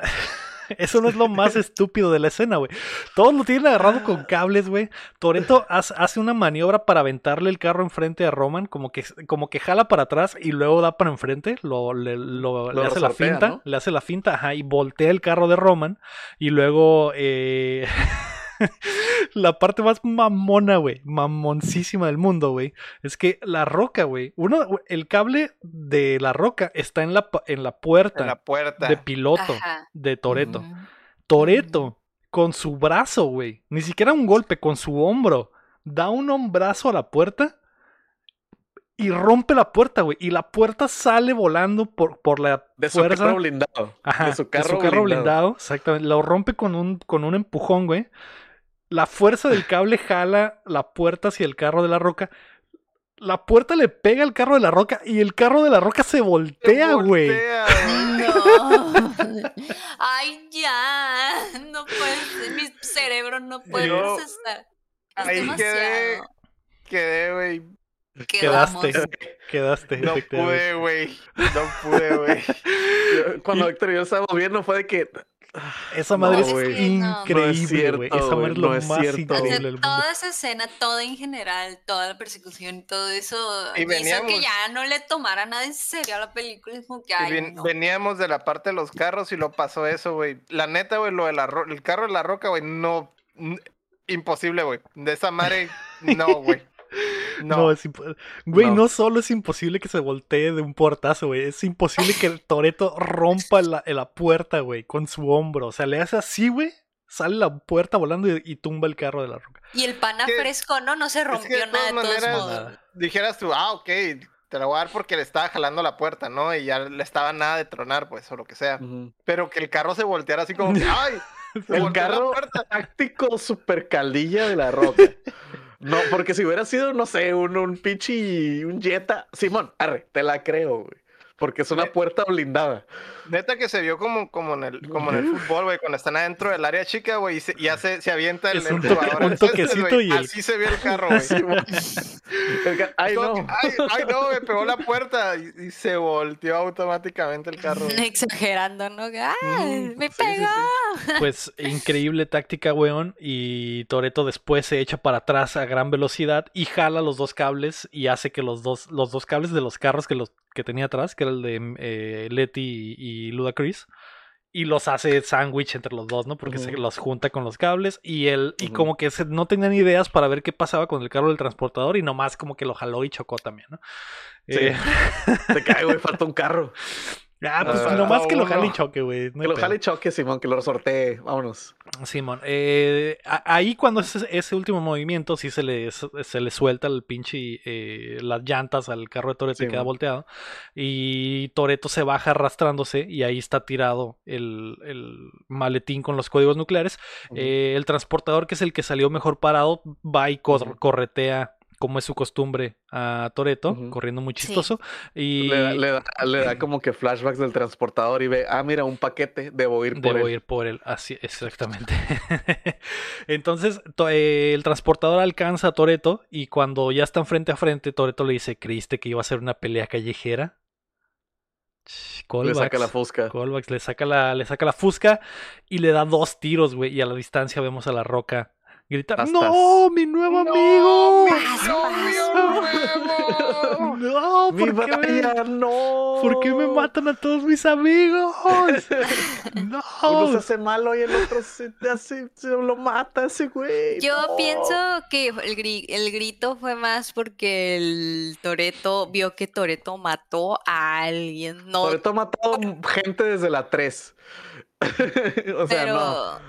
eso no es lo más estúpido de la escena, güey. Todos lo tienen agarrado con cables, güey. Toreto hace una maniobra para aventarle el carro enfrente a Roman, como que, como que jala para atrás y luego da para enfrente, lo, le, lo- Lo le hace la finta, ¿no? le hace la finta, ajá, y voltea el carro de Roman y luego eh, la parte más mamona, güey, mamoncísima del mundo, güey, es que la roca, güey, uno, el cable de la roca está en la, en la puerta En la puerta. de piloto Ajá. de Toreto. Toreto, con su brazo, güey. Ni siquiera un golpe, con su hombro. Da un hombrazo a la puerta y rompe la puerta, güey. Y la puerta sale volando por, por la De su fuerza. carro blindado. Ajá, de su carro, blindado. blindado. Exactamente. Lo rompe con un, con un empujón, güey. La fuerza del cable jala la puerta hacia el carro de la roca. La puerta le pega al carro de la roca y el carro de la roca se voltea, güey. voltea, güey. No. Ay, ya. No puede ser. Mi cerebro no puede Yo- procesar. Es ahí demasiado. quedé- Quedé, güey. Quedaste. Quedaste. No pude, güey. No pude, güey. Cuando Héctor y yo estábamos viendo fue de que Esa madre No, es güey. Es que no. Es increíble, güey. Esa güey, madre es lo no es más cierto. O sea, increíble del mundo. toda esa escena, todo en general, toda la persecución y todo eso Y hizo veníamos- que ya no le tomara nada en serio a la película. Es como que, Y ay, ven- no. Veníamos de la parte de los carros y lo pasó eso, güey. La neta, güey, lo de la el carro de la roca, güey, no. imposible, güey. De esa madre, no, güey. No, No. es Güey, no. No. solo es imposible que se voltee de un portazo, güey. Es imposible que el Toreto rompa la, la puerta, güey, con su hombro. O sea, le hace así, güey. Sale la puerta volando y, y tumba el carro de la roca. Y el pana que- fresco, ¿no? No se Es que rompió de nada de todos maneras, modos. dijeras tú, ah, ok, te la voy a dar porque le estaba jalando la puerta, ¿no? Y ya le estaba nada de tronar, pues, o lo que sea. Pero que el carro se volteara así como que, ay, el carro táctico super caldilla de la roca. No, porque si hubiera sido, no sé, un, un pinche, un Jetta, Simón, arre, te la creo, güey. Porque es una puerta blindada. Neta que se vio como, como, en, el, como en el fútbol, güey, cuando están adentro del área chica, güey, y se, ya se, se avienta el, Es el un toque- un toquecito y el- Así se vio el carro, güey. Ay, no. ay, ay, no, me pegó la puerta y, y se volteó automáticamente el carro. güey. Exagerando, ¿no? ¡Ay, Mm, me sí, sí, pegó! Pues increíble táctica, weón. Y Toreto después se echa para atrás a gran velocidad y jala los dos cables y hace que los dos, los dos cables de los carros que, los, que tenía atrás, que era el de eh, Letty y, Ludacris, y los hace sándwich entre los dos, ¿no? Porque se Ujú. los junta con los cables y él, y Ujú. como que se- no tenían ideas para ver qué pasaba con el carro del transportador y nomás como que lo jaló y chocó también, ¿no? Sí. Eh, Te cae, güey, falta un carro. Ah, pues Ah, nomás que lo jale y choque, güey. no Que lo jale y choque, Simón, que lo resortee. Vámonos. Simón, eh, ahí cuando ese, ese último movimiento sí se le, se le suelta el pinche eh, las llantas al carro de Toreto y queda volteado. Y Toreto se baja arrastrándose y ahí está tirado el, el maletín con los códigos nucleares. Eh, el transportador, que es el que salió mejor parado, va y cor- corretea como es su costumbre, a Toreto, corriendo muy Sí. chistoso. Y Le, da- le da, le da como que flashbacks del transportador y ve, ah, mira, un paquete, debo ir por Debo él. ir por él, así, exactamente. Entonces, to- eh, el transportador alcanza a Toreto y cuando ya están frente a frente, Toreto le dice, ¿creíste que iba a ser una pelea callejera? Ch, Le saca la callbacks, fusca. callbacks, le saca la, le saca la fusca y le da dos tiros, güey. Y a la distancia vemos a la roca gritar, ¡No, mi nuevo amigo! Paz, ¡No, ¡No! ¡Mi ¿Por qué, me, vaya, no! ¿Por qué me matan a todos mis amigos? ¡No! Uno se hace malo y el otro se, hace, se lo mata ese güey. Yo no. pienso que el, gri- el grito fue más porque el Toreto vio que Toreto mató a alguien. No, Toretto ha matado gente desde la 3. o sea, pero. no.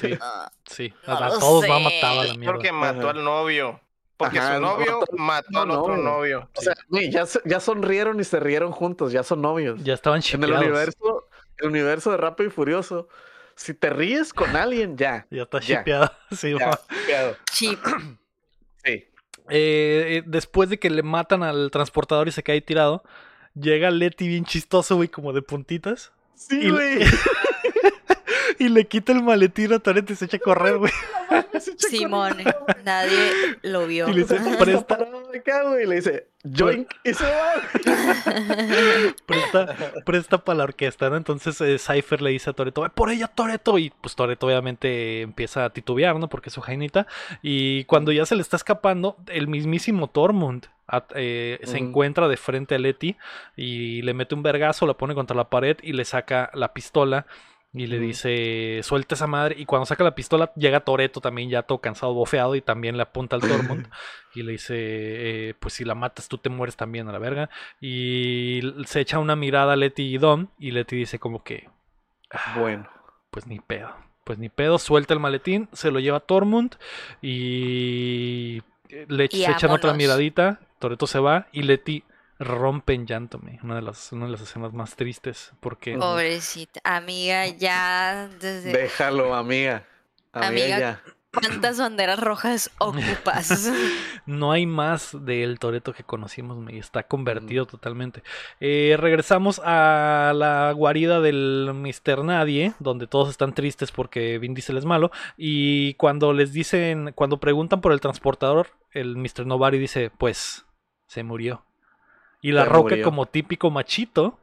Sí, ah, sí. No A, lo todos va a matar a la mierda. Porque mató Ajá. al novio. Porque Ajá, su novio mató- mató al no, otro no. novio. O sea, ya, ya sonrieron y se rieron juntos, ya son novios. Ya estaban en el universo, el universo de Rápido y Furioso, si te ríes con alguien, ya. Ya está chipeado. Sí, Ya, chip. Sí. Eh, eh, después de que le matan al transportador y se cae tirado, llega Letty bien chistoso, güey, como de puntitas. Sí, Y- güey. Y le quita el maletín a Toretto y se echa a correr, güey. Simón, nadie lo vio. Y le dice, presta, parado acá, güey, y le dice, joink, y se va. presta, presta para la orquesta, ¿no? Entonces eh, Cypher le dice a Toreto, "Ve por ella, Toreto. Y pues Toreto obviamente empieza a titubear, ¿no? Porque es su jainita. Y cuando ya se le está escapando, el mismísimo Tormund eh, se encuentra de frente a Letty y le mete un vergazo, la pone contra la pared y le saca la pistola. Y le dice, suelta esa madre. Y cuando saca la pistola, llega Toreto también, ya todo cansado, bofeado. Y también le apunta al Tormund. y le dice, eh, pues si la matas, tú te mueres también a la verga. Y se echa una mirada a Letty y Dom. Y Letty dice como que, "Ah, Bueno. pues ni pedo. Pues ni pedo, suelta el maletín, se lo lleva Tormund. Y le Y se echan otra miradita. Toreto se va. Y Letty rompe en llanto, me. Una de las, una de las escenas más tristes. Porque... Pobrecita. Amiga, ya desde. Déjalo, amiga. Amiga, Amiga. ya. ¿Cuántas banderas rojas ocupas? No hay más del Toreto que conocimos, me está convertido totalmente. Eh, regresamos a la guarida del Mr. Nadie, donde todos están tristes porque Vin Diesel es malo. Y cuando les dicen, cuando preguntan por el transportador, el Mr. Nobody dice, pues, se murió. Y la Se roca, murió. como típico machito,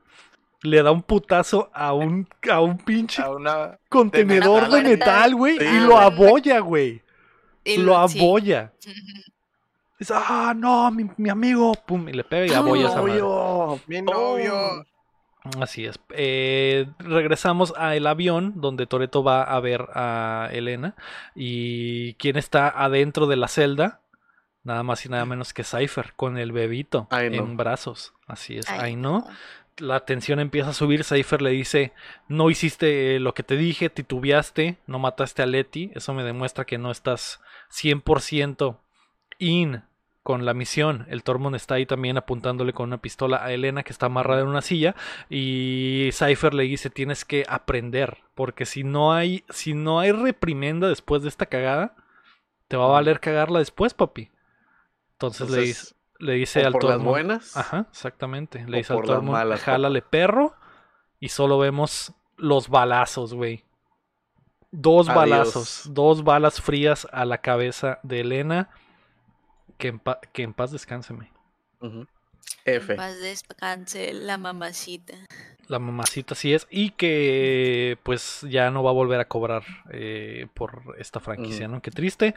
le da un putazo a un, a un pinche A una... contenedor de metal, güey, Sí, y Ah, lo abolla, güey Y lo sí. abolla. Dice, ah, no, mi, mi amigo. Pum, y le pega y abolla esa madre. Novio. Mi novio. Así es. Eh, regresamos al avión donde Toreto va a ver a Elena. Y quién está adentro de la celda. Nada más y nada menos que Cypher con el bebito Ay, no. en brazos. Así es. Ay, Ay, no. La tensión empieza a subir. Cypher le dice: No hiciste lo que te dije, titubeaste, no mataste a Letty. Eso me demuestra que no estás 100% in con la misión. El Tormund está ahí también apuntándole con una pistola a Elena que está amarrada en una silla. Y Cypher le dice: Tienes que aprender. Porque si no hay, si no hay reprimenda después de esta cagada, te va a valer cagarla después, papi. Entonces, le dice, Entonces, le dice o al por las buenas. Ajá, exactamente. Le dice al Tormund, malas, jálale perro. Y solo vemos los balazos, güey. Dos Adiós. balazos, dos balas frías a la cabeza de Elena. Que en, pa- que en paz descánseme. En F. paz descanse la mamacita. La mamacita sí es. Y que pues ya no va a volver a cobrar eh, por esta franquicia. ¿no? Qué triste.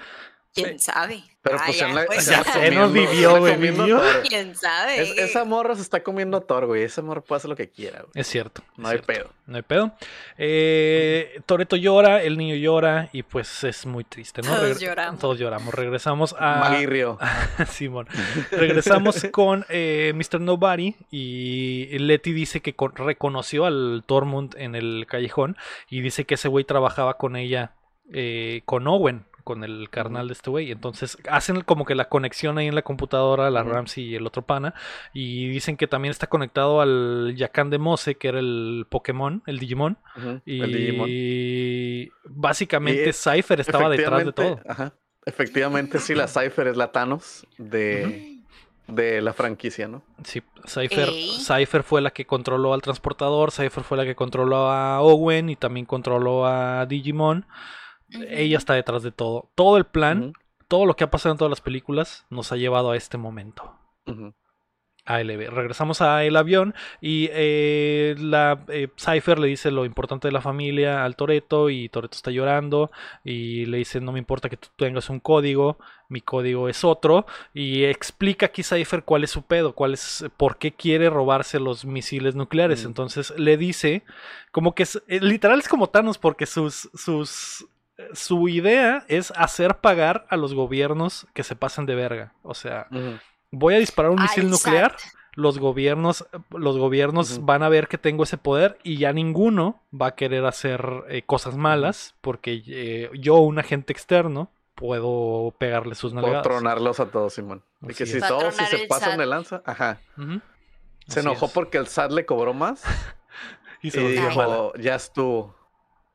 ¿Quién sabe? Pero Ah, pues ya, en la- pues, se ya anda sé, no comiendo- se vivió, güey. ¿Quién sabe? Es- esa morra se está comiendo a Thor, güey. Esa morra puede hacer lo que quiera, güey. Es cierto. No es hay cierto. pedo. No hay pedo. Eh, Toreto llora, el niño llora y pues es muy triste, ¿no? Todos Regre- lloramos. Todos lloramos. Regresamos a... Maguirrio. Simón. Regresamos con eh, Mr. Nobody y Letty dice que con- reconoció al Tormund en el callejón y dice que ese güey trabajaba con ella, eh, con Owen, con el carnal de este güey. Entonces hacen como que la conexión ahí en la computadora, la. Ramsey y el otro pana, y dicen que también está conectado al Yakan de Mose, que era el Pokémon, el Digimon. Y El Digimon. básicamente Y Cypher estaba detrás de todo. Efectivamente, Ajá. Efectivamente, sí, la Cypher es la Thanos de, de la franquicia, ¿no? Sí, Cypher. Cypher fue la que controló al transportador, Cypher fue la que controló a Owen y también controló a Digimon. Ella está detrás de todo. Todo el plan, todo lo que ha pasado en todas las películas nos ha llevado a este momento. ujú. ALB. Regresamos al avión y eh, la eh, Cypher le dice lo importante de la familia al Toreto y Toreto está llorando y le dice no me importa que tú tengas un código, mi código es otro y explica aquí Cypher cuál es su pedo, cuál es por qué quiere robarse los misiles nucleares. Mm. Entonces le dice como que es, eh, literal es como Thanos porque sus sus su idea es hacer pagar a los gobiernos que se pasan de verga. O sea, voy a disparar un misil nuclear, SAT. los gobiernos, los gobiernos van a ver que tengo ese poder y ya ninguno va a querer hacer eh, cosas malas porque eh, yo, un agente externo, puedo pegarle sus Puedo nalgadas. tronarlos a todos, Simón. Y que si es. Todos si se pasan SAT. de lanza, ajá. Se enojó es. porque el SAT le cobró más y y se mala. dijo, ya estuvo.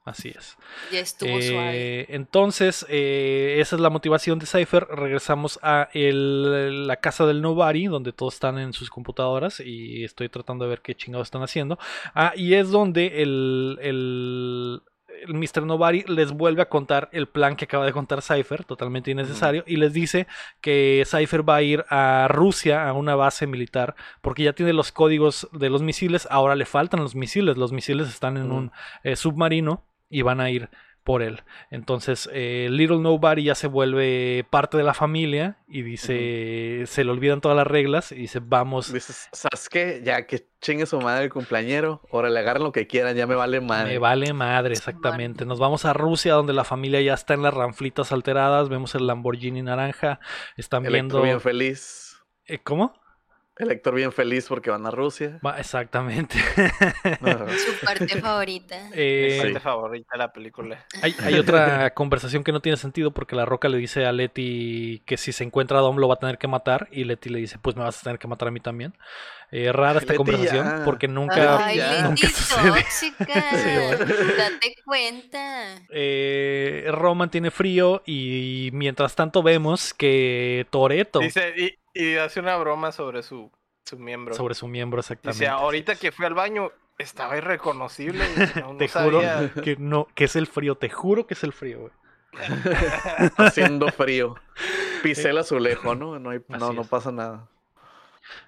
Así es. Ya estuvo suave. Eh, entonces, eh, esa es la motivación de Cypher. Regresamos a el- la casa del Nobody, donde todos están en sus computadoras y estoy tratando de ver qué chingados están haciendo. Ah, y es donde el, el, el Mr. Nobody les vuelve a contar el plan que acaba de contar Cypher, totalmente innecesario, y les dice que Cypher va a ir a Rusia, a una base militar, porque ya tiene los códigos de los misiles, ahora le faltan los misiles, los misiles están en un eh, submarino y van a ir por él. Entonces, eh, Little Nobody ya se vuelve parte de la familia y dice, se le olvidan todas las reglas y dice, vamos, Dices, ¿sabes qué? Ya que chingue su madre el cumpleañero. Ahora le agarren lo que quieran, ya me vale madre. me vale madre, exactamente. Nos vamos a Rusia donde la familia ya está en las ranflitas alteradas, vemos el Lamborghini naranja, están El viendo... Bien feliz. Eh, ¿Cómo? El Héctor bien feliz porque van a Rusia. Va, exactamente. Su parte favorita. Eh, parte favorita de la película. Hay, hay otra conversación que no tiene sentido porque la roca le dice a Leti que si se encuentra a Dom lo va a tener que matar y Leti le dice pues me vas a tener que matar a mí también. Eh, rara esta Leti, conversación ya. porque nunca, Ay, ya. nunca Leti sucede. tóxica. Sí, Date cuenta. Eh, Roman tiene frío y mientras tanto vemos que Toreto Dice, y, y hace una broma sobre su, su miembro. sobre su miembro exactamente. Dice, ahorita que fui al baño estaba irreconocible. y no- no te juro sabía". que no, que es el frío, te juro que es el frío, güey. Haciendo frío. Pisé el azulejo, ¿no? No, hay- no, pasa nada.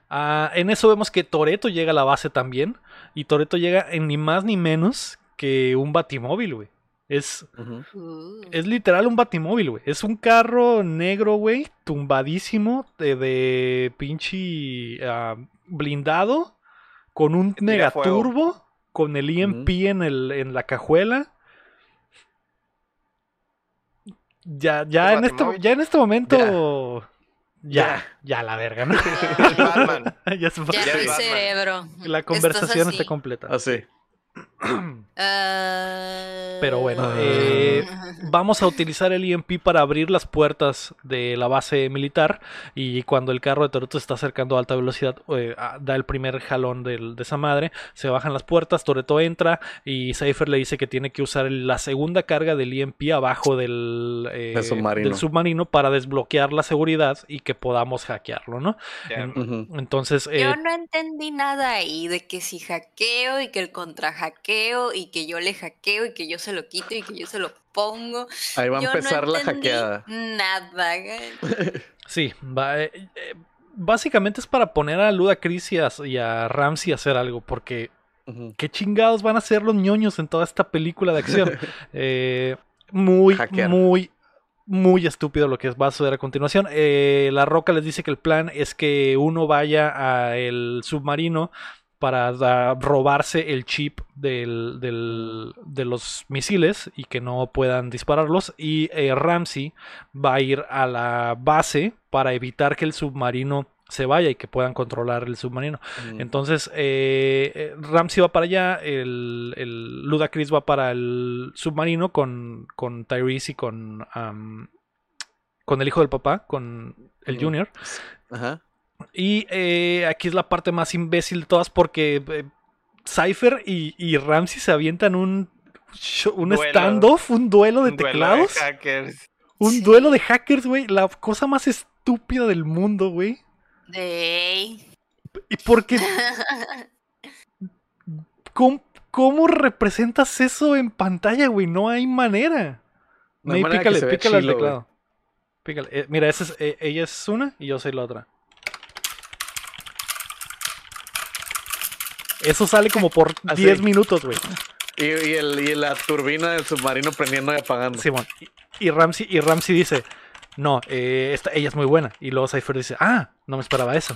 Ah, en eso vemos que Toreto llega a la base también. Y Toreto llega en ni más ni menos que un batimóvil, güey. Es. Uh. es literal un batimóvil, güey. Es un carro negro, güey, tumbadísimo, de, de pinche ah, blindado, con un fuego. megaturbo, con el EMP en, el, en la cajuela. Ya, ya, ¿Es en este, ya en este momento. Ya, ya, la verga, ¿no? Batman. ya se fue. Ya Ya es Batman. cerebro. La conversación está completa. Así. Ah. Pero bueno, Ah. eh, vamos a utilizar el EMP para abrir las puertas de la base militar y cuando el carro de Toreto se está acercando a alta velocidad, eh, ah, da el primer jalón de esa madre, se bajan las puertas, Toreto entra y Cypher le dice que tiene que usar la segunda carga del EMP abajo del, eh, Del submarino. del submarino para desbloquear la seguridad y que podamos hackearlo, ¿no? Entonces, eh, Yo no entendí nada ahí de que si hackeo y que el contrahackeo y que yo le hackeo y que yo se lo quito y que yo se lo pongo. Ahí va a Yo no empezar la hackeada. Nada. güey. Sí, va- eh, eh, básicamente es para poner a Ludacris y a, y a Ramsey a hacer algo, porque. ¿qué chingados van a hacer los ñoños en toda esta película de acción? Eh, muy, Hackear. muy, muy estúpido lo que va a suceder a continuación. Eh, la Roca les dice que el plan es que uno vaya al submarino para da- robarse el chip del, del- de los misiles y que no puedan dispararlos. Y eh, Ramsey va a ir a la base para evitar que el submarino se vaya y que puedan controlar el submarino. Ujú. Entonces, eh, eh, Ramsey va para allá, el, el Ludacris va para el submarino con, con Tyrese y con, con el hijo del papá, con el Ujú. Junior. Ajá. Y eh, aquí es la parte más imbécil de todas porque eh, Cypher y, y Ramsey se avientan un, un standoff, un duelo de Un duelo teclados. hackers. Un Sí. duelo de hackers, güey. La cosa más estúpida del mundo, güey. De... Y porque. ¿Cómo, cómo representas eso en pantalla, güey? No hay manera. No hay manera que pícale, pícale al chilo, teclado. Pícale. Eh, mira, esa es, eh, ella es una y yo soy la otra. Eso sale como por Así. 10 minutos, güey. Y, y el, y la turbina del submarino prendiendo y apagando. Simón. Y, y Ramsey, y Ramsey dice, no, eh, esta- ella es muy buena. Y luego Cypher dice, ah, no me esperaba eso.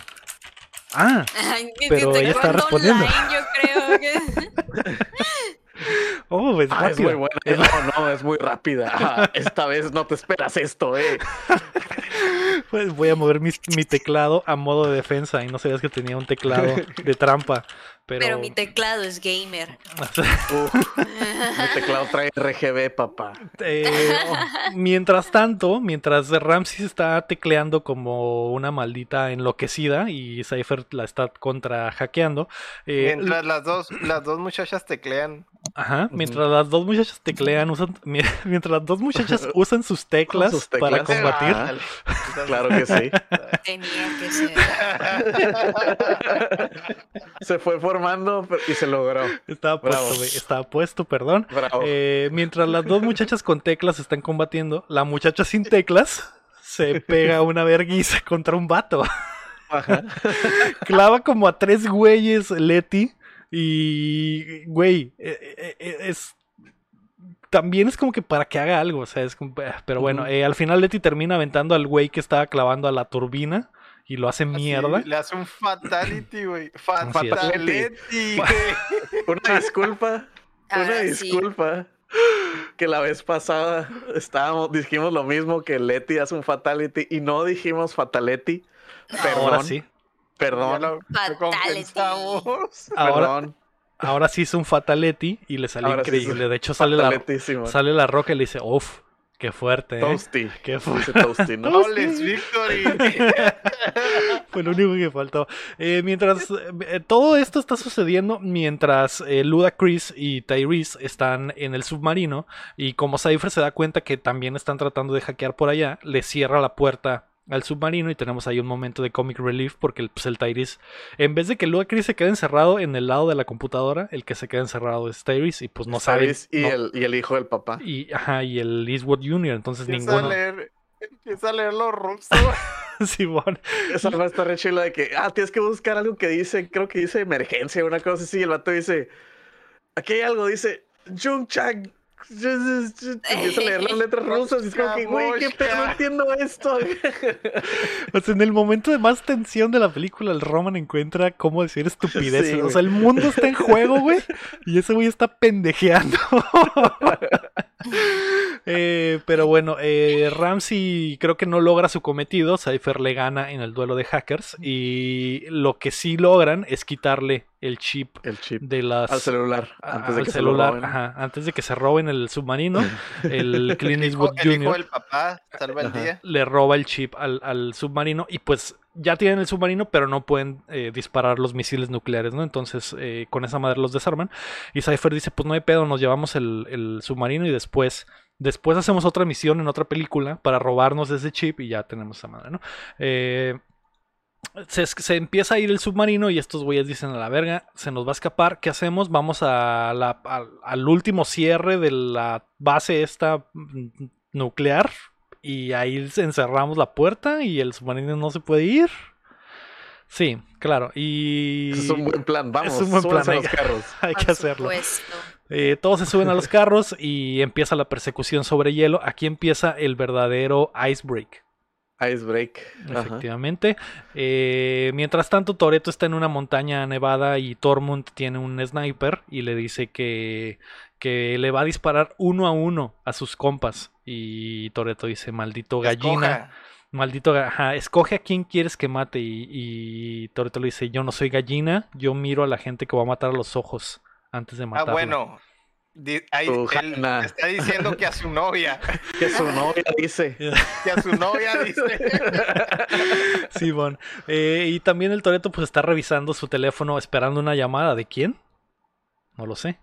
Ah, Ay, Pero ella está respondiendo. online, yo creo que... oh, es Ah, es muy buena. No, no, es muy rápida. Ah, esta vez no te esperas esto, eh. Pues voy a mover mis- mi teclado a modo de defensa. Y no sabías que tenía un teclado de trampa. Pero, Pero mi teclado es gamer. Mi teclado trae RGB, papá. Eh, mientras tanto, mientras Ramsey se está tecleando como una maldita enloquecida y Cypher la está contra hackeando. eh, Mientras las dos, las dos muchachas teclean. Ajá, mientras las dos muchachas teclean, usan, mi- mientras las dos muchachas usan sus teclas, sus para combatir. Claro que sí. Tenía que ser. Se fue formando y se logró. Estaba Bravo. puesto, güey, estaba puesto, perdón. Bravo. Eh, mientras las dos muchachas con teclas están combatiendo, la muchacha sin teclas se pega una verguiza contra un vato. Ajá. Clava como a tres güeyes Leti y, güey, eh, eh, es... También es como que para que haga algo, o sea, es como- Pero bueno, eh, al final Leti termina aventando al güey que estaba clavando a la turbina y lo hace mierda. Así, le hace un fatality, güey. Fa- Así es. Fatality, güey. Una disculpa. Una sí. disculpa. Que la vez pasada estábamos, dijimos lo mismo que Leti hace un fatality y no dijimos fatality. Perdón. Ahora sí. Perdón. lo- Fatality. Ahora, Perdón. ahora sí hizo un fatality y le salió sí increíble. de hecho, sale la, sale la roca y le dice, uff, qué fuerte, ¿eh? Toasty. Qué fuerte. Toasty, ¿no? Flawless victory. Fue lo único que faltó. Eh, mientras eh, todo esto está sucediendo, mientras eh, Ludacris y Tyrese están en el submarino, y como Cypher se da cuenta que también están tratando de hackear por allá, le cierra la puerta al submarino y tenemos ahí un momento de comic relief porque el, pues, el Tyrese, en vez de que Ludacris se quede encerrado en el lado de la computadora, el que se queda encerrado es Tyrese y pues no sabe. ¿Sabes? Y, no- el, y el hijo del papá. y, ajá, y el Eastwood Jr., entonces Empieza ninguno. a leer, empieza a leer los rusos. Simón. Esa va a estar re chila de que, ah, tienes que buscar algo que dice, creo que dice emergencia, una cosa así. Y el vato dice, aquí hay algo, dice, Jung Chang. Empieza a leer las letras rusas y es como que, güey, qué pedo, no entiendo esto. O sea, en el momento de más tensión de la película, el Roman encuentra cómo decir estupideces. Sí, o sea, el mundo está en juego, güey. Y ese güey está pendejeando. Eh, pero bueno, eh, Ramsey creo que no logra su cometido. Cypher le gana en el duelo de hackers. Y lo que sí logran es quitarle el chip El chip. de las. Al celular, a- antes de al que se lo roben. ajá, antes de que se roben el submarino, el Clint Eastwood el hijo Jr. del papá salva el Ajá. día. le roba el chip al, al submarino y pues ya tienen el submarino pero no pueden eh, disparar los misiles nucleares, ¿no? Entonces eh, con esa madre los desarman y Cypher dice pues no hay pedo, nos llevamos el, submarino y después... Después hacemos otra misión en otra película para robarnos ese chip y ya tenemos esa madre, ¿no? Eh, se, empieza a ir el submarino y estos güeyes dicen a la verga, se nos va a escapar, ¿qué hacemos? Vamos al último cierre de la base esta mm, nuclear y ahí encerramos la puerta y el submarino no se puede ir. Sí, claro, y es un buen plan, vamos, Es un buen plan, a los carros. hay que hacerlo. Eh, todos se suben a los carros y empieza la persecución sobre hielo. Aquí empieza el verdadero icebreak. Icebreak. Efectivamente. Eh, mientras tanto, Toreto está en una montaña nevada y Tormund tiene un sniper y le dice que, que le va a disparar uno a uno a sus compas. Y Toreto dice, maldito gallina. Escoja. Maldito, ajá, escoge a quién quieres que mate. Y, y Toreto le dice, yo no soy gallina, yo miro a la gente que va a matar a los ojos antes de Ah, matarla. bueno. Di- ahí, él está diciendo que a su novia. Que su novia dice. Que a su novia dice. Simón. Eh, y también el Toreto pues está revisando su teléfono esperando una llamada. ¿De quién? No lo sé.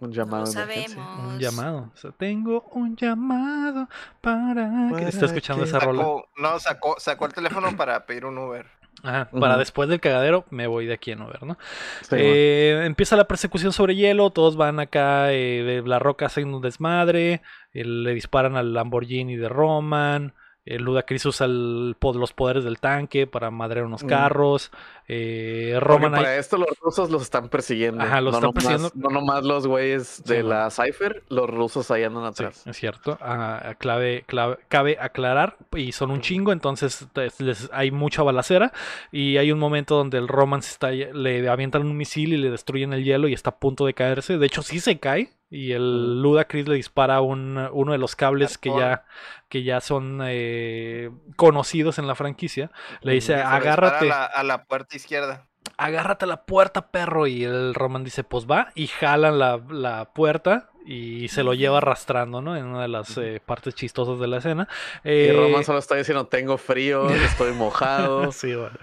Un No llamado lo emergencia. sabemos. Un llamado. O sea, tengo un llamado para. que Para está escuchando que- esa rola. Sacó, no, sacó, sacó el teléfono para pedir un Uber. Ajá, para Ujú. después del cagadero me voy de aquí en Uber, ¿no? Sí, Eh, empieza la persecución sobre hielo, todos van acá, eh, de la roca hacen un desmadre, eh, le disparan al Lamborghini de Roman, el Ludacris usa el los poderes del tanque para madrear unos Mm. carros, eh, Roman para esto los rusos los están persiguiendo. Ajá, los no están nomás- persiguiendo. No nomás los güeyes de Sí, la Cypher, los rusos ahí andan Sí, atrás. es cierto. Ah, clave, clave- cabe aclarar, y son un chingo, entonces les- hay mucha balacera. Y hay un momento donde el Roman se está, le avientan un misil y le destruyen el hielo y está a punto de caerse. De hecho, sí se cae. Y el. Ludacris le dispara un, uno de los cables que ya, que ya son eh, conocidos en la franquicia. Le dice, agárrate, A la, a la puerta izquierda. agárrate a la puerta, perro. Y el Roman dice, pues va. Y jalan la, la puerta y se lo lleva arrastrando, ¿no? En una de las eh, partes chistosas de la escena. Y Eh, Roman solo está diciendo, tengo frío, estoy mojado. sí, bueno.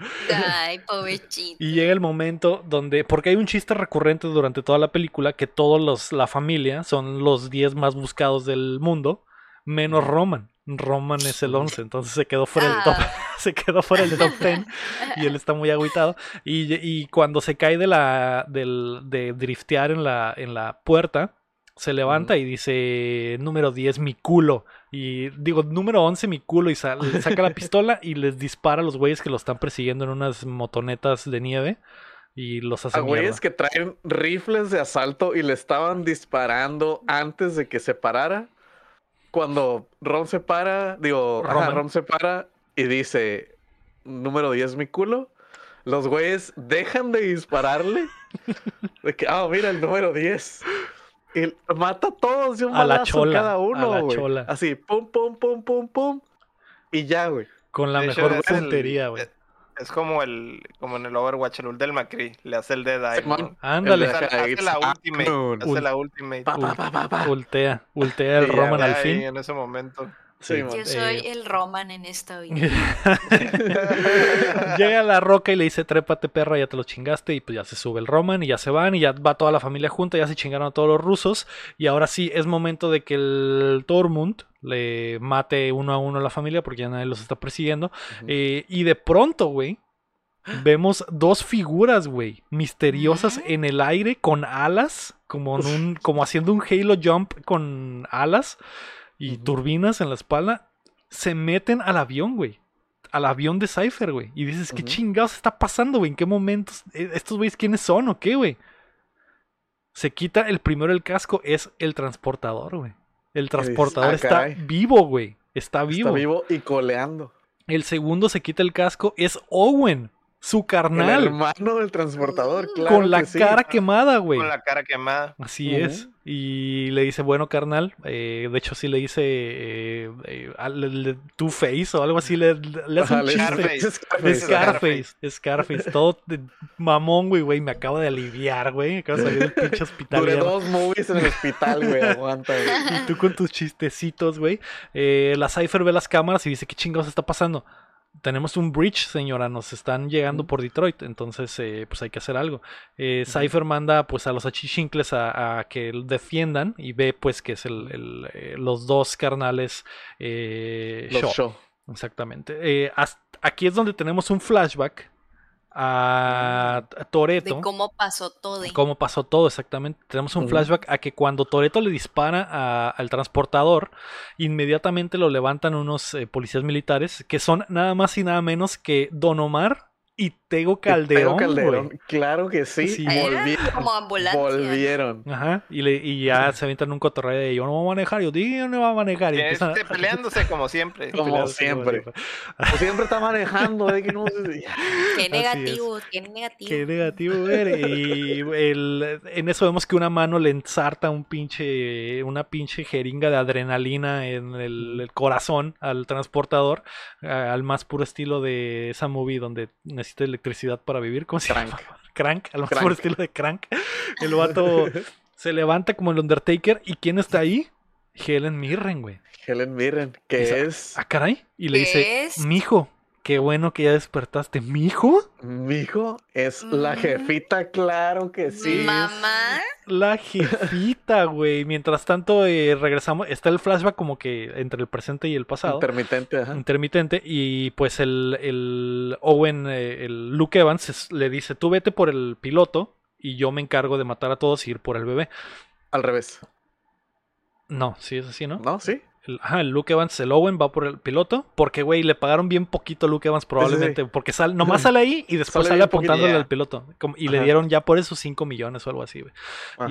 Ay, pobrecito. Y llega el momento donde, porque hay un chiste recurrente durante toda la película, que todos los, la familia son los 10 más buscados del mundo, menos Roman. Roman es el 11, entonces se quedó fuera del top, Ah. se quedó fuera del top 10 y él está muy agüitado. Y, y cuando se cae de la, del, de driftear en la, en la puerta, se levanta y dice número 10 mi culo. Y digo número 11 mi culo y sa- saca la pistola y les dispara a los güeyes que lo están persiguiendo en unas motonetas de nieve y los hace A güeyes que traen rifles de asalto y le estaban disparando antes de que se parara. Cuando Ron se para, digo, ajá. Ron se para y dice, número 10 mi culo. Los güeyes dejan de dispararle. De que, ah, mira el número 10. Y mata a todos de un A la balazo chola, cada a uno, la güey. chola. Así, pum, pum, pum, pum, pum. Y ya, güey. Con la De hecho, mejor es el- puntería, güey. Es, es como el como en el Overwatch, el ult del Macri. Le hace el dead eye. ¿no? Ándale, el Hace, hace It's la ultimate. Hace la ultimate. Pa, pa, pa, pa, pa. ultea, ultea el Roman al fin. En ese momento. Sí. Yo soy eh, el Roman en esta vida. Llega a la roca y le dice, trépate perra, ya te lo chingaste. Y pues ya se sube el Roman y ya se van y ya va toda la familia junta, ya se chingaron a todos los rusos. Y ahora sí es momento de que el Tormund le mate uno a uno a la familia porque ya nadie los está persiguiendo. Eh, y de pronto, güey, vemos dos figuras, güey, misteriosas en el aire con alas, como, en un, como haciendo un Halo Jump con alas y turbinas en la espalda. Se meten al avión, güey. Al avión de Cypher, güey. Y dices, ¿qué chingados está pasando, güey? ¿En qué momentos? Eh, ¿Estos güeyes quiénes son o qué, güey? Se quita el primero el casco, es el transportador, güey. El transportador "Ah, está caray". vivo, güey. Está vivo. Está vivo y coleando. El segundo se quita el casco, es Owen, su El carnal, hermano del transportador, claro. con la que sí. cara quemada, güey. Con la cara quemada. Así es. Y le dice, bueno, carnal. eh, de hecho, sí le dice eh, eh, al- Two Face o algo así. Le, le hace un le- chiste. Scarface. Scarface. Scarface, Scarface, todo de mamón, güey, güey, me acabo de aliviar, güey, acabo de salir del pinche hospital. Duré dos movies en el hospital, güey. Aguanta, güey. Y tú con tus chistecitos, güey. Eh, la Cypher ve las cámaras y dice, ¿qué chingados está pasando? Tenemos un bridge, señora, nos están llegando por Detroit, entonces eh, pues hay que hacer algo. Eh, Cypher manda pues a los achichincles a, a que defiendan y ve pues que es el, el, eh, los dos carnales eh, Los Shaw. show. Exactamente. Eh, hasta- aquí es donde tenemos un flashback a De Toreto. cómo pasó todo. Cómo pasó todo exactamente. Tenemos un flashback a que cuando Toreto le dispara a- al transportador, inmediatamente lo levantan unos eh, policías militares que son nada más y nada menos que Don Omar y Tego Calderón. Tego. Calderón. Claro que sí. Sí. Volvieron. como ambulancia. Volvieron. Ajá. Y, le- y ya se avientan un cotorreo de yo no voy a manejar, yo digo no voy a manejar. Y empiezan Este, peleándose como siempre. Como siempre. Pues siempre está manejando, de que no sé- Qué negativo, qué negativo. Qué negativo, ver. Y el- en eso vemos que una mano le ensarta un pinche, una pinche jeringa de adrenalina en el, el corazón al transportador, al más puro estilo de esa movie donde necesita electricidad para vivir. ¿Cómo se Crank. llama? Crank, más Crank. puro estilo de Crank. El vato se levanta como el Undertaker. ¿Y quién está ahí? Helen Mirren, güey. Helen Mirren, que es. Ah, caray. Y le ¿Qué dice, es? mijo, qué bueno que ya despertaste. ¿Mi hijo? Mi hijo es la Mm. jefita, claro que sí. Mamá. La jefita, güey. Mientras tanto, eh, regresamos. Está el flashback como que entre el presente y el pasado. Intermitente, ajá. intermitente y pues el, el Owen, eh, el Luke Evans es- le dice, tú vete por el piloto y yo me encargo de matar a todos y ir por el bebé. Al revés. No, sí es así, ¿no? ¿No? Sí. El, ajá, el Luke Evans, el Owen va por el piloto porque, güey, le pagaron bien poquito a Luke Evans probablemente porque sal, nomás sale ahí y después Sale apuntándole al piloto como- y le dieron ya por eso 5 millones o algo así, güey.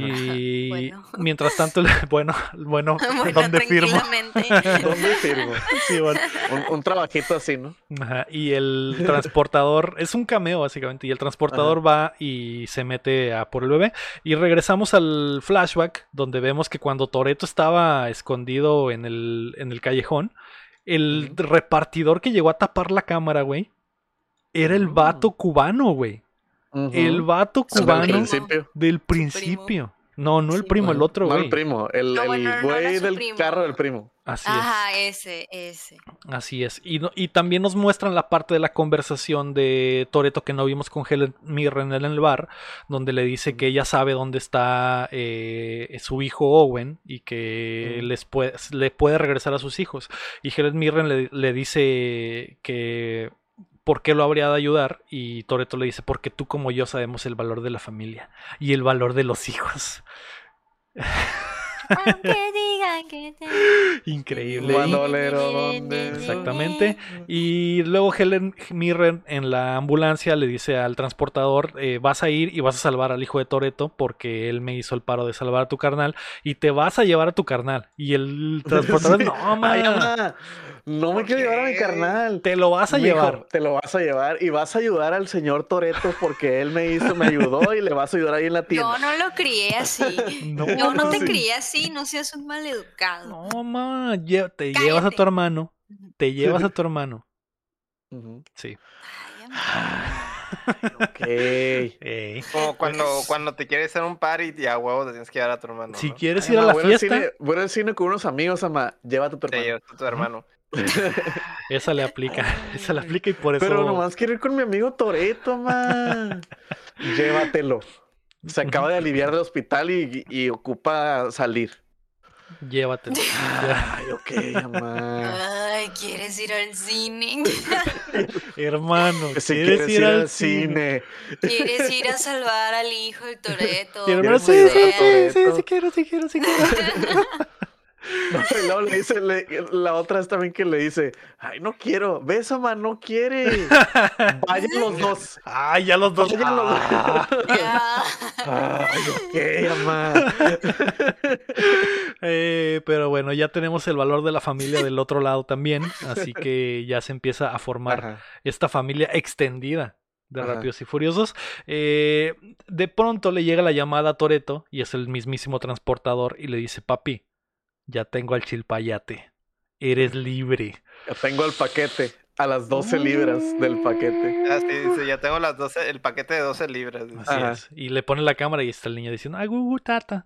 Y Bueno. mientras tanto, bueno, bueno, Bueno, ¿dónde firmo? ¿Dónde firmo? Sí, bueno. Un, un trabajito así, ¿no? Ajá, y el transportador es un cameo básicamente y el transportador va y se mete a por el bebé y regresamos al flashback donde vemos que cuando Toreto estaba escondido en el, en el callejón el repartidor que llegó a tapar la cámara, güey, era el Mm. vato cubano, güey. El vato cubano principio. del primo. principio. No, no el Sí. primo, el otro, No, güey. el primo. El, No, el bueno, no era güey su del primo. carro del primo. Así es. Ajá, ese, ese. Así es. Y, no- y también nos muestran la parte de la conversación de Toreto que no vimos con Helen Mirren en el bar, donde le dice que ella sabe dónde está eh, su hijo Owen y que les puede, le puede regresar a sus hijos. Y Helen Mirren le, le dice que por qué lo habría de ayudar y Toreto le dice porque tú como yo sabemos el valor de la familia y el valor de los hijos. Increíble. Bandolero, ¿dónde? Exactamente. Y luego Helen Mirren en la ambulancia le dice al transportador, eh, vas a ir y vas a salvar al hijo de Toreto porque él me hizo el paro de salvar a tu carnal y te vas a llevar a tu carnal. Y el transportador, Sí. no, ma, Ay, mamá, no me ¿Por quiero llevar a mi carnal. te lo vas a Mijo, llevar. Te lo vas a llevar y vas a ayudar al señor Toreto porque él me hizo, me ayudó y le vas a ayudar ahí en la tienda. Yo no lo crié así. No, Yo no te sí. crié así, no seas un maleducado. No, ma, lle- te llevas a tu hermano. Te llevas a tu hermano. Ujú. Sí. Ay, amor. Ok. Ey. Como cuando, cuando te quieres hacer un party y a huevo te tienes que llevar a tu hermano. Si ¿no? quieres Ay, ir a mamá, la fiesta, cine- voy al cine con unos amigos, ama. Llévate a tu Te hermano. llevas a tu hermano. esa le aplica. Esa le aplica y por eso. Pero nomás quiero ir con mi amigo Toreto, man. Llévatelo. Se acaba de aliviar del hospital y, y ocupa salir. Llévatelo. Ay, ok, mamá. Ay, ¿quieres ir al cine? Hermano, Si ¿quieres, ir al cine. ¿Quieres ir a salvar al hijo de Toreto? Hermano, ¿Quieres sí, sí, sí, sí, sí quiero, sí quiero, sí quiero. No, y luego le dice, le- la otra es también que le dice, ay, no quiero, ves, mamá, no quiere. Vayan los dos. Ay, ya los dos. Vayan los dos. Ah. Ya. Ay, ok, mamá. Eh, pero bueno, ya tenemos el valor de la familia del otro lado también, así que ya se empieza a formar Ajá. esta familia extendida de Ajá. Rápidos y Furiosos. Eh, de pronto le llega la llamada a Toreto y es el mismísimo transportador y le dice, papi, ya tengo al chilpayate, eres libre. Ya tengo el paquete a las 12 libras del paquete. Ah, sí, dice, ya tengo las 12, el paquete de 12 libras. dice. Así Ajá. es. Y le pone la cámara y está el niño diciendo, ay, tata.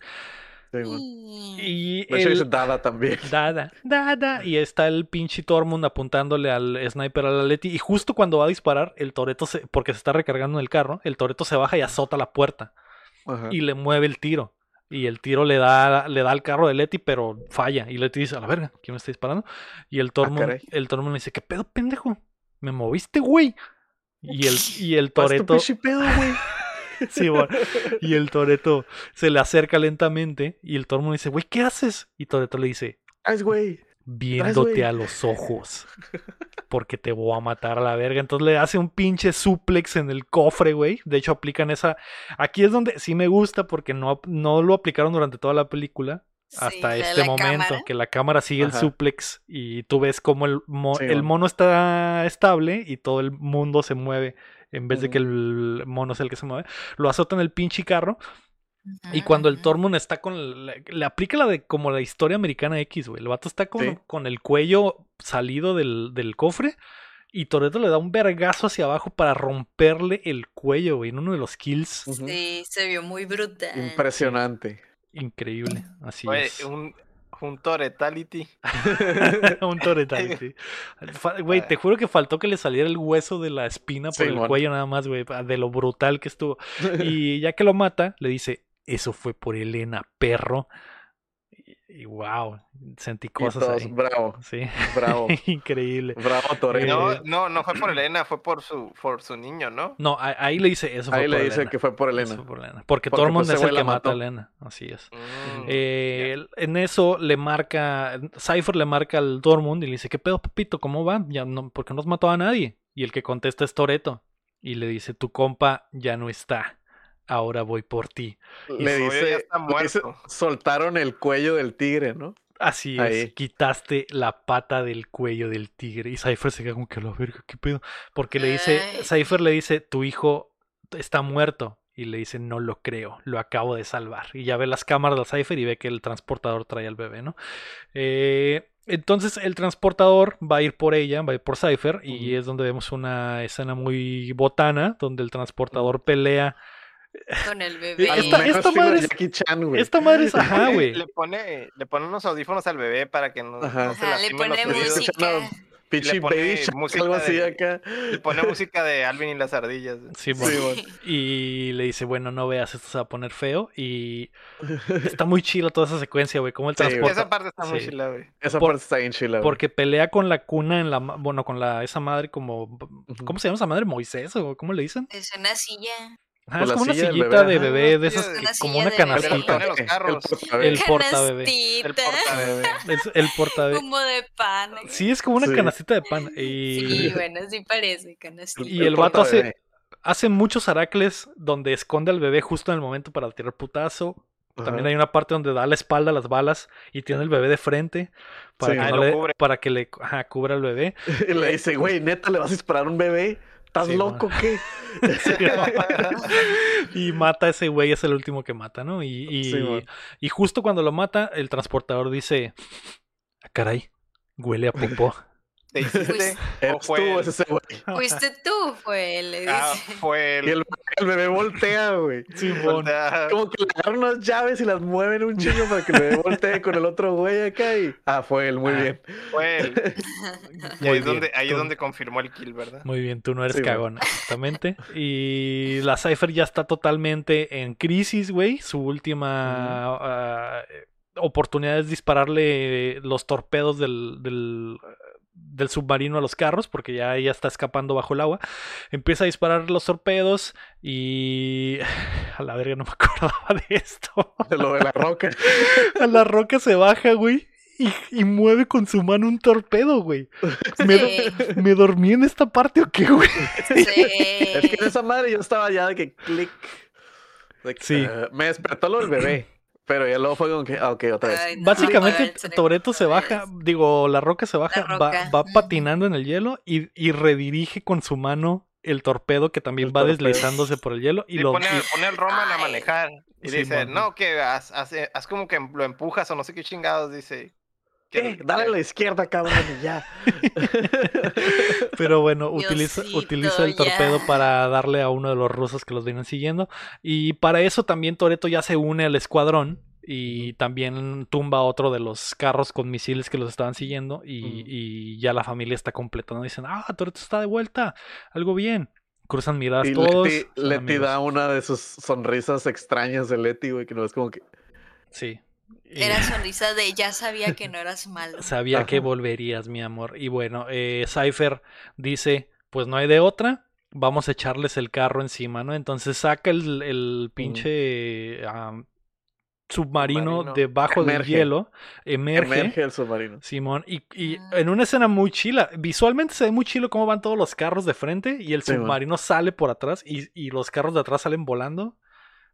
Sí. Y De hecho, el- dice Dada también. Dada, dada. Y está el pinche Tormund apuntándole al sniper a la Leti. Y justo cuando va a disparar, el Toreto se. Porque se está recargando en el carro, el Toreto se baja y azota la puerta. Ajá. Y le mueve el tiro. Y el tiro le da, le da al carro de Leti, pero falla. Y Leti dice, a la verga, ¿quién me está disparando? Y el Tormund, caray. el Tormund le dice, ¿qué pedo, pendejo? ¿Me moviste, güey? Y el, y el ¿Cuál es tu Toreto. pinche pedo, güey? Sí, bueno. Y el Toreto se le acerca lentamente. Y el Tormund dice, güey, ¿qué haces? Y Toreto le dice, Ay, güey. viéndote a los ojos. Porque te voy a matar a la verga. Entonces le hace un pinche suplex en el cofre, güey. De hecho, aplican esa. Aquí es donde sí me gusta porque no, no lo aplicaron durante toda la película. Hasta Sí, este momento. cámara. Que la cámara sigue el suplex y tú ves cómo el, mo- Sí, el mono está estable y todo el mundo se mueve. En vez de que el mono sea el que se mueve. Lo azota en el pinche carro. Y cuando el. Tormund está con. Le, le aplica la de como la historia americana X, güey. El vato está con, Sí. con el cuello salido del, del cofre. Y Toreto le da un vergazo hacia abajo para romperle el cuello, güey. En uno de los kills. Sí, se vio muy brutal. Impresionante. Increíble. Así Oye, es. un- Un Toretality. un Toretality. Güey, te juro que faltó que le saliera el hueso de la espina por el cuello nada más, güey, de lo brutal que estuvo. Y ya que lo mata, le dice, eso fue por Elena, perro. Y, y wow, sentí Y cosas todos, ahí. bravo, Sí, bravo, increíble. bravo Toreto. No, Eh, no, no fue por Elena, fue por su, por su niño, ¿no? No, ahí le dice, eso fue Ahí por le dice Elena. que fue por Elena. fue por Elena. Porque, Porque, Tormund pues, es el que mata a. Elena, así es. Mm, Eh, en eso le marca, Cypher le marca al Dortmund y le dice, ¿qué pedo, papito? ¿Cómo va? Ya no, porque no has matado a nadie. Y el que contesta es Toreto. Y le dice, tu compa ya no está. Ahora voy por ti. Le dice, está soltaron el cuello del tigre, ¿no? Así es, Ahí. quitaste la pata del cuello del tigre. Y Cypher se queda como que la verga, ¿qué pedo? Porque le dice, Ay. Cypher le dice, tu hijo está muerto. Y le dice, no lo creo, lo acabo de salvar. Y ya ve las cámaras de Cypher y ve que el transportador trae al bebé, ¿no? Eh, entonces el transportador va a ir por ella, va a ir por Cypher. Y es donde vemos una escena muy botana, donde el transportador pelea. Con el bebé. Esta- madre es- Jackie Chan, güey. Esta madre es, ajá, güey. Le pone, le pone unos audífonos al bebé para que no, Ajá. no se Ajá, le los pone música. Pichi le pone Baby música algo así de- acá. Le pone música de Alvin y las ardillas. Sí, Sí, bueno. Y le dice, bueno, no veas, esto se va a poner feo. Y está muy chila toda esa secuencia, güey. Cómo el Sí, transporta. Esa parte está muy chila, güey. Esa Por- parte está bien chila, güey. Porque pelea con la cuna en la... Bueno, con la esa madre como... ¿Cómo se llama esa madre? ¿Moisés? ¿O cómo le dicen? Es una silla. Con es como una sillita bebé, de bebé, de esas, que- como una canastita. El portabebé. El portabebé. El portabebé. Como de pan. Sí, es como una Sí. canastita de pan. Y, Sí, bueno, sí parece canastita. y el vato hace, hace muchos aracles donde esconde al bebé justo en el momento para tirar putazo. También hay una parte donde da la espalda a las balas y tiene el bebé de frente para Sí. que, Ah, le- para que le ajá, cubra al bebé. Y le dice, güey, neta, ¿le vas a disparar a un bebé? ¿Estás Sí, loco o qué? y mata a ese güey, es el último que mata, ¿no? Y, y, Sí, man. y justo cuando lo mata, el transportador dice, "Ah, caray, huele a popó. ¿Te hiciste? Pues- ¿O Eres fue tú, él? es ese güey. Fuiste tú, fue él, le dice. Ah, fue Y el... el, el bebé voltea, güey. Simón. Como que le agarran unas llaves y las mueven un chingo para que el bebé voltee con el otro güey acá y... Ah, fue él, muy Ah. bien. Fue él. Y ahí es donde, ahí es tú- donde confirmó el kill, ¿verdad? Muy bien, tú no eres Sí, güey. cagona, exactamente. Y la Cypher ya está totalmente en crisis, güey. Su última ah, oportunidad es dispararle los torpedos del, del, del submarino a los carros, porque ya ella está escapando bajo el agua. Empieza a disparar los torpedos y... A la verga, no me acordaba de esto. De lo de la roca. A la roca se baja, güey. Y, y mueve con su mano un torpedo, güey. Me, do- Sí. ¿Me dormí en esta parte o qué, güey? Sí. Es que en esa madre yo estaba ya de que clic. de que, Sí. eh, me despertó lo del bebé. Pero ya luego fue como que, ah, ok, otra vez. Ay, no, Básicamente, el cerebro Toreto se baja, vez. digo, la roca se baja, va, va patinando en el hielo y, y redirige con su mano el torpedo que también El va torpedo. deslizándose por el hielo y Y lo pone, y- pone al Roman a Ay. manejar. Y Sí, dice, no, que haz, haz- haz como que lo empujas o no sé qué chingados, dice. ¿Qué? Dale a la izquierda, cabrón, y ya. pero bueno, utiliza, el torpedo ya. para darle a uno de los rusos que los vienen siguiendo y para eso también Toreto ya se une al escuadrón y también tumba a otro de los carros con misiles que los estaban siguiendo y, ya la familia está completa, ¿no? Dicen, ah, Toreto está de vuelta, algo bien. Cruzan miradas Y todos. Leti, Leti da una de sus sonrisas extrañas de Leti, güey, que no es como que. Sí. Era sonrisa de ya sabía que no eras malo. sabía que volverías, mi amor. Y bueno, eh, Cypher dice, pues no hay de otra, vamos a echarles el carro encima, ¿no? Entonces saca el, el pinche am, submarino, Submarino. debajo del hielo, emerge. Emerge el submarino. Simón, y, y Ah. en una escena muy chila, visualmente se ve muy chilo cómo van todos los carros de frente y el Sí, man. submarino sale por atrás y, y los carros de atrás salen volando.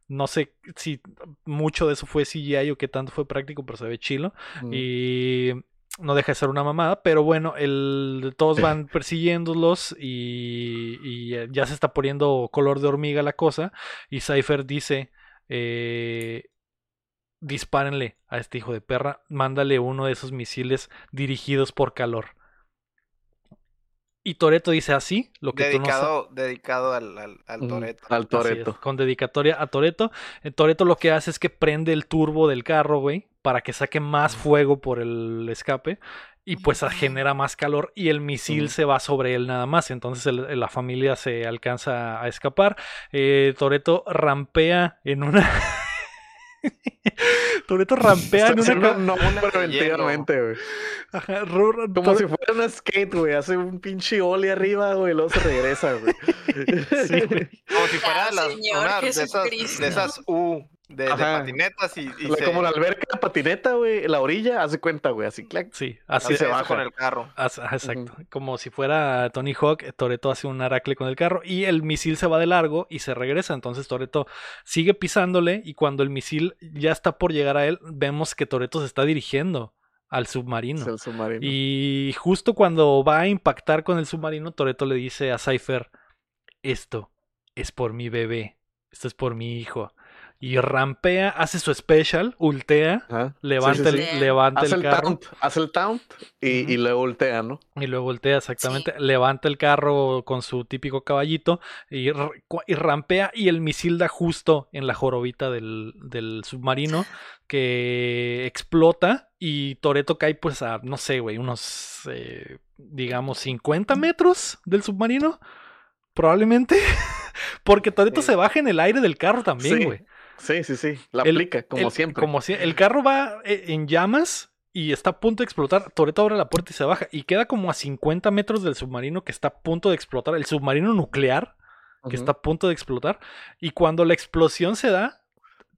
No sé si mucho de eso fue CGI o qué tanto fue práctico, pero se ve chilo. Mm. Y no deja de ser una mamada, pero bueno, el, todos van persiguiéndolos y, y, eh, ya se está poniendo color de hormiga la cosa. Y Cypher dice, eh, dispárenle a este hijo de perra, mándale uno de esos misiles dirigidos por calor. Y Toreto dice así, lo que tú no sabes. dedicado, dedicado al, al, al Mm, Toreto. Al con dedicatoria a Toreto. Toreto lo que hace es que prende el turbo del carro, güey, para que saque más fuego por el escape y pues genera más calor y el misil se va sobre él nada más. Entonces el- la familia se alcanza a escapar. Eh, Toreto rampea en una... Toreto rampea en una... Una de preventivamente, güey. Ajá, Como si fuera un skate, güey. Hace un pinche ollie arriba, güey, y luego se regresa, güey. Sí, güey. Como si fuera de las, Señor una de, esas, Jesucristo. de esas U de, patinetas y, y La- se, Como la alberca de patineta, güey. La orilla, hace cuenta, güey. Así, clac. Sí, así así se baja. con el carro. As- exacto. Como si fuera Tony Hawk, Toreto hace un aracle con el carro y el misil se va de largo y se regresa. Entonces Toreto sigue pisándole y cuando el misil ya está por llegar a él, vemos que Toreto se está dirigiendo al submarino. Es el submarino. Y justo cuando va a impactar con el submarino, Toreto le dice a Cypher, esto es por mi bebé, esto es por mi hijo. Y rampea, hace su special, ultea, Ajá. levanta, Sí, sí, el, levanta Hace el el carro. taunt, hace el taunt y, Ujú. y luego voltea, ¿no? Y luego voltea exactamente, levanta el carro con su típico caballito y, y rampea y el misil da justo en la jorobita del, del submarino que explota y Toreto cae pues a, no sé, güey, unos, eh, digamos, 50 metros del submarino, probablemente, porque Toreto Sí. se baja en el aire del carro también, Sí, güey. Sí, sí, sí. La El- aplica, como el- siempre. Como si el carro va eh, en llamas y está a punto de explotar. Toreto abre la puerta y se baja. Y queda como a 50 metros del submarino que está a punto de explotar. El submarino nuclear que está a punto de explotar. Y cuando la explosión se da,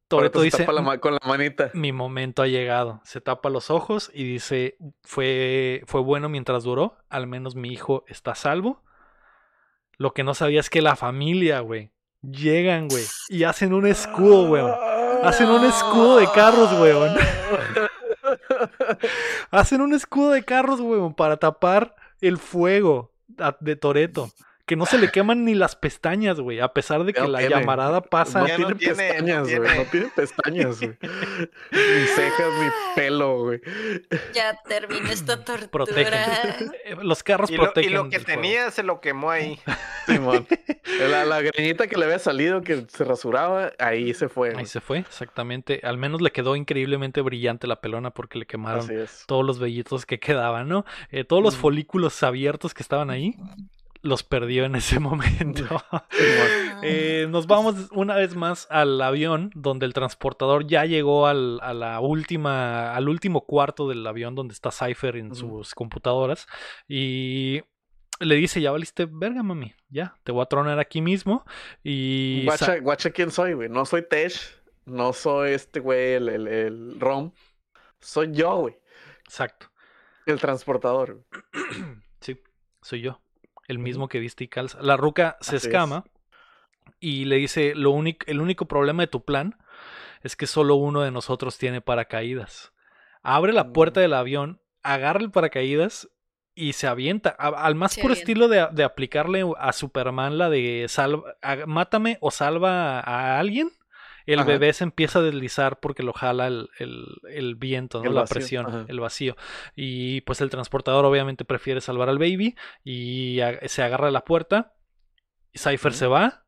Toreto dice: tapa la ma- con la manita. Mi momento ha llegado. Se tapa los ojos y dice: fue, fue bueno mientras duró. Al menos mi hijo está a salvo. Lo que no sabía es que la familia, güey, llegan, güey, y hacen un escudo, weón. Hacen un escudo de carros, weón. Hacen un escudo de carros, weón, para tapar el fuego de Toreto. Que no se le queman ni las pestañas, güey. A pesar de que No la tiene. llamarada pasa. No no tiene, no pestañas, güey. tiene. No tiene pestañas, güey. Ni cejas, ni pelo, güey. Ya terminó esta tortura. Protegen. Los carros Y lo, y protegen. lo que tenía se lo quemó ahí. Simón. La, la greñita que le había salido, que se rasuraba, ahí se fue. Ahí se fue, exactamente. Al menos le quedó increíblemente brillante la pelona porque le quemaron todos los vellitos que quedaban, ¿no? Eh, todos los Ujú. folículos abiertos que estaban ahí, los perdió en ese momento. Simón. Eh, nos vamos una vez más al avión, donde el transportador ya llegó al, a la última, al último cuarto del avión donde está Cypher en sus computadoras. Y le dice, ya valiste verga, mami. Ya, te voy a tronar aquí mismo. Y Guacha, guacha quién soy, güey. No soy Tesh, no soy este güey, el, el, el Rom. Soy yo, güey. Exacto. El transportador. güey. Sí, soy yo. El mismo que viste y calza. La ruca se Así es. escama y le dice, lo único, el único problema de tu plan es que solo uno de nosotros tiene paracaídas. Abre la puerta Mm. del avión, agarra el paracaídas y se avienta. A- al más Se puro avienta. estilo de, de aplicarle a Superman la de salva, a- mátame o salva a alguien. El Ajá. bebé se empieza a deslizar porque lo jala el, el- el viento, ¿no? El la vacío, presión, ajá. el vacío. Y pues el transportador obviamente prefiere salvar al baby y a- se agarra a la puerta. Cypher se va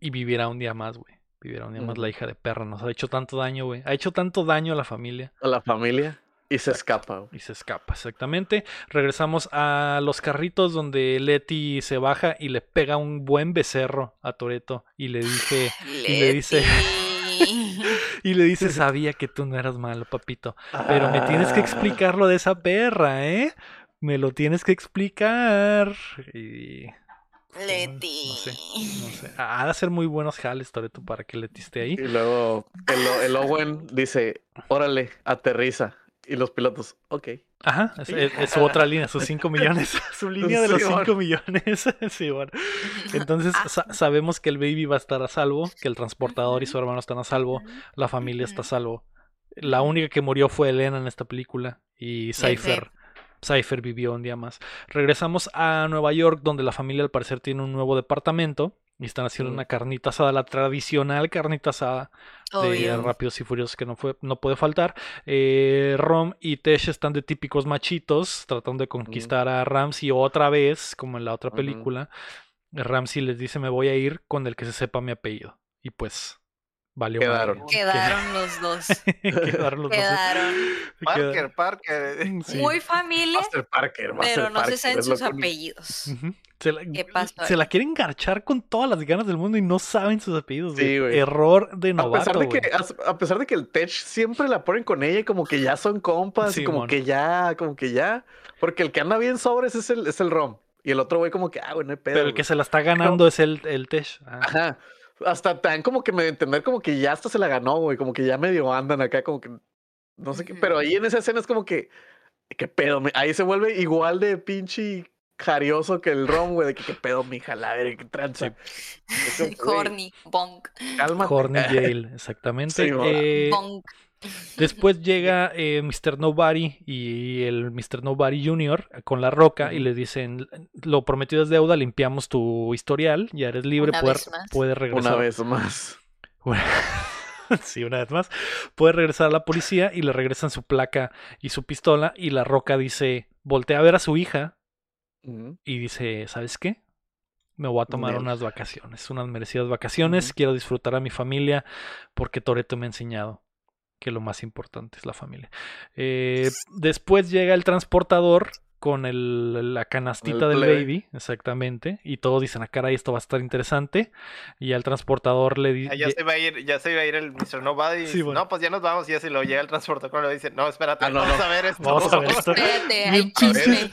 y vivirá un día más, güey. Vivirá un día más la hija de perra. Nos ha hecho tanto daño, güey. Ha hecho tanto daño a la familia A la familia. Y se escapa, y se escapa, exactamente. Regresamos a los carritos donde Leti se baja y le pega un buen becerro a Toreto y le dije Y le dice- Leti. y le dice, "Sabía que tú no eras malo, papito, pero me tienes que explicar lo de esa perra, ¿eh? Me lo tienes que explicar." Y Leti. No sé, no sé. Ha de ser muy buenos jales, Toreto, para que Leti esté ahí. Y luego el Owen dice, órale, aterriza. Y los pilotos, ok. Ajá, es, es- es su otra línea, sus 5 millones. Su línea de los Sí, 5 millones. Sí, bueno. Entonces Ah. sa- sabemos que el baby va a estar a salvo, que el transportador y su hermano están a salvo, la familia está a salvo. La única que murió fue Elena en esta película y Cypher. Cypher vivió un día más. Regresamos a Nueva York, donde la familia al parecer tiene un nuevo departamento y están haciendo una carnita asada, la tradicional carnita asada de. Rápidos y Furiosos que no, fue, no puede faltar. Eh, Rom y Tesh están de típicos machitos, tratando de conquistar a Ramsey otra vez, como en la otra película. Ramsey les dice, me voy a ir con el que se sepa mi apellido. Y pues Valió Quedaron. madre. Quedaron los dos. Quedaron los dos. Quedaron. Parker, Parker. Sí. Muy familia, Master Parker, Master pero no se saben sus que- apellidos. Se la, ¿Qué pasó se la quieren garchar con todas las ganas del mundo y no saben sus apellidos. Sí, güey. Error de A novato. pesar de, que, a, a pesar de que el Tech siempre la ponen con ella y como que ya son compas y como que ya, como que ya. Porque el que anda bien sobres es el, es el Rom. Y el otro güey como que, ah, güey, no hay pedo. Pero el güey. que se la está ganando es el, el Tesh. Ah, Ajá. Hasta tan como que me entender como que ya hasta se la ganó, güey. Como que ya medio andan acá, como que. No sé qué. Pero ahí en esa escena es como que. ¿Qué pedo? me- Ahí se vuelve igual de pinche jarioso que el rom, güey. De que qué pedo, mija, la verga, qué tranza. Horny, bonk, Cálmate. Horny Jail, exactamente. Sí, Eh, bonk. Después llega eh, Mr. Nobody y el Mr. Nobody Jr. con la roca y le dicen, lo prometido es deuda, limpiamos tu historial, ya eres libre, Una puedes, vez más. puedes regresar. Una vez más. sí, una vez más. Puede regresar a la policía y le regresan su placa y su pistola. Y la roca dice: Voltea a ver a su hija y dice: ¿Sabes qué? Me voy a tomar unas vacaciones, unas merecidas vacaciones. Quiero disfrutar a mi familia porque Toreto me ha enseñado que lo más importante es la familia. Eh, después llega el transportador con el- la canastita El del plebe. baby, exactamente, y todos dicen, ah, caray, esto va a estar interesante, y al transportador le Ah, dice, Ya se iba a ir, ya se iba a ir el Mr. Nobody. y Sí, dice, bueno. No, pues ya nos vamos. Y ya se lo llega el transportador le dice, no, espérate, Ah, no, vamos no. a ver esto. Vamos a ver esto. Espérate, hay Bien chisme.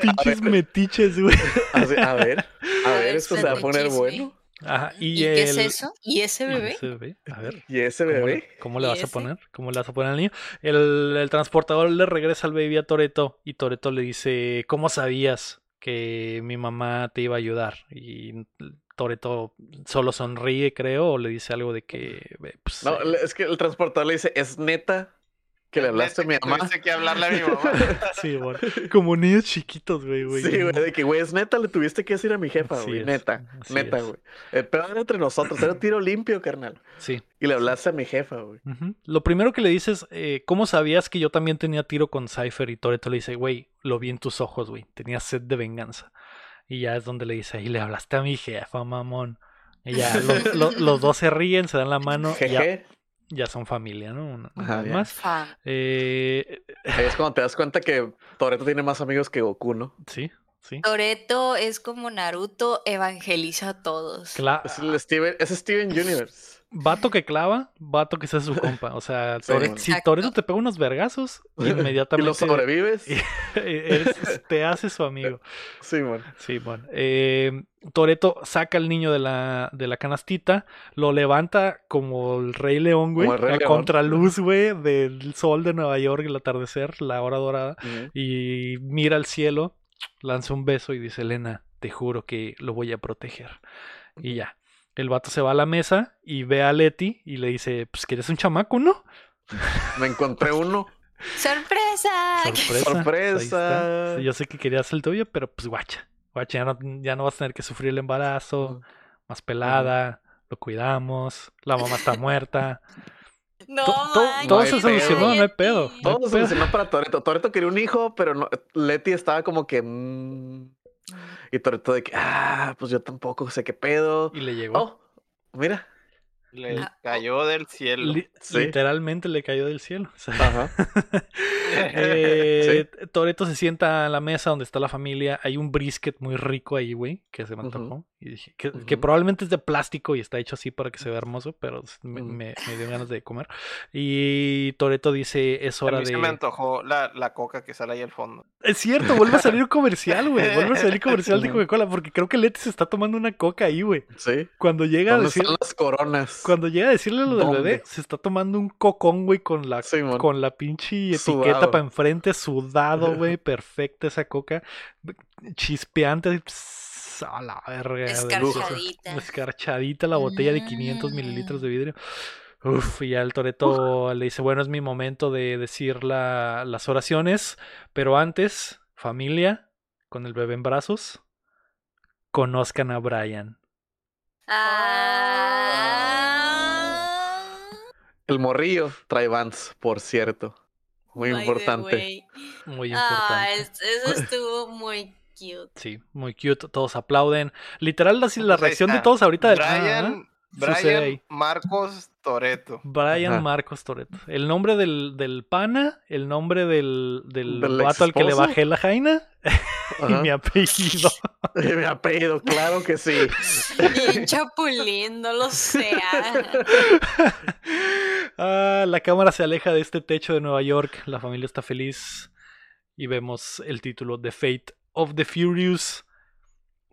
pinches, metiches, güey. A ver, a A ver, ver, esto se va a poner chisme. bueno. Ajá, y, ¿Y qué es el- eso? ¿Y ese y bebé? ese bebé, A ver. Y ese ¿Cómo le, bebé. cómo le ¿Y vas a poner? ¿Cómo le vas a poner al niño? El, el transportador le regresa al baby a Toreto y Toreto le dice, ¿cómo sabías que mi mamá te iba a ayudar? Y Toreto solo sonríe, creo, o le dice algo de que... pues, No, eh, es que el transportador le dice, es neta que le hablaste a mi mamá. Tuviste que hablarle a mi mamá. sí, bueno, como niños chiquitos, güey, güey. Sí, güey, de que, güey, es neta, le tuviste que decir a mi jefa, Así güey, es, neta, neta, es. güey. El pedo era entre nosotros, era tiro limpio, carnal. Sí. Y le hablaste a mi jefa, güey. Lo primero que le dices, eh, ¿cómo sabías que yo también tenía tiro con Cypher? Y Toreto le dice, güey, lo vi en tus ojos, güey, tenías sed de venganza. Y ya es donde le dice, y le hablaste a mi jefa, mamón. Y ya los, lo- los dos se ríen, se dan la mano, y ya. Ya son familia, ¿no? Una, Ajá, más. Eh, Ahí es cuando te das cuenta que Toreto tiene más amigos que Goku, ¿no? sí, sí. Toreto es como Naruto, evangeliza a todos. Cla- Es el Steven, es Steven Universe. Vato que clava, vato que sea su compa. O sea, Sí, bueno. si. Toreto te pega unos vergazos, Y inmediatamente lo sobrevives. eres- te hace su amigo. Sí, man. Sí, bueno. Eh, Toreto saca al niño de la, de la canastita, lo levanta como el Rey León, güey. Como el Rey a León. contraluz, güey, del sol de Nueva York, el atardecer, la hora dorada. Y mira al cielo, lanza un beso y dice, Elena, te juro que lo voy a proteger. Y ya. El vato se va a la mesa y ve a Leti y le dice, pues que eres un chamaco, ¿no? Me encontré uno. ¡Sorpresa! Sorpresa. Sorpresa. Sí, yo sé que querías el tuyo, pero pues guacha. Guacha, ya no, ya no vas a tener que sufrir el embarazo. Más pelada. Lo cuidamos. La mamá está muerta. No, To- todo se solucionó, no hay pedo. Todo No se pedo. solucionó para Toreto. Toreto quería un hijo, pero no, Leti estaba como que. mm, y Toreto de que, ah, pues yo tampoco sé qué pedo. Y le llegó. Oh, mira. Le Ah, cayó del cielo. Li- Sí. Literalmente le cayó del cielo. O sea, Ajá. Eh, Toreto se sienta a la mesa donde está la familia. Hay un brisket muy rico ahí, güey, que se me antojó. Y dije que, probablemente es de plástico y está hecho así para que se vea hermoso, pero me, Ujú. me- me dio ganas de comer. Y Toreto dice: Es A hora mí se me de. antojó la, la coca que sale ahí al fondo. Es cierto, vuelve a salir un comercial, güey. Vuelve a salir comercial de. Coca-Cola porque creo que Leti se está tomando una coca ahí, güey. Sí. Cuando llega a ¿Dónde decir. las coronas? Cuando llega a decirle lo del bebé, se está tomando un cocón, güey, con la, Sí, con la pinche etiqueta para enfrente, sudado, güey, perfecta esa coca, chispeante, pss, a la verga. Escarchadita. Escarchadita la botella de 500 mililitros de vidrio. Uf, y ya el Toreto le dice, bueno, es mi momento de decir la- las oraciones, pero antes, familia, con el bebé en brazos, conozcan a Brian. Ah. El morrillo trae Vans, por cierto. Muy importante. Muy Ah, importante. es- eso estuvo muy cute. Sí, muy cute, todos aplauden. Literal, así la reacción de todos ahorita. del- Brian, sucede ahí? Brian Marcos Toreto. Brian Ajá. Marcos Toreto. El nombre del, del pana, el nombre del, del, ¿Del vato al que le bajé la jaina y mi apellido. Mi apellido, claro que sí. Bien chapulín, no lo sea. Ah, la cámara se aleja de este techo de Nueva York. La familia está feliz. Y vemos el título The Fate of the Furious.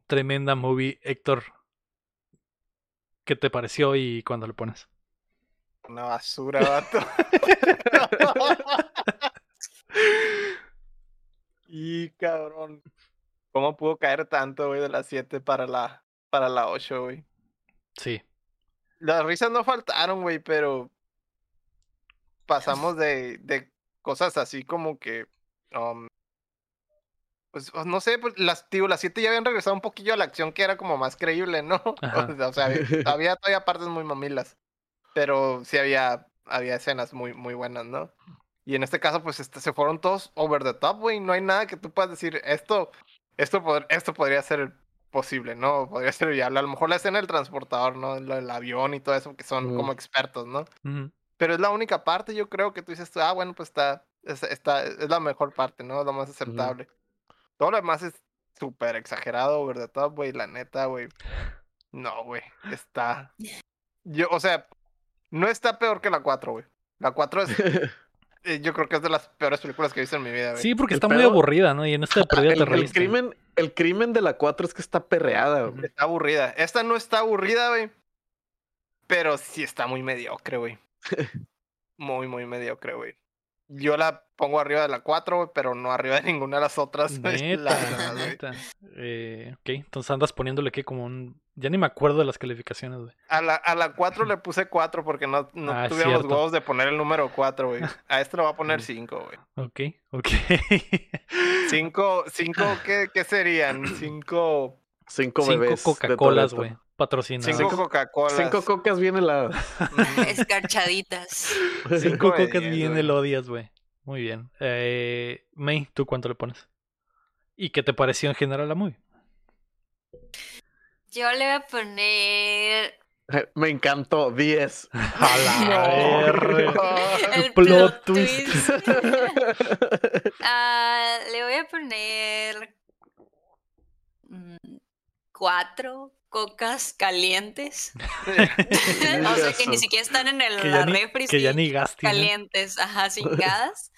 Tremenda movie. Héctor, ¿qué te pareció y cuándo lo pones? Una basura, vato. y cabrón. ¿Cómo pudo caer tanto, güey, de las 7 para la, para la 8, güey? Sí. Las risas no faltaron, güey, pero pasamos de, de cosas así como que, um, pues no sé, pues las, digo, las siete ya habían regresado un poquillo a la acción que era como más creíble, ¿no? O sea, había, todavía partes muy mamilas, pero sí había, había escenas muy, muy buenas, ¿no? Y en este caso, pues este, se fueron todos over the top, güey. No hay nada que tú puedas decir, esto, esto, pod- esto podría ser posible, ¿no? Podría ser viable. A lo mejor la escena del transportador, ¿no? Lo del avión y todo eso, que son como expertos, ¿no? Pero es la única parte, yo creo, que tú dices, ah, bueno, pues está, es, está, es la mejor parte, ¿no? Es lo más aceptable. Todo lo demás es súper exagerado, over the top, güey, la neta, güey. No, güey, está... Yo, o sea, no está peor que la 4, güey. La 4 es, eh, yo creo que es de las peores películas que he visto en mi vida, güey. Sí, porque El está muy aburrida, ¿no? Y en esta de perdida el, te el crimen, el crimen de la 4 es que está perreada, güey. Está aburrida. Esta no está aburrida, güey. Pero sí está muy mediocre, güey. Muy, muy mediocre, güey. Yo la pongo arriba de la 4, güey, pero no arriba de ninguna de las otras. güey, la verdad, Neta, neta. Eh, ok, entonces andas poniéndole que como un... Ya ni me acuerdo de las calificaciones, güey. A la, a la 4 le puse 4 porque no, no Ah, los cierto. huevos de poner el número 4, güey. A este le voy a poner 5, güey. Ok, ok. 5, 5, ¿qué, ¿qué serían? 5 Cinco, Cinco bebés. de Coca-Colas, güey. Patrocinadas. cinco Coca-Colas. Cinco cocas bien heladas. Escarchaditas. Cinco cocas bien güey. elodias, güey. Muy bien. Eh, May, ¿tú cuánto le pones? ¿Y qué te pareció en general la movie? Yo le voy a poner Me encantó. 10. A la No. verga. el plot twist. twist. Ah, le voy a poner mm, cuatro cocas calientes. o sea que ni siquiera están en el la refri, que ya ni gas calientes, ajá, cincadas.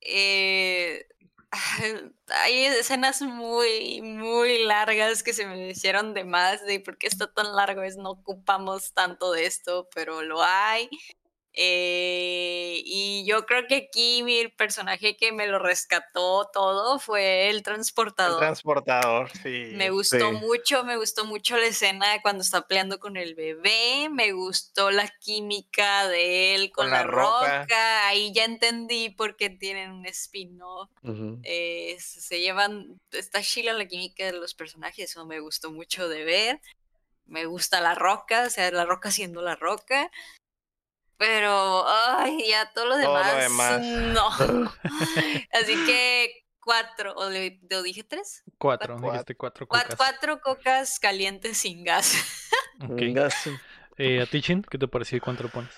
Eh, hay escenas muy, muy largas que se me hicieron de más, de por qué está tan largo, es no ocupamos tanto de esto, pero lo hay. Eh, y yo creo que aquí mi personaje que me lo rescató todo fue el El transportador. transportador, sí. Me gustó Sí. mucho, me gustó mucho la escena de cuando está peleando con el bebé, me gustó la química de él con, Con la, la roca. roca. ahí ya entendí por qué tienen un spin-off, eh, se se llevan, está chila la química de los personajes, eso me gustó mucho de ver, me gusta la roca, o sea, la roca siendo la roca, pero, ay, ya todo lo Todo lo demás, demás. no, así que cuatro, o le, ¿o dije tres? Cuatro, Cuatro. dijiste cuatro Cuat- cocas. Cuatro cocas calientes sin gas. Venga, sí. Eh, ¿A ti, Chin? ¿Qué te pareció y cuánto le pones?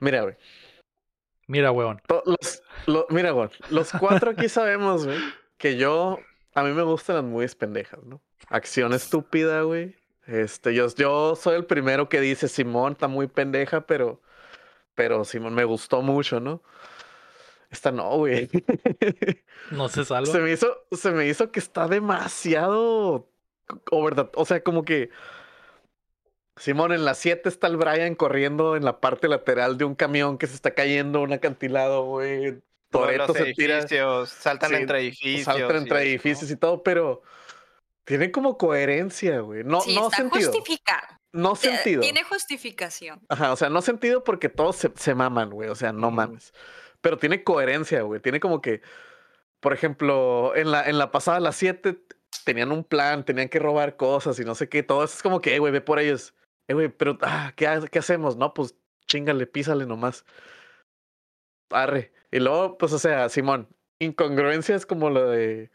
Mira, güey. Mira, huevón. To- Los, lo- mira, güey. Los cuatro aquí sabemos, güey, que yo. A mí me gustan las movies pendejas, ¿no? Acción estúpida, güey. Este, yo, yo soy el primero que dice, Simón está muy pendeja, pero. Pero Simón me gustó mucho, ¿no? Esta no, güey. No se salva. Se me hizo, se me hizo que está demasiado over the- O sea, como que. Simón, en la 7 está el Brian corriendo en la parte lateral de un camión que se está cayendo un acantilado, güey. Toreto se tira, edificios, saltan Sí, entre edificios. saltan entre edificios y todo, pero tiene como coherencia, güey. No, sí, no está sentido. justificado. No sentido. Tiene justificación. Ajá, o sea, no sentido porque todos se, se maman, güey. O sea, no mames. Pero tiene coherencia, güey. Tiene como que, por ejemplo, en la, en la pasada, las 7, tenían un plan, tenían que robar cosas y no sé qué. Todo eso es como que, güey, ve por ellos. Eh, güey, pero, ah, ¿qué, ¿qué hacemos? No, pues chingale, písale nomás. Arre. Y luego, pues, o sea, Simón, incongruencias como lo de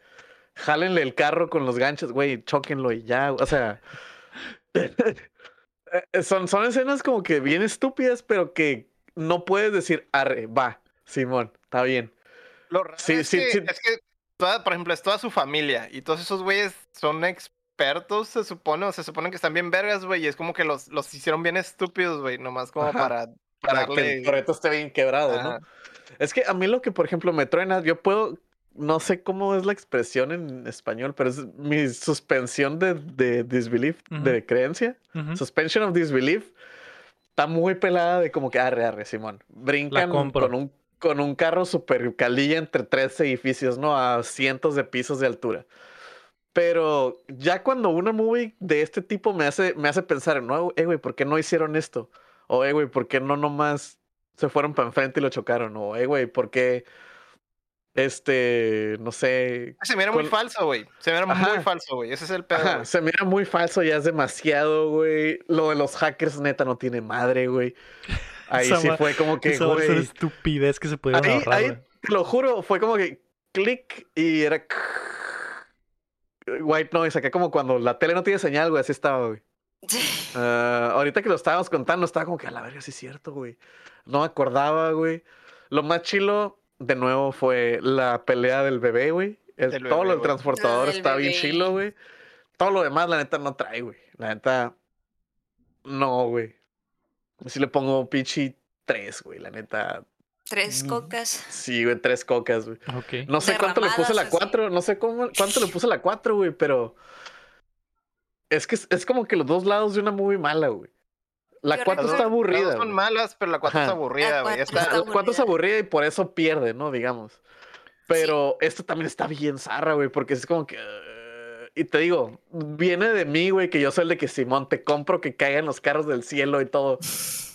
jálenle el carro con los ganchos, güey, chóquenlo y ya. O sea, Eh, son, son escenas como que bien estúpidas, pero que no puedes decir, arre, va, Simón, está bien. Lo raro Sí, es, sí, que, sí. es que toda- por ejemplo, es toda su familia y todos esos güeyes son expertos, se supone, o se supone que están bien vergas, güey, y es como que los, los hicieron bien estúpidos, güey, nomás como Ajá, para Para que darle- el Toreto esté bien quebrado, ¿no? Es que a mí lo que, por ejemplo, me truena, yo puedo, no sé cómo es la expresión en español, pero es mi suspensión de, de disbelief, de creencia, Ujú. suspension of disbelief, está muy pelada de como que arre, arre, Simón. Brincan con un, con un carro super calilla entre tres edificios, ¿no? A cientos de pisos de altura. Pero ya cuando una movie de este tipo me hace, me hace pensar, no, eh, güey, ¿por qué no hicieron esto? O, eh, güey, ¿por qué no nomás se fueron para enfrente y lo chocaron? O, eh, güey, ¿por qué, este, no sé, Se mira muy falso, güey. Se mira muy Ajá. falso, güey. Ese es el pedo. Se mira muy falso, ya es demasiado, güey. Lo de los hackers, neta, no tiene madre, güey. Ahí Esa sí fue como que, Esa güey. estupidez que se pudieron Ahí, ahorrar, ahí, te lo juro, fue como que clic y era white noise, acá como cuando la tele no tiene señal, güey, así estaba, güey. Ah, ahorita que lo estábamos contando, estaba como que a la verga, sí es cierto, güey. No me acordaba, güey. Lo más chilo, de nuevo, fue la pelea del bebé, güey. El- Del todo bebé, lo del transportador del está bien chilo, güey. Todo lo demás, la neta, no trae, güey. La neta, no, güey. Si le pongo pinche tres, güey, la neta. Tres Mm. cocas. Sí, güey, tres cocas, güey. Ok. No sé cuánto le puse la Derramadas así. 4, no sé cómo, cuánto le puse la 4, güey, pero es que es, es como que los dos lados de una muy mala, güey. La Yo 4 recuerdo- está Las aburrida. dos son malas, pero la 4 es aburrida, La güey. cuatro Está- está La 4 es aburrida. aburrida y por eso pierde, ¿no? Digamos. Pero esto también está bien zarra, güey, porque es como que... y te digo, viene de mí, güey, que yo soy el de que Simón, te compro que caigan los carros del cielo y todo.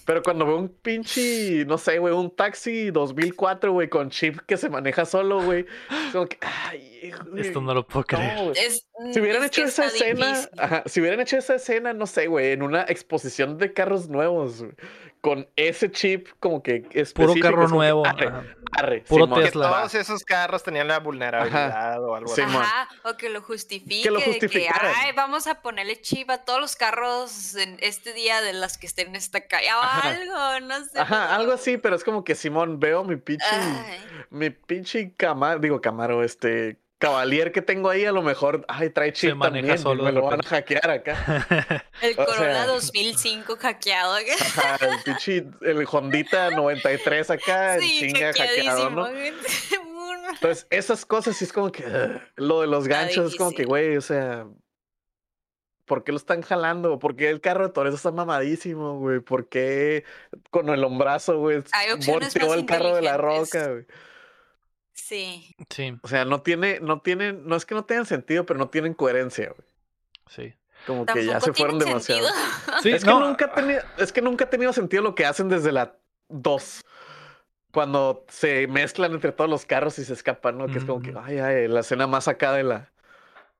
Pero cuando veo un pinche, no sé, güey, un taxi 2004, güey, con chip que se maneja solo, güey. Como que, ay, güey, Esto no lo puedo creer. no. Es- Si hubieran es hecho esa escena, ajá, si hubieran hecho esa escena, no sé, güey, en una exposición de carros nuevos, güey, con ese chip como que específico. Puro carro es como que, nuevo. arre, Puro Simón, Que Tesla. todos esos carros tenían la vulnerabilidad o algo Sí, así. Ajá, o que lo justifique. lo de que, ay, vamos a ponerle chip a todos los carros en este día de las que estén en esta calle. O algo, no sé. Ajá, algo así, pero es como que Simón, veo mi pinche, Ay, mi pinche Camaro, digo Camaro, este Cavalier que tengo ahí, a lo mejor, ay, trae chip también, solo me lo van a hackear acá. el o Corolla sea- 2005 hackeado. Ajá, el pinche, el Hondita 93 acá, sí, chinga hackeado, ¿no? Entonces, esas cosas sí es como que lo de los ganchos es como que, güey, o sea, ¿por qué lo están jalando? ¿Por qué el carro de Torres está mamadísimo, güey? ¿Por qué con el hombrazo, güey, volteó el carro de la roca, güey? Sí. Sí, O sea, no tiene, no tienen, no es que no tengan sentido, pero no tienen coherencia, güey. sí. Como que ya se fueron demasiado. Sí, es, que nunca ha tenido, es que nunca ha tenido sentido lo que hacen desde la 2. Cuando se mezclan entre todos los carros y se escapan, ¿no? Que es como que, ay, ay, la escena más acá de la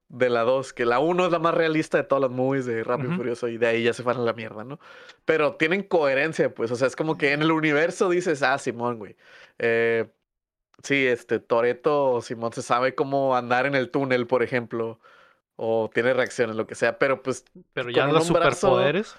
de la 2, que la 1 es la más realista de todas las movies de Rápido y. Furioso y de ahí ya se van a la mierda, ¿no? Pero tienen coherencia, pues, o sea, es como que en el universo dices, ah, Simón, güey. Eh, sí, este, Toreto o Simón se sabe cómo andar en el túnel, por ejemplo, o tiene reacciones, lo que sea, pero pues pero ya con los brazo- superpoderes.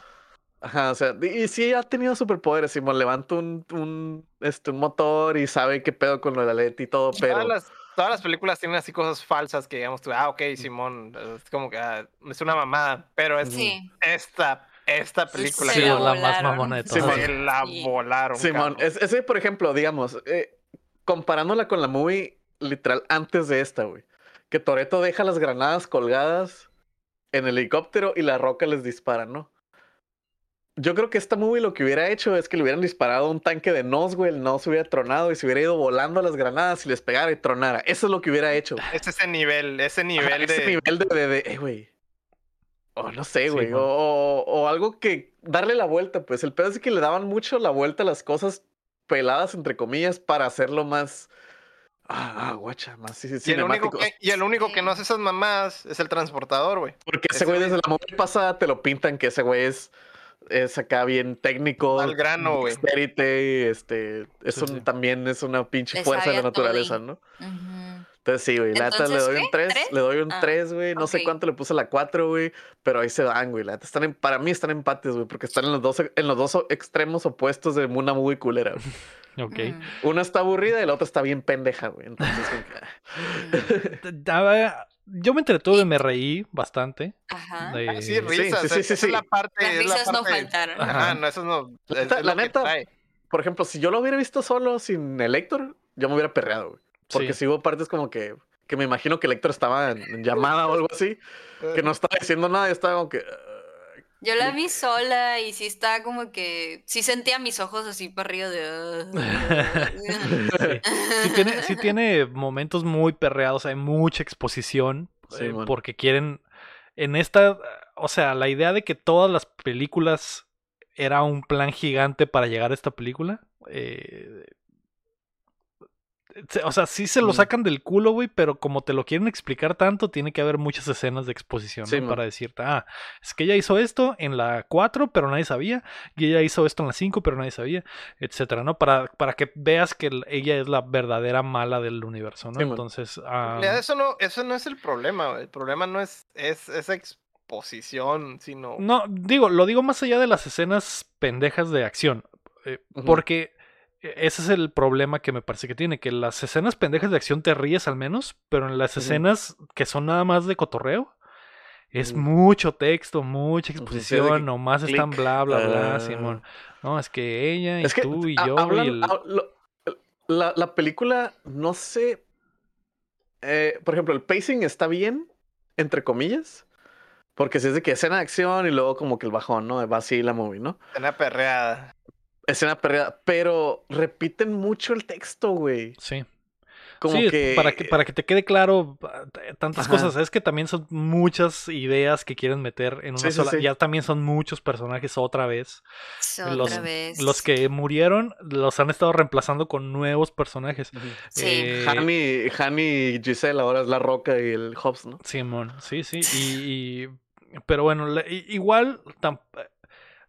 Ajá, o sea, y y sí ha tenido superpoderes, Simón, levanta un, un, este, un motor y sabe qué pedo con lo de la LED y todo, pero... Todas, las, todas las películas tienen así cosas falsas que digamos tú, ah, ok, Simón, es como que ah, es una mamada, pero es Sí. esta, esta película Sí, que es la la más mamona de Sí, todas. se la Sí. volaron. Simón, es- ese, por ejemplo, digamos, eh, comparándola con la movie literal antes de esta, güey, que Toreto deja las granadas colgadas en el helicóptero y la roca les dispara, ¿no? Yo creo que esta movie lo que hubiera hecho es que le hubieran disparado un tanque de Nos, güey, el Nos hubiera tronado y se hubiera ido volando a las granadas y les pegara y tronara. Eso es lo que hubiera hecho. Es ese nivel, ese Ajá, nivel ese de... nivel de, de, de, eh, güey. O no sé, güey. o- o algo que darle la vuelta, pues. El pedo es que le daban mucho la vuelta a las cosas peladas, entre comillas, para hacerlo más. Ah, ah, guacha, más sí, sí, Y el, único que, y el único que no hace esas mamadas es el transportador, güey. Porque ese ese güey desde la movie pasada te lo pintan que ese güey es, es acá bien técnico. Al grano, güey. este, es Sí, un, sí. también es una pinche fuerza de la todo naturaleza, ¿no? Entonces sí, güey, la neta le doy un ¿qué? 3, ¿Tres? le doy un Ah, 3, güey, no sé cuánto le puse a la 4, güey, pero ahí se dan, güey, la neta están en- para mí están empates, güey, porque están en los dos en los dos extremos opuestos de una muy culera. güey. Ok. Mm, Una está aburrida y la otra está bien pendeja, güey. Entonces, ah. mm, Yo me entretuve, me reí bastante. Ajá. de- Ah, sí, risas. sí, sí, esa sí, es la parte. Las es la risas no faltaron. Ajá. Ajá, no, eso no. La es- neta- es la neta. Por ejemplo, si yo lo hubiera visto solo sin el Héctor, yo me hubiera perreado, güey. Porque Sí. si hubo partes como que, que me imagino que el Héctor estaba en, llamada o algo así, que no estaba diciendo nada, yo estaba como que. ah, Yo la vi sola y sí estaba como que. Sí sentía mis ojos así para arriba de. Sí. Sí tiene, sí tiene momentos muy perreados, hay mucha exposición, Sí, eh, man. porque quieren, en esta, o sea, la idea de que todas las películas era un plan gigante para llegar a esta película, eh, o sea, sí se lo Mm. sacan del culo, güey, pero como te lo quieren explicar tanto, tiene que haber muchas escenas de exposición, Sí, ¿no? Para decirte, ah, es que ella hizo esto en la 4, pero nadie sabía, y ella hizo esto en la 5, pero nadie sabía, etcétera, ¿no? Para, para que veas que el- ella es la verdadera mala del universo, ¿no? Sí. Entonces, En ah, realidad, eso no, eso no es el problema, güey. El problema no es, es esa exposición, sino. no, digo, lo digo más allá de las escenas pendejas de acción, eh, porque ese es el problema que me parece que tiene, que las escenas pendejas de acción te ríes al menos, pero en las escenas que son nada más de cotorreo, es mucho texto, mucha exposición, que nomás están bla, bla, bla, ah. Simón. No, es que ella y Es que tú y yo hablan- y el... lo- la, la película, no sé. eh, por ejemplo, el pacing está bien, entre comillas. Porque si es de que escena de acción y luego como que el bajón, ¿no? Va así la movie, ¿no? Una perreada. Escena perreada. Pero repiten mucho el texto, güey. Sí. Como Sí, que. para que para que te quede claro ah, tantas Ajá. cosas, es que también son muchas ideas que quieren meter en una Sí, sola, sí. ya también son muchos personajes otra vez. Otra los, vez. los que murieron los han estado reemplazando con nuevos personajes. Sí. Eh, Hani, Hani y Giselle ahora es la roca y el Hobbs, ¿no? Simón, sí, sí. Y, y- pero bueno, igual tam-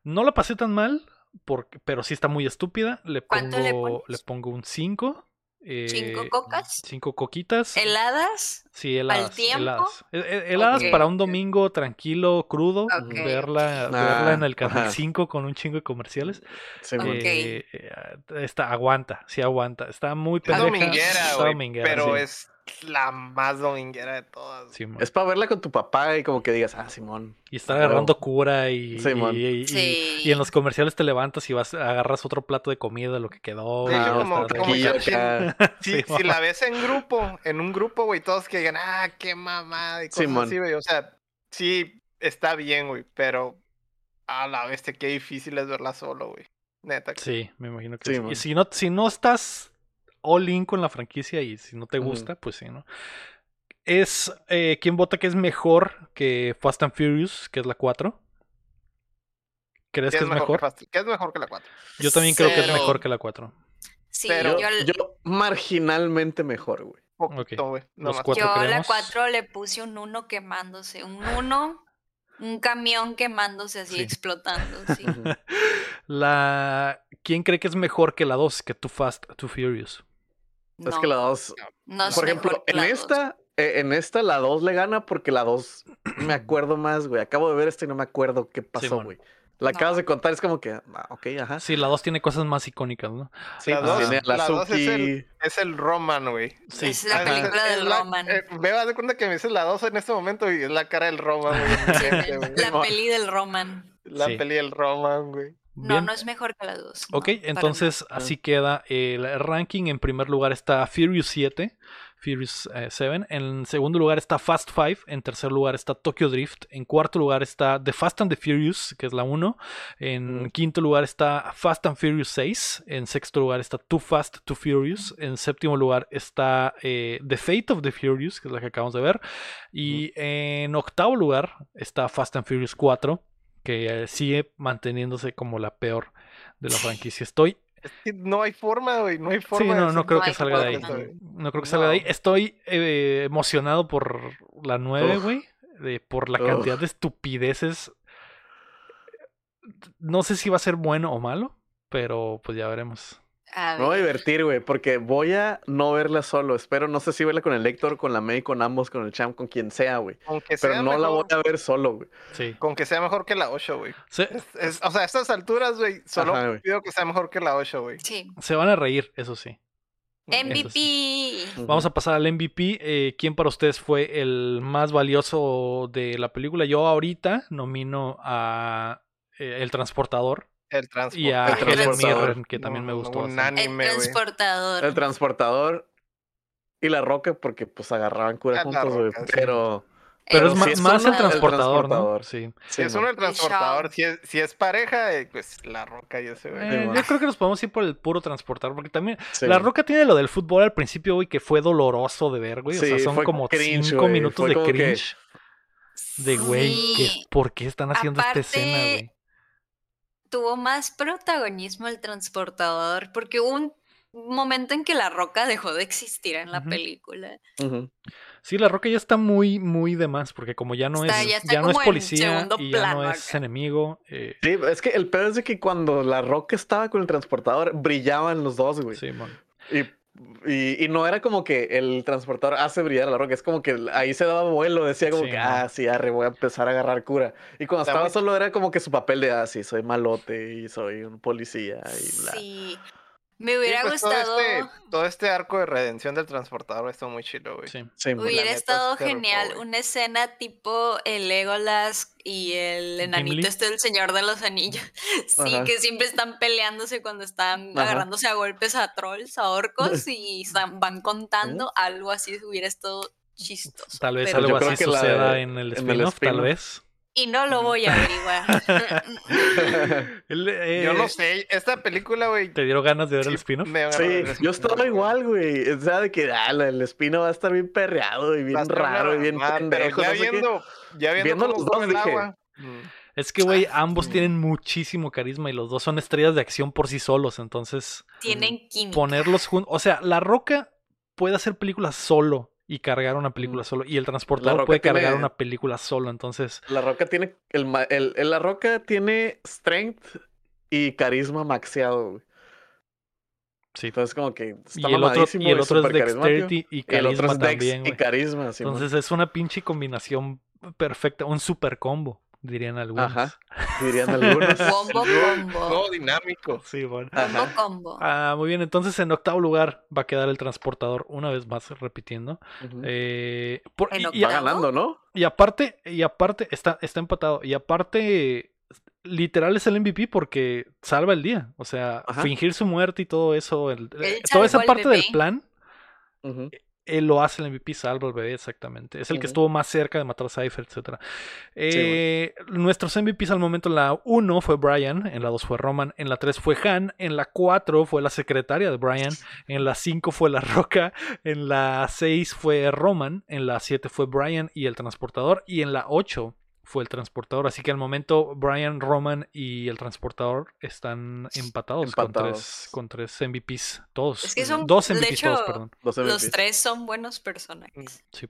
no la pasé tan mal, porque, pero sí está muy estúpida. Le ¿Cuánto le pongo, pones? le pongo un 5. ¿Cinco cocas? Cinco coquitas. ¿Heladas? Sí, heladas. tiempo? Heladas, Eh, eh, heladas Ok. para un domingo tranquilo, crudo. Ok. Verla, Ah, verla en el canal ajá. 5 con un chingo de comerciales. Sí, Ok. man. Eh, eh, está, aguanta, sí aguanta. Está muy Es pendeja. dominguera, está dominguera, Pero sí. es la más dominguera de todas. Es para verla con tu papá y como que digas, ah, Simón. Y estar Huevo. agarrando cura y, y- Sí. y en los comerciales te levantas y vas agarras otro plato de comida de lo que quedó. Ya como-. Si, la ves en grupo, en un grupo, güey, todos que digan, ah, qué mamada y cosas Simón. así, güey. O sea, sí, está bien, güey, pero a la bestia, qué difícil es verla solo, güey. Neta. Sí, me imagino que Sí, sí. Y si no, si no estás all in con la franquicia y si no te gusta, pues sí, ¿no? Es eh, quien vota que es mejor que Fast and Furious, que es la 4. ¿Crees ¿Qué que es que mejor? Fast- ¿Qué es mejor que la 4? Yo también creo que es Cero. mejor que la 4. Sí, Pero yo, Yo, marginalmente mejor, güey. Poquito, güey. Los cuatro yo la creemos. 4 le puse un 1 quemándose. Un 1, un camión quemándose así, Sí. explotando. Sí. La... ¿Quién cree que es mejor que la 2, que Too Fast, Too Furious? Es que la dos, no es por ejemplo, en esta, eh, en esta la 2 le gana porque la 2 me acuerdo más, güey. Acabo de ver esto y no me acuerdo qué pasó, güey. La No. acabas de contar, es como que, ah, ok, ajá. Sí, la 2 tiene cosas más icónicas, ¿no? Sí, La pues dos- tiene a la la dos es el-. Es el Roman, güey. Sí. Es la Ah, película es del la- Roman. eh, me das de cuenta que me dices la 2 en este momento y es la cara del Roman, güey. La peli del Roman. La Sí. peli del Roman, güey. No, Bien. no es mejor que la 2. Ok, entonces así queda el ranking. En primer lugar está Furious 7, Furious eh, 7. En segundo lugar está Fast 5. En tercer lugar está Tokyo Drift. En cuarto lugar está The Fast and the Furious, que es la 1. En quinto lugar está Fast and Furious 6. En sexto lugar está Too Fast, Too Furious. En séptimo lugar está eh, The Fate of the Furious, que es la que acabamos de ver. Y en octavo lugar está Fast and Furious 4, que sigue manteniéndose como la peor de la franquicia. Estoy Es que no hay forma, güey. No hay Sí, forma. de no, no creo no que salga de ahí. No creo que salga de ahí. Estoy eh, emocionado por la 9, Uf. güey. por la cantidad de estupideces. No sé si va a ser bueno o malo, pero pues ya veremos. A Me voy a ver. divertir, güey, porque voy a no verla solo. Espero, no sé si verla con el Héctor, con la May, con ambos, con el Champ, con quien sea, güey. Aunque sea Pero no la voy a ver solo, güey. Sí. con que sea mejor que la 8, güey. Es- o sea, a estas alturas, güey, solo Ajá, pido que sea mejor que la 8, güey. Sí. se van a reír, eso sí. MVP. Vamos a pasar al MVP. Eh, ¿Quién para ustedes fue el más valioso de la película? Yo ahorita nomino a eh, El Transportador El transporte. y a El Helen Transportador. Mirren, que también me gustó. Un. El transportador. El transportador y la roca, porque pues agarraban cura Ah, la juntos, güey. Pero. Pero es más el transportador, ¿no? transportador. Sí. Si es uno el transportador, si es, si es pareja, eh, pues la roca y ese, güey. Eh, man. yo creo que nos podemos ir por el puro transportador, porque también Sí. La Roca tiene lo del fútbol al principio, güey, que fue doloroso de ver, güey. o sea, son como cringe, cinco minutos fue de que- cringe. De, güey, ¿qué- Sí. ¿por qué están haciendo esta escena, güey? Tuvo más protagonismo el transportador porque hubo un momento en que la roca dejó de existir en la película. Sí, La Roca ya está muy, muy de más, porque como ya no Está- es, ya ya, no es policía y ya no es acá. enemigo. eh, Sí, es que el pedo es de que cuando la roca estaba con el transportador, brillaban los dos, güey. sí, mon. Y, y, y no era como que el transportador hace brillar a la roca, es como que ahí se daba vuelo, decía como Sí, que, ah, sí, arre, voy a empezar a agarrar cura. Y cuando estaba muy- solo era como que su papel de, ah, sí, soy malote y soy un policía y bla. Sí. Me Sí, hubiera pues, gustado. Todo este, todo este arco de redención del transportador estuvo muy chido, güey. Sí. Sí. Hubiera estado genial una escena tipo el Legolas y el enanito Gimli. este del Señor de los Anillos. Sí, Ajá. que siempre están peleándose cuando están Ajá. agarrándose a golpes a trolls, a orcos y están- van contando algo así, hubiera estado chistoso. Tal vez pero- algo así suceda de- en el spin-off, tal vez. Y no lo voy a averiguar. El, eh, Yo no sé, esta película, güey. ¿Te dieron ganas de ver el sí, spin-off? agarró Sí, el yo estaba igual, güey. O sea, de que ah, el espino va a estar bien perreado y bien raro y bien pendejo. Ya no sé qué. viendo, ya viendo, Viendo los dos, el dije, agua. mm, Es que, güey, ambos mm. tienen muchísimo carisma y los dos son estrellas de acción por sí solos. Entonces, Tienen química. ponerlos juntos. O sea, La Roca puede hacer películas solo y cargar una película solo. Y el transportador puede cargar tiene- una película solo. Entonces, La roca tiene. El, ma- el, el- la roca tiene strength y carisma maxeado, güey. sí. Entonces, como que está Y el otro, y el otro es. Dexterity y Y el otro carisma Dex también, y carisma, sí, Entonces es una pinche combinación perfecta, un super combo, dirían algunos. Ajá. dirían algunos. Combo, combo. Todo dinámico. Sí, bueno. Combo, combo. Ah, muy bien, entonces en octavo lugar va a quedar el transportador, una vez más repitiendo. Eh, por- En y. Va ganando, ¿no? y aparte, y aparte, está, está empatado. Y aparte, literal es el MVP porque salva el día. O sea, Ajá. fingir su muerte y todo eso, el- toda esa parte del plan, Ujú. Él lo hace el MVP, salva al bebé, exactamente. Es el que estuvo más cerca de matar a Cypher, etc. Eh, nuestros MVPs al momento, en la 1 fue Brian, en la 2 fue Roman, en la 3 fue Han, en la 4 fue la secretaria de Brian, en la 5 fue La Roca, en la 6 fue Roman, en la 7 fue Brian y el transportador, y en la 8 fue el transportador. Así que al momento Brian, Roman y el transportador están empatados, Con, tres, con tres MVPs, todos. Es que son- dos de MVPs todos, hecho, perdón. Los tres son buenos personajes. Sí.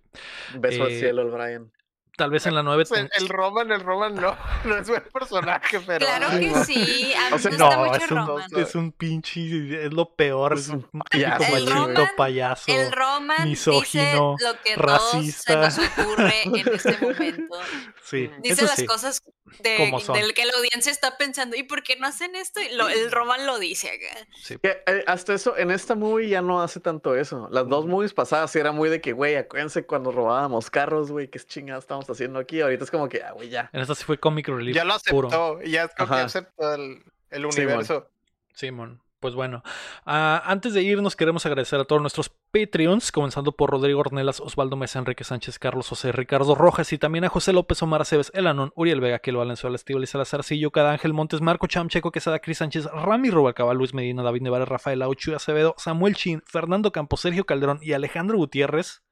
Beso al Eh, cielo, el Brian. Tal vez en la 9 Pues, el, Roman, el Roman no, no es buen personaje, pero. Claro que no. sí. A mí O sea, me no, gusta mucho es un, Roman. es un pinche, es lo peor, es Es un un payaso. El Roman- payaso. El Roman misógino, dice lo que racista. se nos ocurre en este momento. Sí, Dice las sí. cosas de, Como son. del que la audiencia está pensando, ¿y por qué no hacen esto? Y lo- el Roman lo dice acá. sí. Que, eh, hasta eso, en esta movie ya no hace tanto eso. Las dos movies pasadas sí era muy de que, güey, acuérdense cuando robábamos carros, güey, qué chingados estamos haciendo aquí. Ahorita es como que, ah, güey, ya. En esta sí fue comic relief Ya lo puro. aceptó, y ya creo que Ajá. aceptó el, el universo. Simón. Pues bueno, ah, antes de irnos queremos agradecer a todos nuestros Patreons, comenzando por Rodrigo Ornelas, Osvaldo Mesa, Enrique Sánchez, Carlos José, Ricardo Rojas y también a José López, Omar Aceves, Elanón, Uriel Vega, Kilo Valenzuela, Estíbal y Salazar, Sillo, Cada Ángel Montes, Marco Cham, Checo Quesada, Cris Sánchez, Rami Rubalcaba, Luis Medina, David Nevares, Rafael Auchu, Acevedo, Samuel Chin, Fernando Campos, Sergio Calderón y Alejandro Gutiérrez.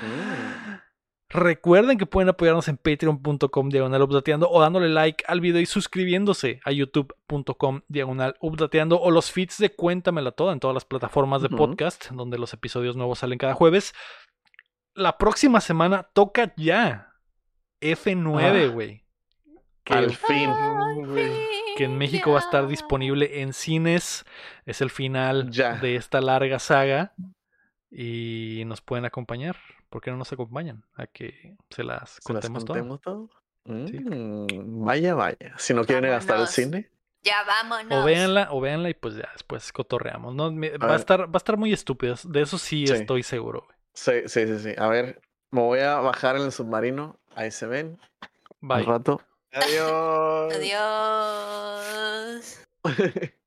Mm. Recuerden que pueden apoyarnos en patreon.com diagonal updateando o dándole like al video y suscribiéndose a youtube.com diagonal updateando o los feeds de Cuéntamela Toda en todas las plataformas de podcast donde los episodios nuevos salen cada jueves. La próxima semana toca ya F9, Ah. güey. Al fin. Que en México va a estar disponible en cines. Es el final Ya. de esta larga saga. Y nos pueden acompañar. ¿Por qué no nos acompañan? A que se las ¿Se las contemos todas. contemos todo? Sí. Mm, Vaya, vaya. Si no quieren a gastar el Vámonos. cine. Ya vámonos. O véanla, o véanla y pues ya después cotorreamos. ¿no? Me- va, a estar, va a estar muy estúpido. De eso sí, Sí. estoy seguro. güey. Sí, sí, sí, sí. A ver, me voy a bajar en el submarino. Ahí se ven. Bye. Al rato. Adiós. Adiós.